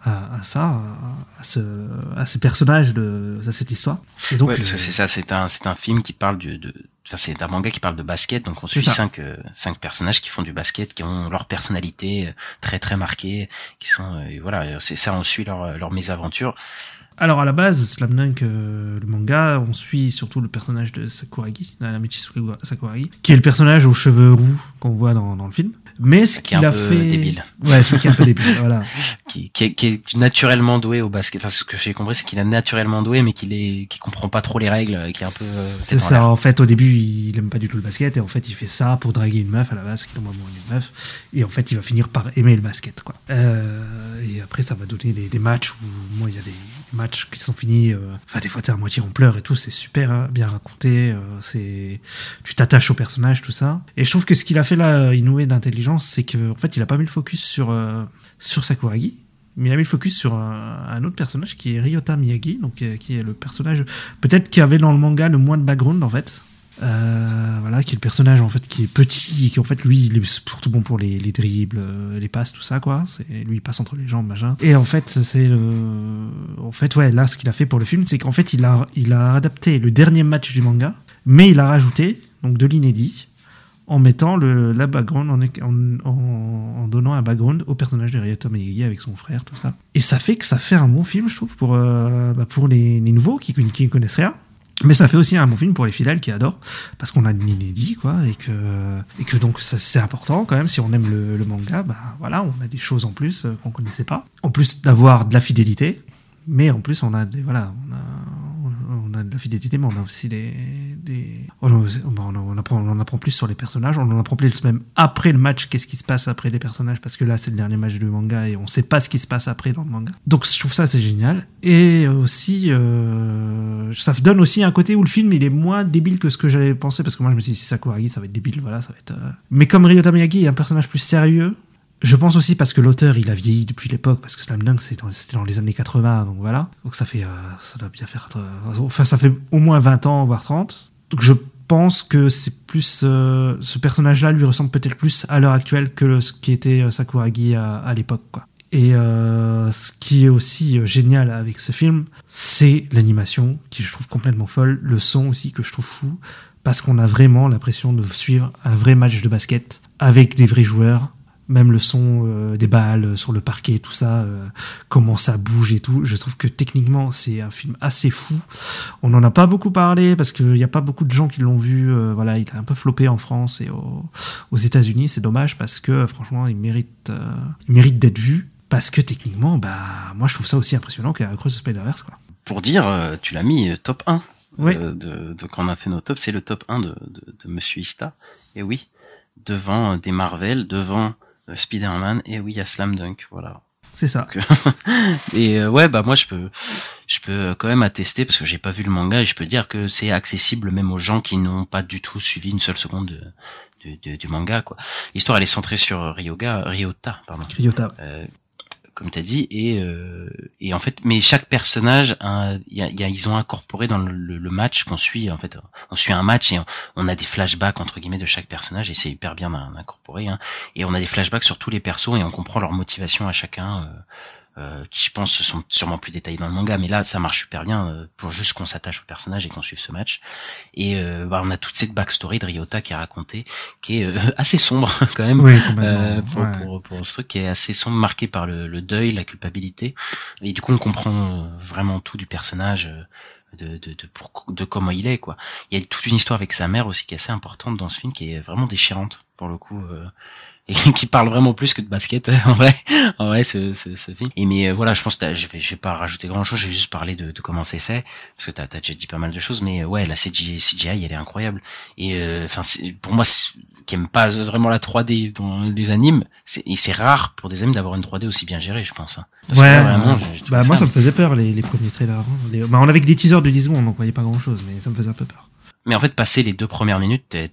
à, à, à ça à, ce à ce personnage de à cette histoire. Et donc ouais, parce que c'est ça, c'est un, c'est un film qui parle du, de, enfin, c'est un manga qui parle de basket, donc on suit cinq, euh, cinq personnages qui font du basket, qui ont leur personnalité très très marquée, qui sont, euh, voilà, c'est ça, on suit leur, leur mésaventure. Alors à la base, Slam Dunk, euh, le manga, on suit surtout le personnage de Sakuragi, Namichi Sakura- Sakuragi, qui est le personnage aux cheveux roux qu'on voit dans, dans le film. Mais ce Qui est qu'il un a peu fait, débile. ouais, celui qui est un peu débile, voilà. qui, qui, est, qui est naturellement doué au basket. Enfin, ce que j'ai compris, c'est qu'il est naturellement doué, mais qu'il est, qui comprend pas trop les règles, qui est un peu. euh, C'est en ça, en fait, au début, il aime pas du tout le basket, et en fait, il fait ça pour draguer une meuf à la base, qui tombe amoureux d'une meuf, et en fait, il va finir par aimer le basket, quoi. Euh, et après, ça va donner des, des matchs où, moi, il y a des matchs qui sont finis, euh, enfin, des fois, t'es à moitié en pleurs et tout, c'est super hein, bien raconté, euh, c'est, tu t'attaches au personnage, tout ça. Et je trouve que ce qu'il a fait là, Inoue d'intelligence, c'est que, en fait, il a pas mis le focus sur, euh, sur Sakuragi, mais il a mis le focus sur un, un autre personnage qui est Ryota Miyagi, donc qui est le personnage peut-être qui avait dans le manga le moins de background en fait. Euh, voilà, qui est le personnage en fait qui est petit et qui en fait lui il est surtout bon pour les, les dribbles, euh, les passes, tout ça quoi. C'est lui il passe entre les jambes machin. Et en fait c'est le, en fait ouais là ce qu'il a fait pour le film c'est qu'en fait il a il a adapté le dernier match du manga, mais il a rajouté donc de l'inédit en mettant le, la background, en, donnant un background au personnage de Ryota Miyagi avec son frère, tout ça. Et ça fait que ça fait un bon film, je trouve, pour, euh, bah, pour les, les nouveaux qui qui ne connaissent rien. Mais ça fait aussi un bon film pour les fidèles qui adorent, parce qu'on a de l'inédit, quoi, et que, et que donc c'est important quand même, si on aime le, le manga, bah voilà, on a des choses en plus euh, qu'on connaissait pas. En plus d'avoir de la fidélité, mais en plus on a des, voilà, on a, on a de la fidélité, mais on a aussi des, on, apprend, en apprend plus sur les personnages, on en apprend plus même après le match, qu'est-ce qui se passe après les personnages, parce que là c'est le dernier match du manga et on sait pas ce qui se passe après dans le manga. Donc je trouve ça c'est génial. Et aussi, euh, ça donne aussi un côté où le film il est moins débile que ce que j'avais pensé, parce que moi je me suis dit si Sakuragi ça va être débile, voilà, ça va être. euh, Mais comme Ryota Miyagi est un personnage plus sérieux, je pense aussi parce que l'auteur, il a vieilli depuis l'époque, parce que Slam Dunk, c'était dans les années 80, donc voilà. Donc ça fait, euh, ça doit bien faire, euh, enfin ça fait au moins 20 ans, voire 30. Donc je pense que c'est plus, euh, ce personnage-là lui ressemble peut-être plus à l'heure actuelle que ce qui était Sakuragi à, à l'époque, quoi. Et ce qui est aussi génial avec ce film, c'est l'animation, qui je trouve complètement folle, le son aussi que je trouve fou, parce qu'on a vraiment l'impression de suivre un vrai match de basket avec des vrais joueurs, même le son euh, des balles sur le parquet, tout ça, euh, comment ça bouge et tout. Je trouve que techniquement, c'est un film assez fou. On n'en a pas beaucoup parlé parce qu'il n'y a pas beaucoup de gens qui l'ont vu. euh, voilà, il a un peu floppé en France et au- aux États-Unis. C'est dommage parce que franchement, il mérite, euh, il mérite d'être vu. Parce que techniquement, bah, moi, je trouve ça aussi impressionnant qu'à Cross Spider-Verse, quoi. Pour dire, euh, tu l'as mis euh, top 1. Oui. de, de, quand on a fait nos tops, c'est le top 1 de, de, de Monsieur Ista. Et oui, devant des Marvel, devant Spider-Man, et oui, il y a Slam Dunk, voilà. C'est ça. Donc, et euh, ouais, bah moi je peux, je peux quand même attester parce que j'ai pas vu le manga et je peux dire que c'est accessible même aux gens qui n'ont pas du tout suivi une seule seconde de, de- de- du manga quoi. L'histoire elle est centrée sur Ryoga, Ryota, pardon. Ryota. Euh, comme t'as dit et euh, et en fait mais chaque personnage y a, y a- ils ont incorporé dans le, match qu'on suit en fait on suit un match et on, a des flashbacks entre guillemets de chaque personnage et c'est hyper bien d'incorporer hein. et on a des flashbacks sur tous les persos et on comprend leur motivation à chacun euh, euh, qui je pense sont sûrement plus détaillés dans le manga mais là ça marche super bien euh, pour juste qu'on s'attache au personnage et qu'on suive ce match. Et euh, bah, on a toute cette backstory de Ryota qui est racontée qui est euh, assez sombre quand même. Oui, euh, pour, ouais. pour, pour ce truc qui est assez sombre marqué par le, le deuil la culpabilité. Et du coup on comprend vraiment tout du personnage euh, de, de, de, pour- de comment il est quoi. Il y a toute une histoire avec sa mère aussi qui est assez importante dans ce film qui est vraiment déchirante pour le coup euh, et qui parle vraiment plus que de basket en vrai. En vrai ce, ce, ce film. Et mais euh, voilà je pense que je vais je vais pas rajouter grand chose je vais juste parler de, de comment c'est fait parce que t'as as déjà dit pas mal de choses mais euh, ouais la CGI, CGI elle est incroyable. Et euh, enfin pour moi qui aime pas vraiment la 3D dans les animes c'est et c'est rare pour des animes d'avoir une 3D aussi bien gérée je pense hein. Parce ouais, que là, vraiment, bah moi ça me faisait peur les, les premiers trailers hein. bah, on avait que des teasers de 10 secondes donc on voyait pas grand chose mais ça me faisait un peu peur mais en fait, passer les deux premières minutes, t'es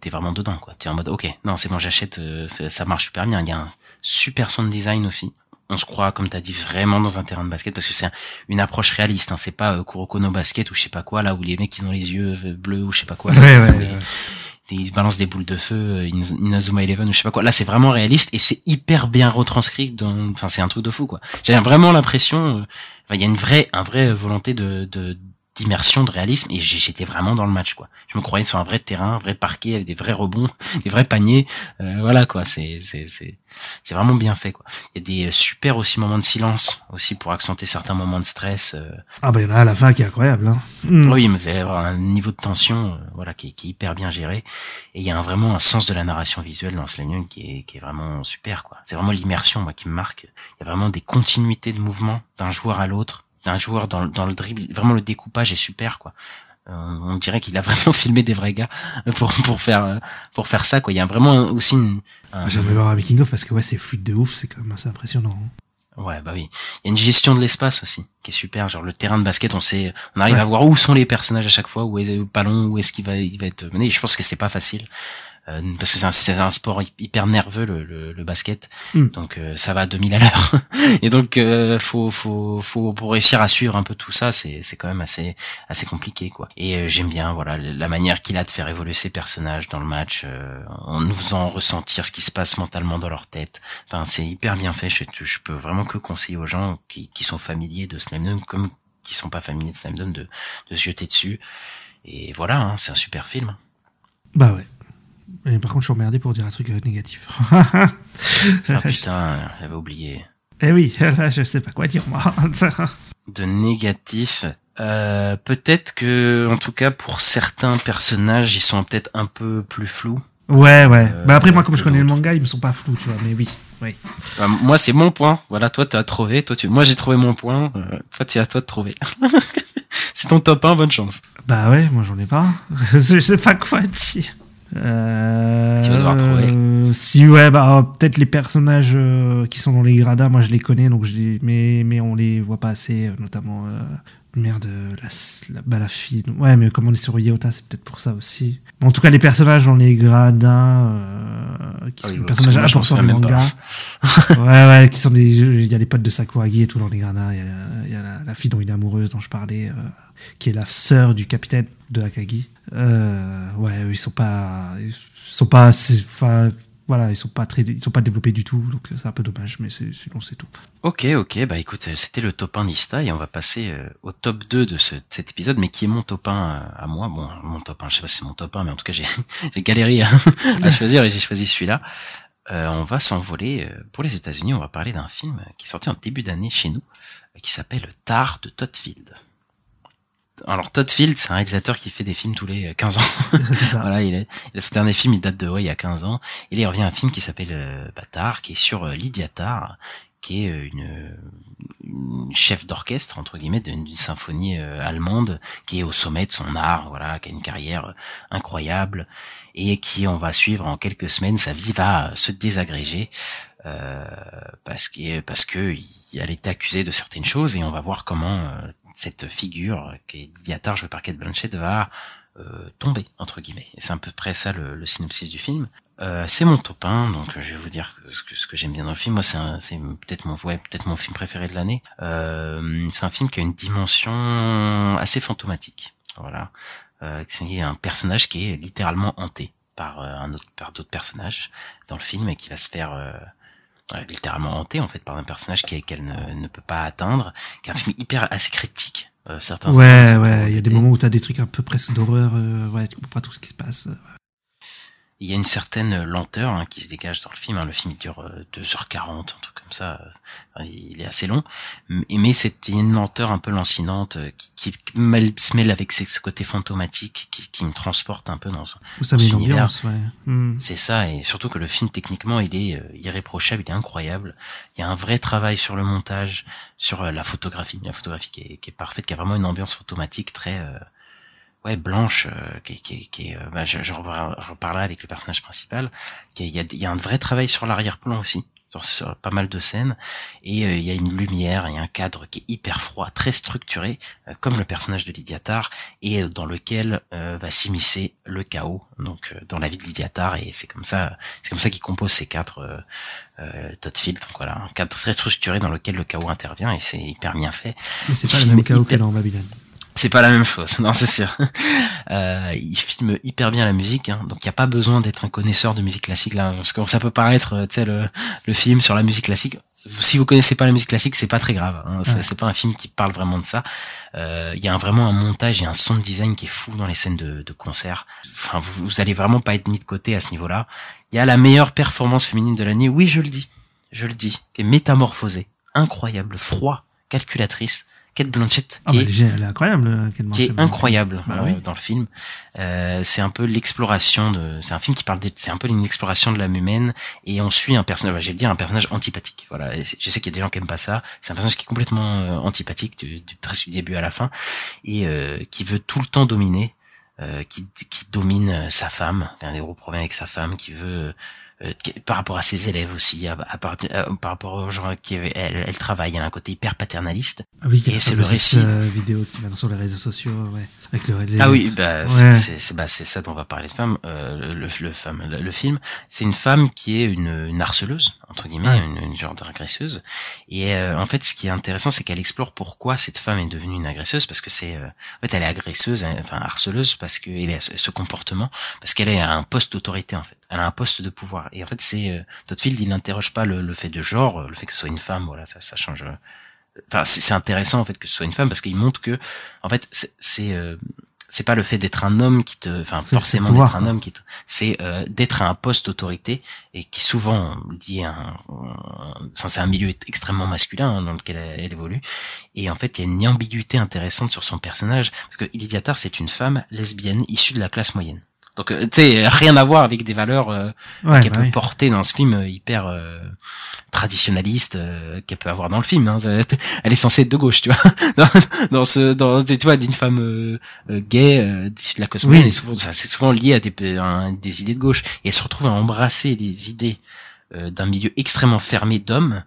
t'es vraiment dedans, quoi. T'es en mode, ok, non, c'est bon, j'achète, euh, ça marche super bien. Il y a un super son de design aussi. On se croit, comme t'as dit, vraiment dans un terrain de basket parce que c'est une approche réaliste. Hein. C'est pas euh, Kuroko no basket ou je sais pas quoi là où les mecs ils ont les yeux bleus ou je sais pas quoi. Ouais, ouais, ils balancent des boules de feu, euh, Inazuma Eleven ou je sais pas quoi. Là, c'est vraiment réaliste et c'est hyper bien retranscrit. Dans... Enfin, c'est un truc de fou, quoi. J'ai vraiment l'impression, il y a une vraie, un vrai volonté de, de d'immersion, de réalisme, et j'étais vraiment dans le match, quoi. Je me croyais sur un vrai terrain, un vrai parquet, avec des vrais rebonds, des vrais paniers. Euh, voilà, quoi. C'est c'est c'est c'est vraiment bien fait, quoi. Il y a des super aussi moments de silence aussi pour accentuer certains moments de stress. Euh. Ah bah il y en a à la fin qui est incroyable. Hein. Mm. Oui, mais vous allez avoir un niveau de tension, euh, voilà, qui, qui, est hyper bien géré. Et il y a un, vraiment un sens de la narration visuelle dans Slam qui est qui est vraiment super, quoi. C'est vraiment l'immersion, moi, qui me marque. Il y a vraiment des continuités de mouvement d'un joueur à l'autre d'un joueur dans, dans le dribble. Vraiment, le découpage est super, quoi. Euh, on dirait qu'il a vraiment filmé des vrais gars pour pour faire pour faire ça, quoi. Il y a vraiment aussi une. J'aimerais voir un making of parce que ouais, c'est fluide de ouf, c'est quand même assez impressionnant. Hein. Ouais, bah oui. Il y a une gestion de l'espace aussi qui est super. Genre le terrain de basket, on sait, on arrive à voir où sont les personnages à chaque fois, où est le ballon, où est-ce qu'il va, il va être mené. je pense que c'est pas facile. Euh, parce que c'est un, un, sport hyper nerveux le, le, basket, hmm. donc euh, ça va à 2000 à l'heure. et donc euh, faut faut faut pour réussir à suivre un peu tout ça, c'est c'est quand même assez assez compliqué quoi. Et j'aime bien voilà la manière qu'il a de faire évoluer ses personnages dans le match, en nous faisant ressentir ce qui se passe mentalement dans leur tête. Enfin c'est hyper bien fait. Je, je peux vraiment que conseiller aux gens qui qui sont familiers de Slam comme qui sont pas familiers de Slam de de se jeter dessus. Et voilà, hein, c'est un super film. Bah ouais. Et par contre, je suis emmerdé pour dire un truc euh, négatif. ah putain, j'avais oublié. Eh oui, là, je sais pas quoi dire, moi. de négatif. Euh, peut-être que, en tout cas, pour certains personnages, ils sont peut-être un peu plus flous. Ouais, ouais. Euh, bah après, moi, comme je connais le manga, ils me sont pas flous, tu vois. Mais oui, oui. Bah, moi, c'est mon point. Voilà, toi, tu as trouvé. Toi, tu... Moi, j'ai trouvé mon point. Euh, toi, tu as toi de trouver. c'est ton top 1, bonne chance. Bah ouais, moi, j'en ai pas. je sais pas quoi dire. Euh, tu vas devoir trouver. Si ouais, bah peut-être les personnages euh, qui sont dans les gradins, moi je les connais, donc je mais mais on les voit pas assez, euh, notamment merde la la, bah, la fille. Ouais, mais comme on est sur Yota, c'est peut-être pour ça aussi. en tout cas, les personnages dans les gradins, qui ah sont des personnages importants du manga. ouais, ouais, qui sont des, il y a les potes de Sakuragi et tout dans les gradins. Il y a, y a la, la, fille dont il est amoureuse, dont je parlais, qui est la sœur du capitaine de Akagi. Euh, ouais, ils sont pas, ils sont pas, enfin, voilà, ils sont pas très, ils sont pas développés du tout, donc c'est un peu dommage, mais sinon c'est tout. Ok, ok, bah écoute, c'était le top 1 Nista et on va passer euh, au top 2 de ce, cet épisode, mais qui est mon top 1 euh, à moi. Bon, mon top 1, je sais pas si c'est mon top 1, mais en tout cas j'ai, galéré à, choisir et j'ai choisi celui-là. Euh, on va s'envoler pour les États-Unis. On va parler d'un film qui est sorti en début d'année chez nous, qui s'appelle Tar de Todd Field alors Todd Field, c'est un réalisateur qui fait des films tous les 15 ans. voilà, il est, ce dernier film, il date de ouais, il y a 15 ans. Et là, il revient à un film qui s'appelle euh, Bâtard, qui est sur euh, Lydia Tarr, qui est euh, une, une chef d'orchestre entre guillemets d'une symphonie euh, allemande, qui est au sommet de son art, voilà, qui a une carrière incroyable et qui, on va suivre en quelques semaines, sa vie va se désagréger. Euh, parce que parce que elle est accusée de certaines choses et on va voir comment cette figure qui est Diatar joué par Kate Blanchett va euh, tomber entre guillemets. Et c'est à peu près ça le, synopsis du film. Euh, c'est mon top 1, donc je vais vous dire ce que, ce que j'aime bien dans le film. Moi, c'est, peut-être mon, ouais, peut-être mon film préféré de l'année. Euh, c'est un film qui a une dimension assez fantomatique. Voilà, euh, c'est un personnage qui est littéralement hanté par un autre, par d'autres personnages dans le film et qui va se faire littéralement hanté en fait par un personnage qu'elle ne, ne, peut pas atteindre, qui est un film hyper assez critique. Euh, certains ouais, ouais, il y a des moments où tu as des trucs un peu presque d'horreur, euh, ouais, tu comprends pas tout ce qui se passe. Il y a une certaine lenteur hein, qui se dégage dans le film. hein. Le film il dure euh, 2h40, un truc comme ça. Enfin, il est assez long, mais, c'est il y a une lenteur un peu lancinante euh, qui, qui mêle- se mêle avec ce côté fantomatique qui, qui me transporte un peu dans, Où ça dans cet univers. ouais. Hmm. C'est ça, et surtout que le film techniquement il est euh, irréprochable, il est incroyable. Il y a un vrai travail sur le montage, sur euh, la photographie, la photographie qui est, qui est parfaite, qui a vraiment une ambiance photomatique très euh, ouais blanche, euh, qui, qui, qui euh, bah, je, je reparlerai avec le personnage principal. Qui il y a, il y a un vrai travail sur l'arrière-plan aussi. Sur, sur pas mal de scènes et euh, il y a une lumière et un cadre qui est hyper froid, très structuré, euh, comme le personnage de Lydiatar et euh, dans lequel euh, va s'immiscer le chaos donc euh, dans la vie de Lydiatar et c'est comme ça c'est comme ça qu'il compose ces quatre euh, euh, Todd Field donc voilà un cadre très structuré dans lequel le chaos intervient et c'est hyper bien fait Mais c'est pas le même chaos que hyper- dans Babylone. C'est pas la même chose, non c'est sûr. Euh, il filme hyper bien la musique, hein, donc il n'y a pas besoin d'être un connaisseur de musique classique là, parce que ça peut paraître, euh, tu sais, le, le film sur la musique classique. Si vous connaissez pas la musique classique, c'est pas très grave. Hein, c'est Ouais. c'est pas un film qui parle vraiment de ça. Euh, Il y a un- vraiment un montage et un sound design qui est fou dans les scènes de, de concert. Enfin, vous, vous allez vraiment pas être mis de côté à ce niveau-là. Il y a la meilleure performance féminine de l'année. Oui, je le dis, je le dis. Qui est métamorphosée, incroyable, froid, calculatrice. Kate Blanchett, Ah qui bah, est elle est- incroyable, euh, Kate qui est incroyable Bah euh, oui. dans le film. Euh, c'est un peu l'exploration de, c'est un film qui parle c'est un peu une exploration de l'âme humaine et on suit un personnage, bah, j'ai dire un personnage antipathique. Voilà, Et je sais qu'il y a des gens qui aiment pas ça. C'est un personnage qui est complètement euh, antipathique du, du presque du début à la fin et euh, qui veut tout le temps dominer, euh, qui, qui domine sa femme, a des gros problèmes avec sa femme, qui veut par rapport à ses élèves aussi, à, à part- à- par rapport aux gens qui elle, elle travaille, elle a un côté hyper paternaliste. Ah oui, il y a et la c'est le récit. euh, vidéo qui va sur les réseaux sociaux, ouais. Avec le, les- Ah oui, bah, Ouais. c'est- bah, c'est ça dont on va parler de femme. Euh, le, le, femme, le, le film, c'est une femme qui est une, une harceleuse entre guillemets, une, une genre d'agresseuse. Et euh, en fait, ce qui est intéressant, c'est qu'elle explore pourquoi cette femme est devenue une agresseuse, parce que c'est, euh, en fait, elle est agresseuse, hein, enfin harceleuse, parce qu'elle a ce, ce comportement, parce qu'elle est à un poste d'autorité en fait. Elle a un poste de pouvoir. Et en fait, c'est euh, Todd Field, il n'interroge pas le, le fait de genre, le fait que ce soit une femme, voilà, ça, ça change. euh, Enfin, c'est c'est intéressant en fait que ce soit une femme parce qu'il montre que, en fait, c'est c'est euh, pas le fait d'être un homme qui te, enfin forcément d'être un homme qui te, c'est euh, d'être à un poste d'autorité et qui souvent à un, enfin, c'est un milieu extrêmement masculin hein, dans lequel elle, elle évolue et en fait il y a une ambiguïté intéressante sur son personnage parce que Lydia Tarr c'est une femme lesbienne issue de la classe moyenne. Donc euh, tu sais rien à voir avec des valeurs euh, Ouais, qu'elle bah peut oui. porter dans ce film euh, hyper euh, traditionnaliste euh, qu'elle peut avoir dans le film. Hein. Elle est censée être de gauche, tu vois. Dans, dans ce, dans, tu vois, d'une femme euh, euh, gay euh, issue de la classe Oui. souvent, c'est souvent lié à des, à des idées de gauche. Et elle se retrouve à embrasser les idées euh, d'un milieu extrêmement fermé d'hommes.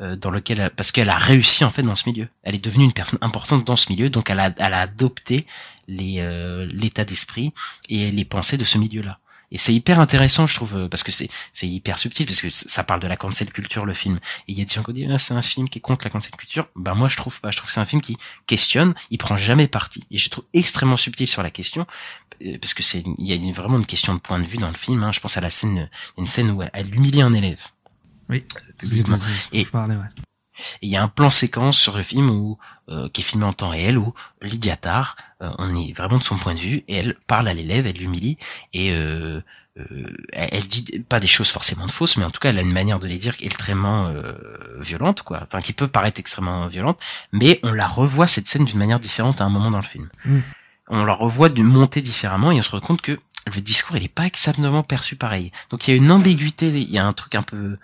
Euh, dans lequel parce qu'elle a réussi en fait dans ce milieu elle est devenue une personne importante dans ce milieu donc elle a elle a adopté les euh, l'état d'esprit et les pensées de ce milieu là et c'est hyper intéressant, je trouve, euh, parce que c'est c'est hyper subtil, parce que ça parle de la cancel culture, le film. Et il y a des gens qui disent, ah, c'est un film qui est contre la cancel culture. Ben moi, je trouve pas. Je trouve que c'est un film qui questionne, il prend jamais parti. Et je trouve extrêmement subtil sur la question, euh, parce que c'est il y a vraiment une question de point de vue dans le film. Hein. Je pense à la scène, une scène où elle humilie un élève. Oui. Publiquement. Et... Ouais. il y a un plan séquence sur le film où euh, qui est filmé en temps réel où Lydia Tarr, euh, on est vraiment de son point de vue et elle parle à l'élève, elle l'humilie et euh, euh, elle, dit pas des choses forcément de fausses, mais en tout cas elle a une manière de les dire extrêmement euh, violente quoi, enfin qui peut paraître extrêmement violente, mais on la revoit cette scène d'une manière différente à un moment dans le film. Mm. On la revoit d'une montée différemment et on se rend compte que le discours il est pas exactement perçu pareil. Donc il y a une ambiguïté, il y a un truc un peu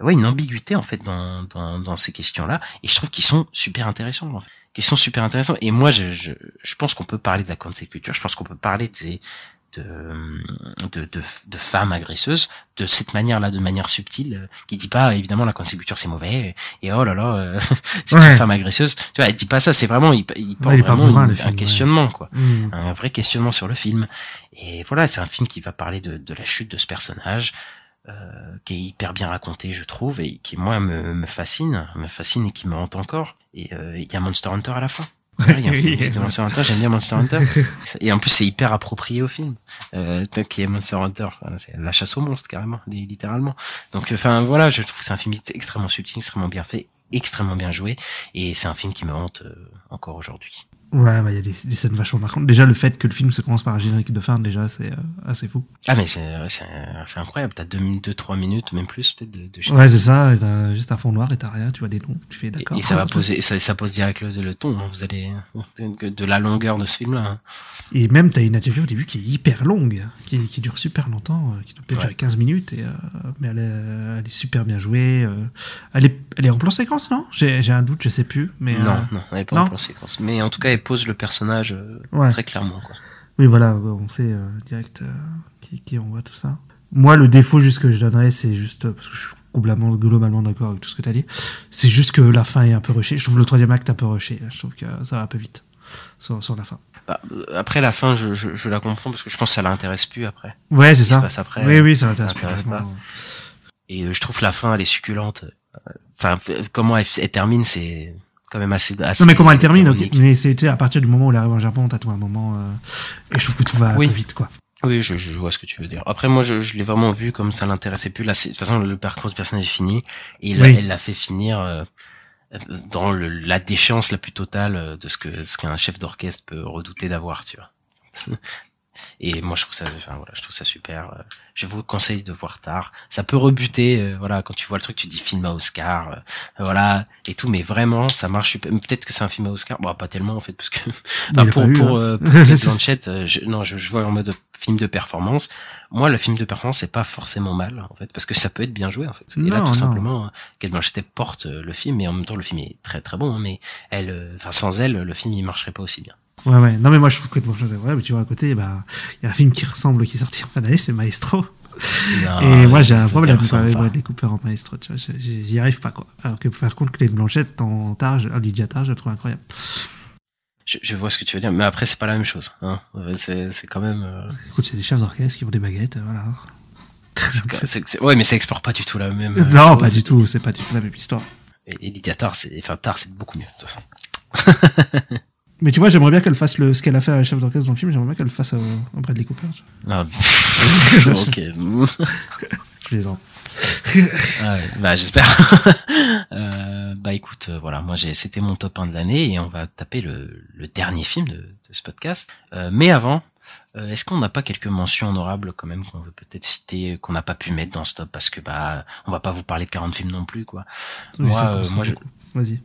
ouais une ambiguïté en fait dans dans, dans ces questions là et je trouve qu'ils sont super intéressants en fait. Qu'ils sont super intéressants et moi je je, je pense qu'on peut parler de la cancel culture, je pense qu'on peut parler des de, de, de, de femmes agresseuses de cette manière-là, de manière subtile, euh, qui dit pas évidemment la cancel culture c'est mauvais et oh là là euh, c'est Ouais. une femme agresseuse. Tu vois, elle dit pas ça, c'est vraiment il, il porte Ouais, vraiment bourrin, une- film, un ouais. questionnement quoi, Mm. un vrai questionnement sur le film. Et voilà, c'est un film qui va parler de, de la chute de ce personnage, euh, qui est hyper bien raconté, je trouve, et qui moi me, me fascine, me fascine et qui me hante encore. Et euh, il y a Monster Hunter à la fin. Voilà, il y a un film de Monster Hunter, j'aime bien Monster Hunter. Et en plus, c'est hyper approprié au film. Euh, y a Monster Hunter, Voilà, c'est la chasse aux monstres carrément, li- littéralement. Donc, enfin voilà, je trouve que c'est un film extrêmement subtil, extrêmement bien fait, extrêmement bien joué, et c'est un film qui me hante euh, encore aujourd'hui. Ouais, bah, il y a des, des scènes vachement marquantes. Déjà, le fait que le film se commence par un générique de fin, déjà, c'est euh, assez fou. Ah mais c'est incroyable. T'as deux minutes, deux trois minutes, même plus peut-être de, de Ouais, c'est ça. T'as juste un fond noir et t'as rien. Tu vois des noms. Tu fais d'accord. Et ça va poser, ça, ça pose direct le, le ton. hein. Vous allez de, la longueur de ce film-là. hein. Et même, t'as une interview au début qui est hyper longue, qui, qui dure super longtemps, euh, qui peut Ouais. durer 15 minutes, et, euh, mais elle est, elle est super bien jouée. euh, elle, est, elle est en plan séquence, non? J'ai un doute, je sais plus. Mais, non, non, elle est pas non? en plan séquence. Mais en tout cas, pose le personnage euh, Ouais. très clairement. Quoi. Oui, voilà, on sait euh, direct euh, qui, qui on voit tout ça. Moi, le défaut juste que je donnerais, c'est juste, parce que je suis globalement, globalement d'accord avec tout ce que tu as dit, c'est juste que la fin est un peu rushée. Je trouve le troisième acte un peu rushé. Je trouve que ça va un peu vite sur, sur la fin. Bah, après la fin, je, je, je la comprends parce que je pense que ça l'intéresse plus après. Ouais, c'est ça. se passe après, Oui, oui, ça l'intéresse plus, pas. Et je trouve la fin, elle est succulente. Enfin, comment elle, elle termine, c'est quand même assez. assez Non, mais comment elle termine, ok. ironique. Mais c'est à partir du moment où elle arrive au Japon, t'as tout un moment. euh, et je trouve que tout va Oui. vite, quoi. Oui, je, je vois ce que tu veux dire. Après, moi, je, je l'ai vraiment vu comme ça l'intéressait plus. Là, de toute façon, le parcours du personnage est fini. Et Oui. elle l'a fait finir euh, dans le, la déchéance la plus totale euh, de ce que ce qu'un chef d'orchestre peut redouter d'avoir, tu vois. Et moi, je trouve ça, enfin, voilà, je trouve ça super. Euh, Je vous conseille de voir tard. Ça peut rebuter, euh, voilà, quand tu vois le truc, tu dis film à Oscar, euh, voilà, et tout, mais vraiment, ça marche super. Peut-être que c'est un film à Oscar, bon, pas tellement en fait, parce que enfin, a pour eu, pour, hein. euh, pour Kate Blanchett, euh, je, non, je, je vois en mode film de performance. Moi, le film de performance, c'est pas forcément mal, en fait, parce que ça peut être bien joué, en fait. Et là, Non, tout non. simplement, Kate Blanchett porte le film, et en même temps, le film est très très bon, hein, mais elle, enfin, sans elle, le film il marcherait pas aussi bien. Ouais, ouais. Non, mais moi, je trouve que c'est vrai, mais tu vois, à côté, bah, il y a un film qui ressemble, qui est sorti en fin d'année, c'est Maestro. Non, et moi, j'ai un problème avec. Bradley Cooper en Maestro, tu vois. J'y arrive pas, quoi. Alors que, par contre, Clé de Blanchette en tard, en Lydia Tarr, je le trouve incroyable. Je, je vois ce que tu veux dire, mais après, c'est pas la même chose, hein. C'est, quand même, euh, Écoute, c'est des chefs d'orchestre qui ont des baguettes, euh, voilà. c'est- c'est- ouais, mais ça explore pas du tout la même. euh, non, chose. pas du tout, c'est pas du tout la même histoire. Et, et Lydia Tarr, c'est, enfin, Tarr, c'est beaucoup mieux, de toute façon. Mais tu vois, j'aimerais bien qu'elle fasse le, ce qu'elle a fait à la chef d'orchestre dans le film, j'aimerais bien qu'elle le fasse au, au Bradley Cooper. tu vois. Ah, ok. Je les en. Ah bah j'espère. euh, bah écoute, euh, voilà, moi j'ai, c'était mon top 1 de l'année et on va taper le, le dernier film de, de ce podcast. Euh, mais avant, euh, est-ce qu'on n'a pas quelques mentions honorables quand même qu'on veut peut-être citer, qu'on n'a pas pu mettre dans ce top? Parce que bah on va pas vous parler de 40 films non plus quoi. Oui, moi, euh, moi je. Vas-y.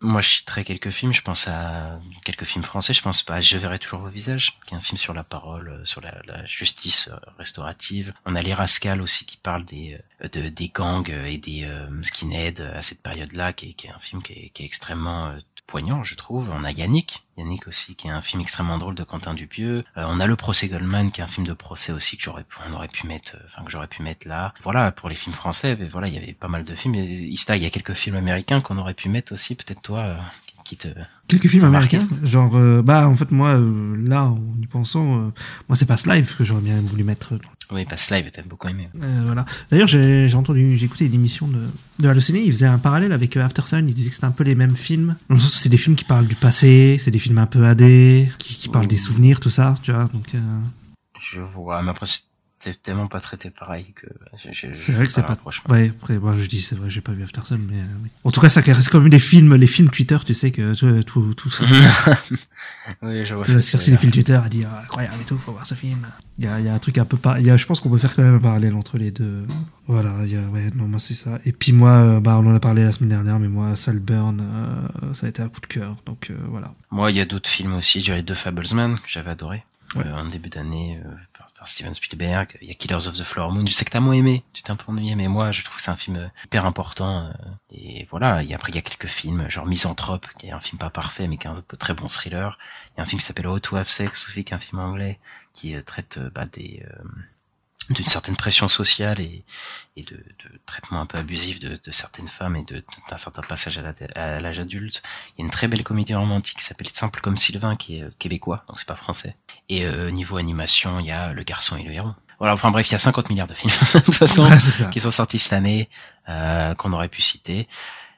Moi, je citerai quelques films. Je pense à quelques films français. Je pense pas à Je verrai toujours vos visages, qui est un film sur la parole, euh, sur la, justice euh, restaurative. On a Les Rascals aussi, qui parle des euh, de, des gangs et des euh, skinheads à cette période-là, qui est, un film qui est, extrêmement poignant, je trouve. On a Yannick, Yannick aussi, qui est un film extrêmement drôle de Quentin Dupieux. Euh, on a Le Procès Goldman, qui est un film de procès aussi que j'aurais, pu- on aurait pu mettre, euh, enfin que j'aurais pu mettre là. Voilà pour les films français. Mais voilà, il y avait pas mal de films. Il y a quelques films américains qu'on aurait pu mettre aussi. Peut-être toi, euh, qui te Quelques films américains, genre, euh, bah, en fait, moi, euh, là, en y pensant, euh, moi, c'est pas ce live que j'aurais bien voulu mettre. Oui, Pass Live, t'as beaucoup aimé. Voilà. D'ailleurs, j'ai entendu, j'ai écouté une émission de, de Allociné, il faisait un parallèle avec After Sun, il disait que c'était un peu les mêmes films. Dans le sens où c'est des films qui parlent du passé, c'est des films un peu AD, qui, qui parlent des souvenirs, tout ça, tu vois, donc, Je vois, mais après, c'est tellement pas traité pareil que c'est vrai que c'est pas, ouais, après, moi, je dis, c'est vrai, j'ai pas vu After Sun, mais, euh, oui. En tout cas, ça reste même des films, les films Twitter, tu sais que, vois, tout, tout, oui, je vois Tu ce vas que se tu faire veux si les fils Twitter à dire ah, incroyable et tout, faut voir ce film. Il y a, il y a un truc un peu pas. Il y a, je pense qu'on peut faire quand même un parallèle entre les deux. Voilà, il y a, ouais, non, moi c'est ça. Et puis moi, euh, bah, on en a parlé la semaine dernière, mais moi, Salburn, euh, ça a été un coup de cœur. Donc euh, voilà. Moi, il y a d'autres films aussi. A les deux Fablesman que j'avais adoré. Ouais. En début d'année, Steven Spielberg. Il y a Killers of the Flower Moon. Je sais que t'as moins aimé. Tu t'es un peu ennuyé, mais moi, je trouve que c'est un film hyper important. euh, et voilà. Et après, il y a quelques films, genre Misanthrope, qui est un film pas parfait, mais qui est un très bon thriller. Il y a un film qui s'appelle How to Have Sex aussi, qui est un film anglais, qui euh, traite euh, bah, des euh, d'une certaine pression sociale et, et de, de traitement un peu abusif de, de certaines femmes et d'un certain passage à l'âge adulte. Il y a une très belle comédie romantique qui s'appelle Simple comme Sylvain, qui est euh, québécois, donc c'est pas français. Et euh, niveau animation, il y a Le Garçon et le Héros. Voilà, enfin bref, il y a 50 milliards de films de toute façon Ouais, qui sont sortis cette année, euh, qu'on aurait pu citer.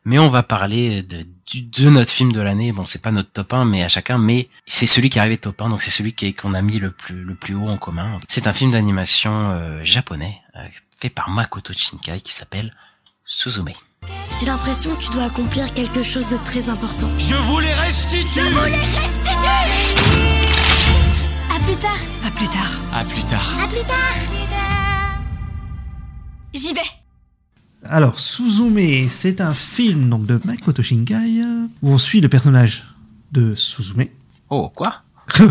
Mais on va parler de, du- de notre film de l'année. Bon, c'est pas notre top 1, mais à chacun, mais c'est celui qui est arrivé top 1, donc c'est celui qu'on a mis le plus, le plus haut en commun. C'est un film d'animation euh, japonais, euh, fait par Makoto Shinkai, qui s'appelle Suzume. J'ai l'impression que tu dois accomplir quelque chose de très important. Je vous les restitue Je vous les restitue À plus tard À plus tard. À plus tard. À plus tard J'y vais Alors, Suzume, c'est un film donc, de Makoto Shinkai où on suit le personnage de Suzume. Oh, quoi?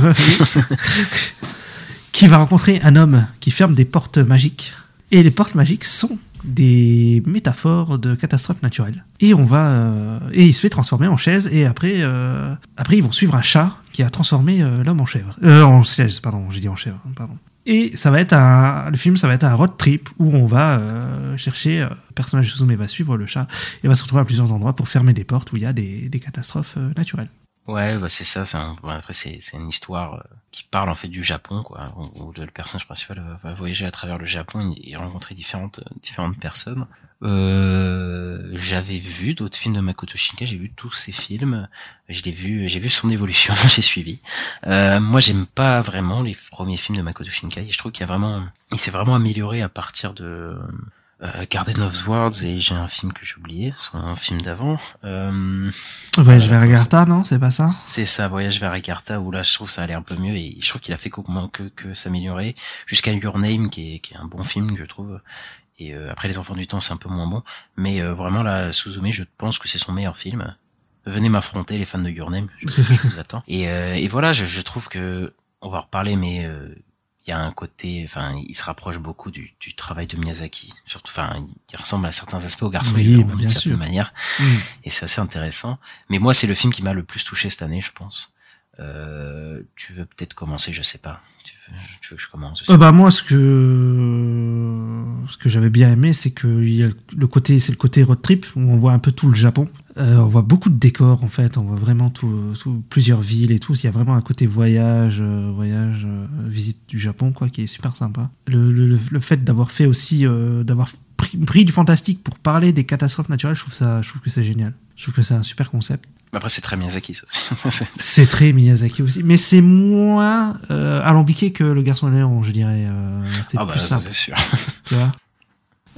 Qui va rencontrer un homme qui ferme des portes magiques. Et les portes magiques sont des métaphores de catastrophes naturelles. Et on va euh, et il se fait transformer en chaise et après euh, après ils vont suivre un chat qui a transformé euh, l'homme en chèvre. En chaise, pardon, j'ai dit en chèvre, pardon. Et ça va être un le film ça va être un road trip où on va euh, chercher euh, le personnage de Suzume va suivre le chat et va se retrouver à plusieurs endroits pour fermer des portes où il y a des, des catastrophes euh, naturelles. Ouais, bah c'est ça. c'est un- après, c'est c'est une histoire euh, qui parle en fait du Japon, quoi. Où, où le personnage principal va- voyager à travers le Japon et, et rencontrer différentes euh, différentes personnes. Euh, J'avais vu d'autres films de Makoto Shinkai. J'ai vu tous ces films. Je l'ai vu. J'ai vu son évolution. j'ai suivi. Euh, moi, j'aime pas vraiment les premiers films de Makoto Shinkai. Je trouve qu'il y a vraiment, il s'est vraiment amélioré à partir de euh, Garden of Swords et j'ai un film que j'ai oublié, son film d'avant. Euh, Voyage vers Agartha, non C'est pas ça? C'est ça, Voyage vers Agartha, où là je trouve ça allait un peu mieux et je trouve qu'il a fait qu'augmenter- que, que s'améliorer jusqu'à Your Name qui est, qui est un bon film je trouve. Et euh, après Les Enfants du Temps c'est un peu moins bon, mais euh, vraiment là Suzume je pense que c'est son meilleur film. Venez m'affronter les fans de Your Name, je, je vous attends. Et, euh, et voilà, je, je trouve que on va en reparler, mais euh, il y a un côté, enfin, il se rapproche beaucoup du, du travail de Miyazaki. Surtout, enfin, il ressemble à certains aspects au garçon, Oui, bah, d'une certaine manière. Mm. Et c'est assez intéressant. Mais moi, c'est le film qui m'a le plus touché cette année, je pense. Euh, tu veux peut-être commencer, je sais pas. Tu tu veux que je commence Euh, bah moi ce que ce que j'avais bien aimé c'est que le côté c'est le côté road trip où on voit un peu tout le Japon. Euh, on voit beaucoup de décors en fait, on voit vraiment tout, plusieurs villes et tout. Il y a vraiment un côté voyage, euh, voyage, visite du Japon quoi, qui est super sympa. Le, le, le fait d'avoir fait aussi d'avoir pris, pris du fantastique pour parler des catastrophes naturelles, je trouve ça, je trouve que c'est génial. Je trouve que c'est un super concept. Après, c'est très Miyazaki, ça aussi. C'est très Miyazaki aussi, mais c'est moins euh, alambiqué que le garçon et Léon, je dirais. euh, c'est Ah bah, plus ça, simple. c'est sûr. Tu vois?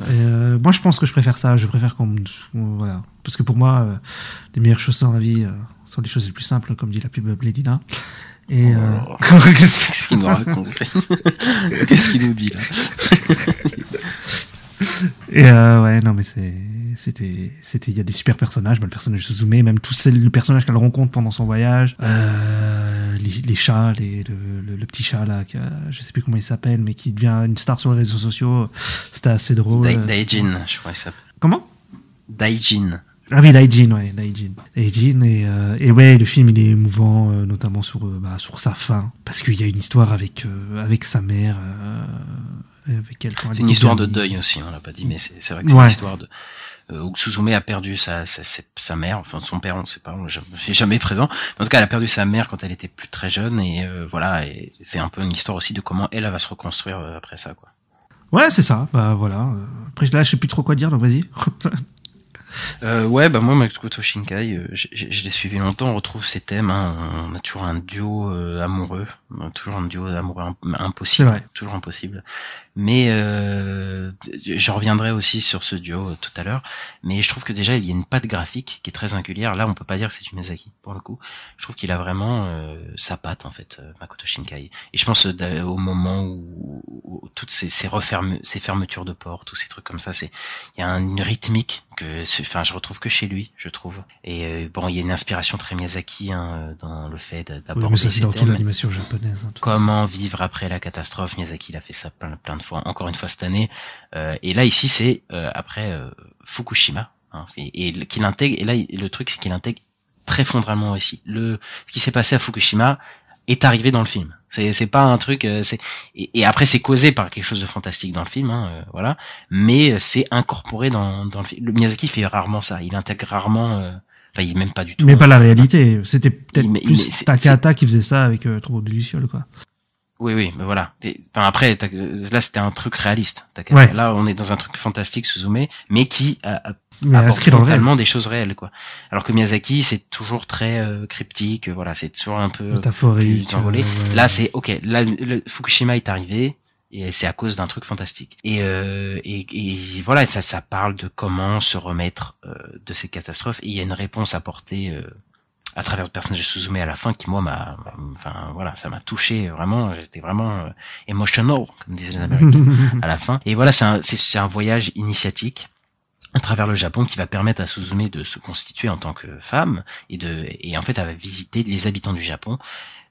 Euh, moi, je pense que je préfère ça. Je préfère qu'on. Voilà. Parce que pour moi, euh, les meilleures choses dans la vie euh, sont les choses les plus simples, comme dit la pub Blédina. Et. Oh. Qu'est-ce qu'il nous raconte Qu'est-ce qu'il nous dit là? Et euh, ouais, non, mais c'était, c'était, il y a des super personnages, bah, le personnage de Suzume, même tous ces- le personnage qu'elle rencontre pendant son voyage, euh, les, les chats, les, le, le- le petit chat là, qui a- je sais plus comment il s'appelle, mais qui devient une star sur les réseaux sociaux, c'était assez drôle. Dai- Daijin, je crois qu'il s'appelle. Comment? Daijin. Ah oui, Daijin, ouais, Daijin. Daijin, et, euh, et ouais, le film il est émouvant, euh, notamment sur, euh, bah, sur sa fin, parce qu'il y a une histoire avec, avec sa mère, avec elle C'est une histoire de deuil aussi, on l'a pas dit, mais c'est vrai que c'est Ouais. une histoire de euh, Suzume a perdu sa, sa, sa, mère, enfin son père, on ne sait pas, on jamais- jamais présent. Mais en tout cas, elle a perdu sa mère quand elle était plus très jeune, et euh, voilà, et c'est un peu une histoire aussi de comment elle, elle va se reconstruire euh, après ça, quoi. Ouais, c'est ça, bah voilà. Euh, Après, là, je sais plus trop quoi dire, donc vas-y. Euh, ouais, bah moi, Makoto Shinkai, euh, je, je- je l'ai suivi longtemps. On retrouve ces thèmes. hein. On a toujours un duo euh, amoureux, toujours un duo amoureux im- impossible, toujours impossible. Mais euh, je reviendrai aussi sur ce duo euh, tout à l'heure. Mais je trouve que déjà il y a une patte graphique qui est très singulière. Là, on peut pas dire que c'est du Miyazaki pour le coup. Je trouve qu'il a vraiment euh, sa patte en fait, Makoto Shinkai. Et je pense euh, au moment où, où toutes ces, ces referme, ces fermetures de portes, tous ces trucs comme ça, c'est il y a une rythmique que, enfin, je retrouve que chez lui, je trouve. Et euh, bon, il y a une inspiration très Miyazaki hein, dans le fait d'a- Oui, d'aborder mais ça, c'est ces dans toute l'animation japonaise. hein, tout Comment vivre après la catastrophe? Miyazaki, il a fait ça plein, plein de fois, encore une fois cette année. Euh, et là, ici, c'est euh, après euh, Fukushima. hein, et qu'il intègre. Et là, le truc, c'est qu'il intègre très fondamentalement aussi. Le ce qui s'est passé à Fukushima est arrivé dans le film. C'est c'est pas un truc. euh, c'est et, et après c'est causé par quelque chose de fantastique dans le film, hein, euh, voilà. Mais euh, c'est incorporé dans dans le film. Le Miyazaki fait rarement ça. Il intègre rarement. euh, Enfin, il même pas du tout. Mais hein. pas la réalité. C'était peut-être plus Takahata qui faisait ça avec euh, trop de lucioles, quoi. Oui, oui, mais voilà. T'es- Enfin après, là c'était un truc réaliste. Ouais. Là, on est dans un truc fantastique, Suzume, mais qui a, a- Mais apporte inscrit dans le totalement des choses réelles, quoi. Alors que Miyazaki, c'est toujours très euh, cryptique. Voilà, c'est toujours un peu Métaphorique, plus envolé. euh, ouais. Là, c'est ok. Là, le Fukushima est arrivé. et c'est à cause d'un truc fantastique. Et, euh, et, et voilà, ça, ça parle de comment se remettre euh, de ces catastrophes. Et il y a une réponse apportée euh, à travers le personnage de Suzume à la fin qui moi m'a, enfin voilà, ça m'a touché vraiment. J'étais vraiment euh, emotional, comme disaient les Américains à la fin. Et voilà, c'est un, c'est un voyage initiatique à travers le Japon qui va permettre à Suzume de se constituer en tant que femme et de et en fait elle va visiter les habitants du Japon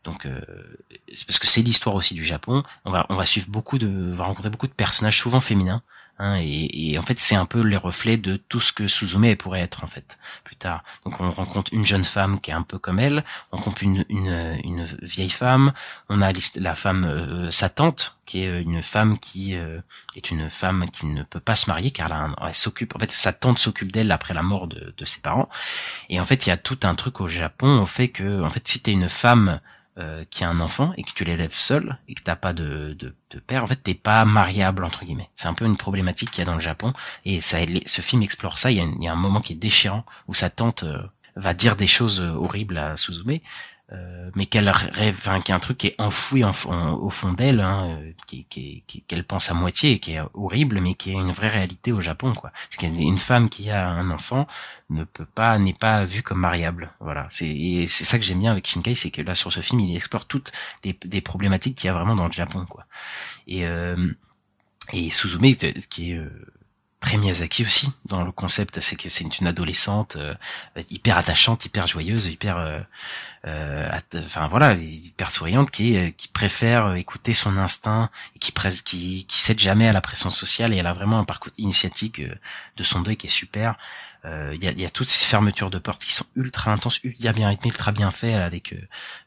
donc euh, parce que c'est l'histoire aussi du Japon. On va on va suivre beaucoup de on va rencontrer beaucoup de personnages souvent féminins. Hein, et, et, en fait, c'est un peu les reflets de tout ce que Suzume pourrait être en fait plus tard. Donc, on rencontre une jeune femme qui est un peu comme elle, on rencontre une, une, une vieille femme, on a la femme euh, sa tante qui est une femme qui euh, est une femme qui ne peut pas se marier car elle, elle s'occupe en fait sa tante s'occupe d'elle après la mort de, de, ses parents et en fait il y a tout un truc au Japon au fait que en fait si t'es une femme euh, qui a un enfant et que tu l'élèves seul et que t'as pas de, de, père, en fait t'es pas mariable entre guillemets. C'est un peu une problématique qu'il y a dans le Japon et ça, ce film explore ça. Il y a, il y a un moment qui est déchirant où sa tante euh, va dire des choses euh, horribles à Suzume euh, mais qu'elle rêve, enfin, qu'il y a un truc qui est enfoui en, au fond d'elle, hein, euh, qu'elle pense à moitié, qui est horrible, mais qui est une vraie réalité au Japon, quoi. Une femme qui a un enfant ne peut pas, n'est pas vue comme mariable, voilà. C'est, c'est ça que j'aime bien avec Shinkai, c'est que là sur ce film, il explore toutes les, problématiques qu'il y a vraiment dans le Japon, quoi. Et euh, et Suzume, qui est très Miyazaki aussi dans le concept, c'est que c'est une adolescente hyper attachante, hyper joyeuse, hyper euh, enfin voilà, hyper souriante, qui euh, qui préfère écouter son instinct et qui qui qui cède jamais à la pression sociale et elle a vraiment un parcours initiatique euh, de son deuil qui est super. Euh, il y, a, y, a, toutes ces fermetures de portes qui sont ultra intenses, ultra bien rythmées, ultra bien fait avec. Euh,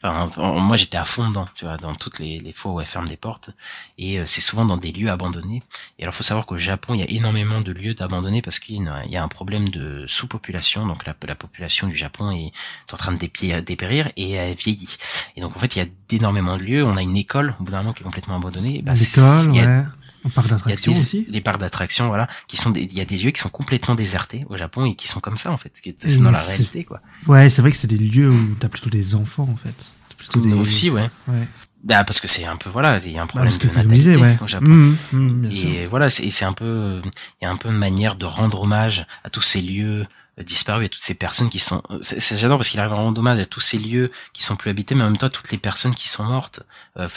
enfin, moi j'étais à fond dedans, tu vois, dans toutes les, les fois où elle ferme des portes. Et euh, c'est souvent dans des lieux abandonnés. Et alors faut savoir qu'au Japon il y a énormément de lieux abandonnés parce qu'il y a un problème de sous-population. Donc la, la, population du Japon est en train de dépérir et elle vieillit. Et donc en fait il y a d'énormément de lieux. On a une école au bout d'un moment qui est complètement abandonnée. Bah, L'école, ouais. Un parc d'attractions aussi. Les parcs d'attractions, voilà, qui sont il y a des lieux qui sont complètement désertés au Japon et qui sont comme ça en fait, qui c'est dans la réalité quoi. Ouais, c'est vrai que c'est des lieux où t'as plutôt des enfants en fait. Plutôt des... Aussi, ouais. Ouais. Bah parce que c'est un peu voilà, il y a un problème bah, de natalité ouais. au Japon. Mmh, mmh, et sûr. voilà, c'est c'est un peu il y a un peu une manière de rendre hommage à tous ces lieux disparu et toutes ces personnes qui sont c'est j'adore parce qu'il arrive à rendre hommage à tous ces lieux qui sont plus habités mais en même temps toutes les personnes qui sont mortes euh,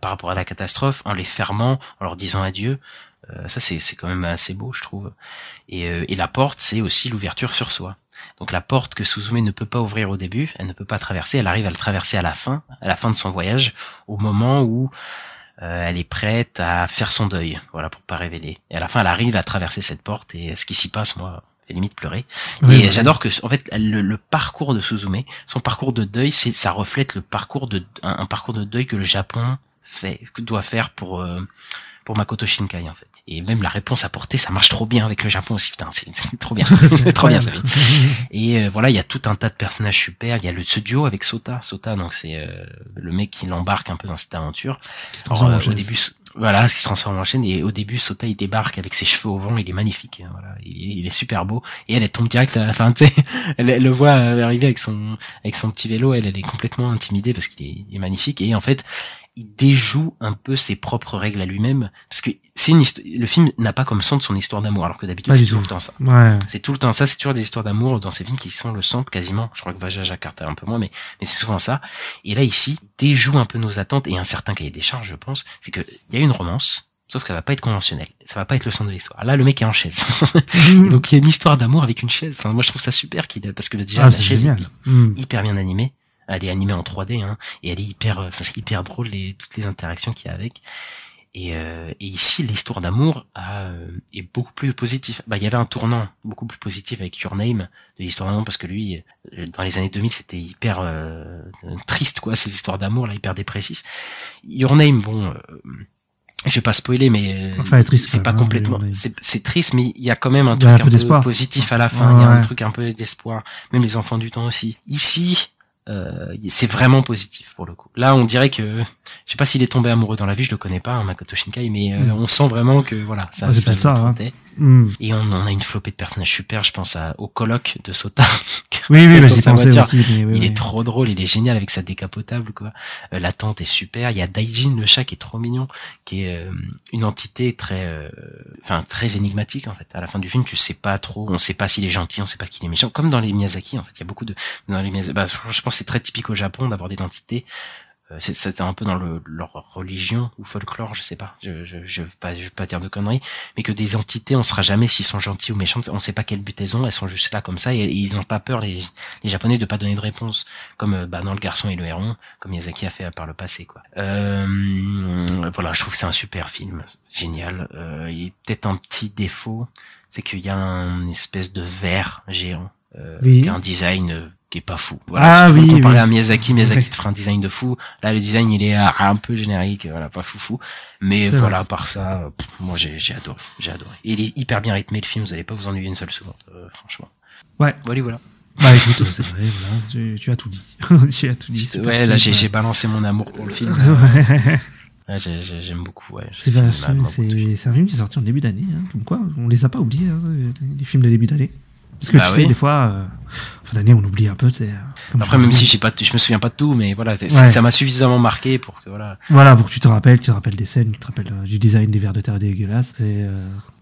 par rapport à la catastrophe en les fermant en leur disant adieu euh, ça c'est c'est quand même assez beau je trouve. Et, euh, et la porte c'est aussi l'ouverture sur soi. Donc la porte que Suzume ne peut pas ouvrir au début elle ne peut pas traverser elle arrive à le traverser à la fin à la fin de son voyage au moment où euh, elle est prête à faire son deuil, voilà, pour pas révéler. Et à la fin, elle arrive à traverser cette porte et ce qui s'y passe, moi, fait limite pleurer. Oui, et oui. j'adore que, en fait, le, le parcours de Suzume, son parcours de deuil, c'est, ça reflète le parcours de, un, un parcours de deuil que le Japon fait, que doit faire pour, euh, pour Makoto Shinkai, en fait. Et même la réponse apportée, ça marche trop bien avec le Japon aussi, putain, c'est, c'est trop bien, c'est trop bien, ça. Et euh, voilà, il y a tout un tas de personnages super. Il y a le ce duo avec Sota. Sota, donc c'est euh, le mec qui l'embarque un peu dans cette aventure. Alors, au début, voilà, qui se transforme en chaîne. Et au début, Sota, il débarque avec ses cheveux au vent. Il est magnifique. hein, Voilà, il, est super beau. Et elle, tombe direct. à- Enfin, tu sais, elle, le voit arriver avec son avec son petit vélo. Elle, elle est complètement intimidée parce qu'il est, il est magnifique. Et en fait, il déjoue un peu ses propres règles à lui-même parce que c'est une le film n'a pas comme centre son histoire d'amour alors que d'habitude c'est tout le temps ça Ouais. c'est tout le temps ça c'est toujours des histoires d'amour dans ces films qui sont le centre quasiment je crois que Vaja Jakarta un peu moins mais mais c'est souvent ça et là ici déjoue un peu nos attentes et un certain cahier des charges je pense c'est que il y a une romance Sauf qu'elle va pas être conventionnelle. Ça va pas être le centre de l'histoire. Là, le mec est en chaise. Et donc, il y a une histoire d'amour avec une chaise. Enfin, moi, je trouve ça super qu'il a- parce que déjà, Ah, la chaise génial. est Mm. hyper bien animée. Elle est animée en 3D, hein, et elle est hyper, euh, enfin, c'est hyper drôle les, toutes les interactions qu'il y a avec. Et, euh, et ici, l'histoire d'amour euh, est beaucoup plus positive. Bah, il y avait un tournant beaucoup plus positif avec Your Name de l'histoire d'amour parce que lui, euh, dans les années 2000, c'était hyper euh, triste, quoi, ces histoires d'amour là, hyper dépressif. Your Name, bon, euh, je vais pas spoiler, mais euh, Enfin, c'est pas hein, complètement, c'est c'est triste, mais il y a quand même un truc un peu positif à la fin. Il y a un truc un peu d'espoir. Même les enfants du temps aussi. Ici, c'est vraiment positif pour le coup. Là, on dirait que je sais pas s'il est tombé amoureux dans la vie, je le connais pas, hein, Makoto Shinkai, mais euh, Mm. on sent vraiment que voilà, ça, c'est ça ça, hein. Mm. Et on, on a une flopée de personnages super. Je pense à, au coloc de Sota. Oui, oui, bah, sa voiture. aussi, oui, il oui. est trop drôle, il est génial avec sa décapotable quoi. Euh, la tente est super. Il y a Daijin le chat qui est trop mignon, qui est euh, une entité très, euh, enfin très énigmatique en fait. À la fin du film, tu sais pas trop, on sait pas s'il est gentil, on sait pas qu'il est méchant. Comme dans les Miyazaki en fait, il y a beaucoup de dans les Miyazaki. Bah, je pense que c'est très typique au Japon d'avoir des entités. Euh, c'est- C'était un peu dans le, leur religion ou folklore, je sais pas. Je je je pas je pas dire de conneries, mais que des entités, on saura jamais s'ils sont gentils ou méchants. On sait pas quel but elles ont. Elles sont juste là comme ça et, et ils ont pas peur les les japonais de pas donner de réponse, comme euh, bah, dans le garçon et le héron, comme Miyazaki a fait par le passé quoi. Euh, voilà, je trouve que c'est un super film, génial. Euh, il y a peut-être un petit défaut, c'est qu'il y a un espèce de verre géant, euh, Oui. qui a un design qui est pas fou. Voilà, Ah si oui, comparer oui. à Miyazaki, Miyazaki te fera un design de fou. Là, le design il est euh, un peu générique, voilà, pas foufou. Mais C'est voilà, vrai. à part ça, euh, pff, moi j'ai j'ai adoré, j'ai adoré. Et il est hyper bien rythmé le film, vous allez pas vous ennuyer une seule seconde, euh, franchement. Ouais. Voilà, voilà. Bah écoute, c'est vrai, voilà, tu, tu as tout dit. tu as tout dit. Ouais, là j'ai balancé mon amour pour le film. Ouais. J'aime beaucoup, ouais. Un c'est un film qui est sorti en début d'année, hein, comme quoi on les a pas oubliés, hein, les films de début d'année. Parce que Bah tu sais, oui. des fois, euh, en fin d'année, on oublie un peu. sais, euh, Après, même si j'ai pas, je me souviens pas de tout, mais voilà, Ouais. ça m'a suffisamment marqué pour que voilà. Voilà, pour que tu te rappelles, tu te rappelles des scènes, tu te rappelles euh, du design des vers de terre dégueulasses. C'est, euh,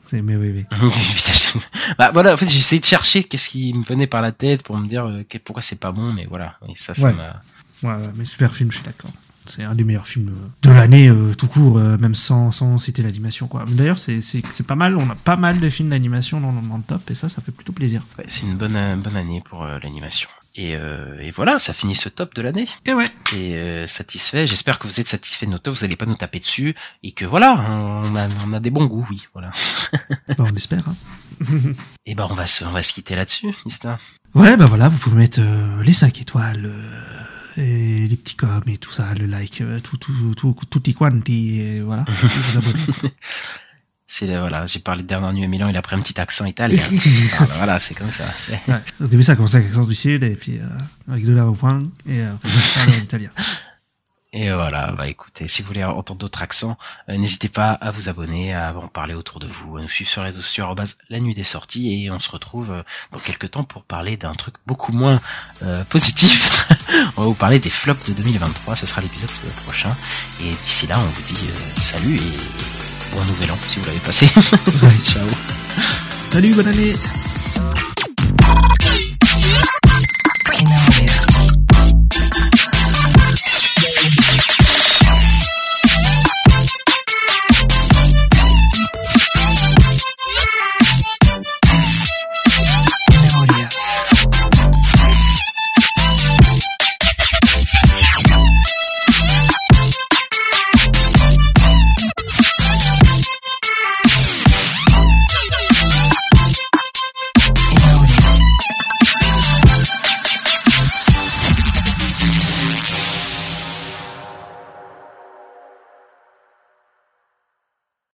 c'est, mais oui, oui. bah voilà, en fait, j'ai essayé de chercher qu'est-ce qui me venait par la tête pour me dire euh, que- pourquoi c'est pas bon, mais voilà, ça, ça Ouais. m'a. Ouais, ouais, mais super film, je suis d'accord. C'est un des meilleurs films euh, de l'année, euh, tout court, euh, même sans, sans citer l'animation. Quoi. D'ailleurs, c'est, c'est, c'est pas mal, on a pas mal de films d'animation dans, dans le top, et ça, ça fait plutôt plaisir. Ouais, c'est une bonne, bonne année pour euh, l'animation. Et, et voilà, ça finit ce top de l'année. Et ouais. Et satisfait. J'espère que vous êtes satisfait de notre top. Vous allez pas nous taper dessus et que voilà, on a, on a des bons goûts, oui, voilà. Bah, on espère. Hein. et ben on va se, on va se quitter là-dessus, Ista. Ouais, bah voilà, vous pouvez mettre les 5 étoiles, et les petits coms et tout ça, le like, euh, tout, tout, tout, tutti quanti, et voilà. C'est voilà, j'ai parlé de Bernard Nuit Milan, il a pris un petit accent italien. Voilà, c'est comme ça. Au début, ça a commencé avec l'accent du sud, et puis euh, avec de la au point, et euh, après, en italien. Et voilà, bah écoutez, si vous voulez entendre d'autres accents, euh, n'hésitez pas à vous abonner, à en parler autour de vous, à nous suivre sur les réseaux sociaux la nuit des sorties et on se retrouve euh, dans quelques temps pour parler d'un truc beaucoup moins euh, positif. on va vous parler des flops de 2023, ce sera l'épisode prochain. Et d'ici là, on vous dit euh, salut et bon nouvel an si vous l'avez passé. Ciao. Salut, bonne année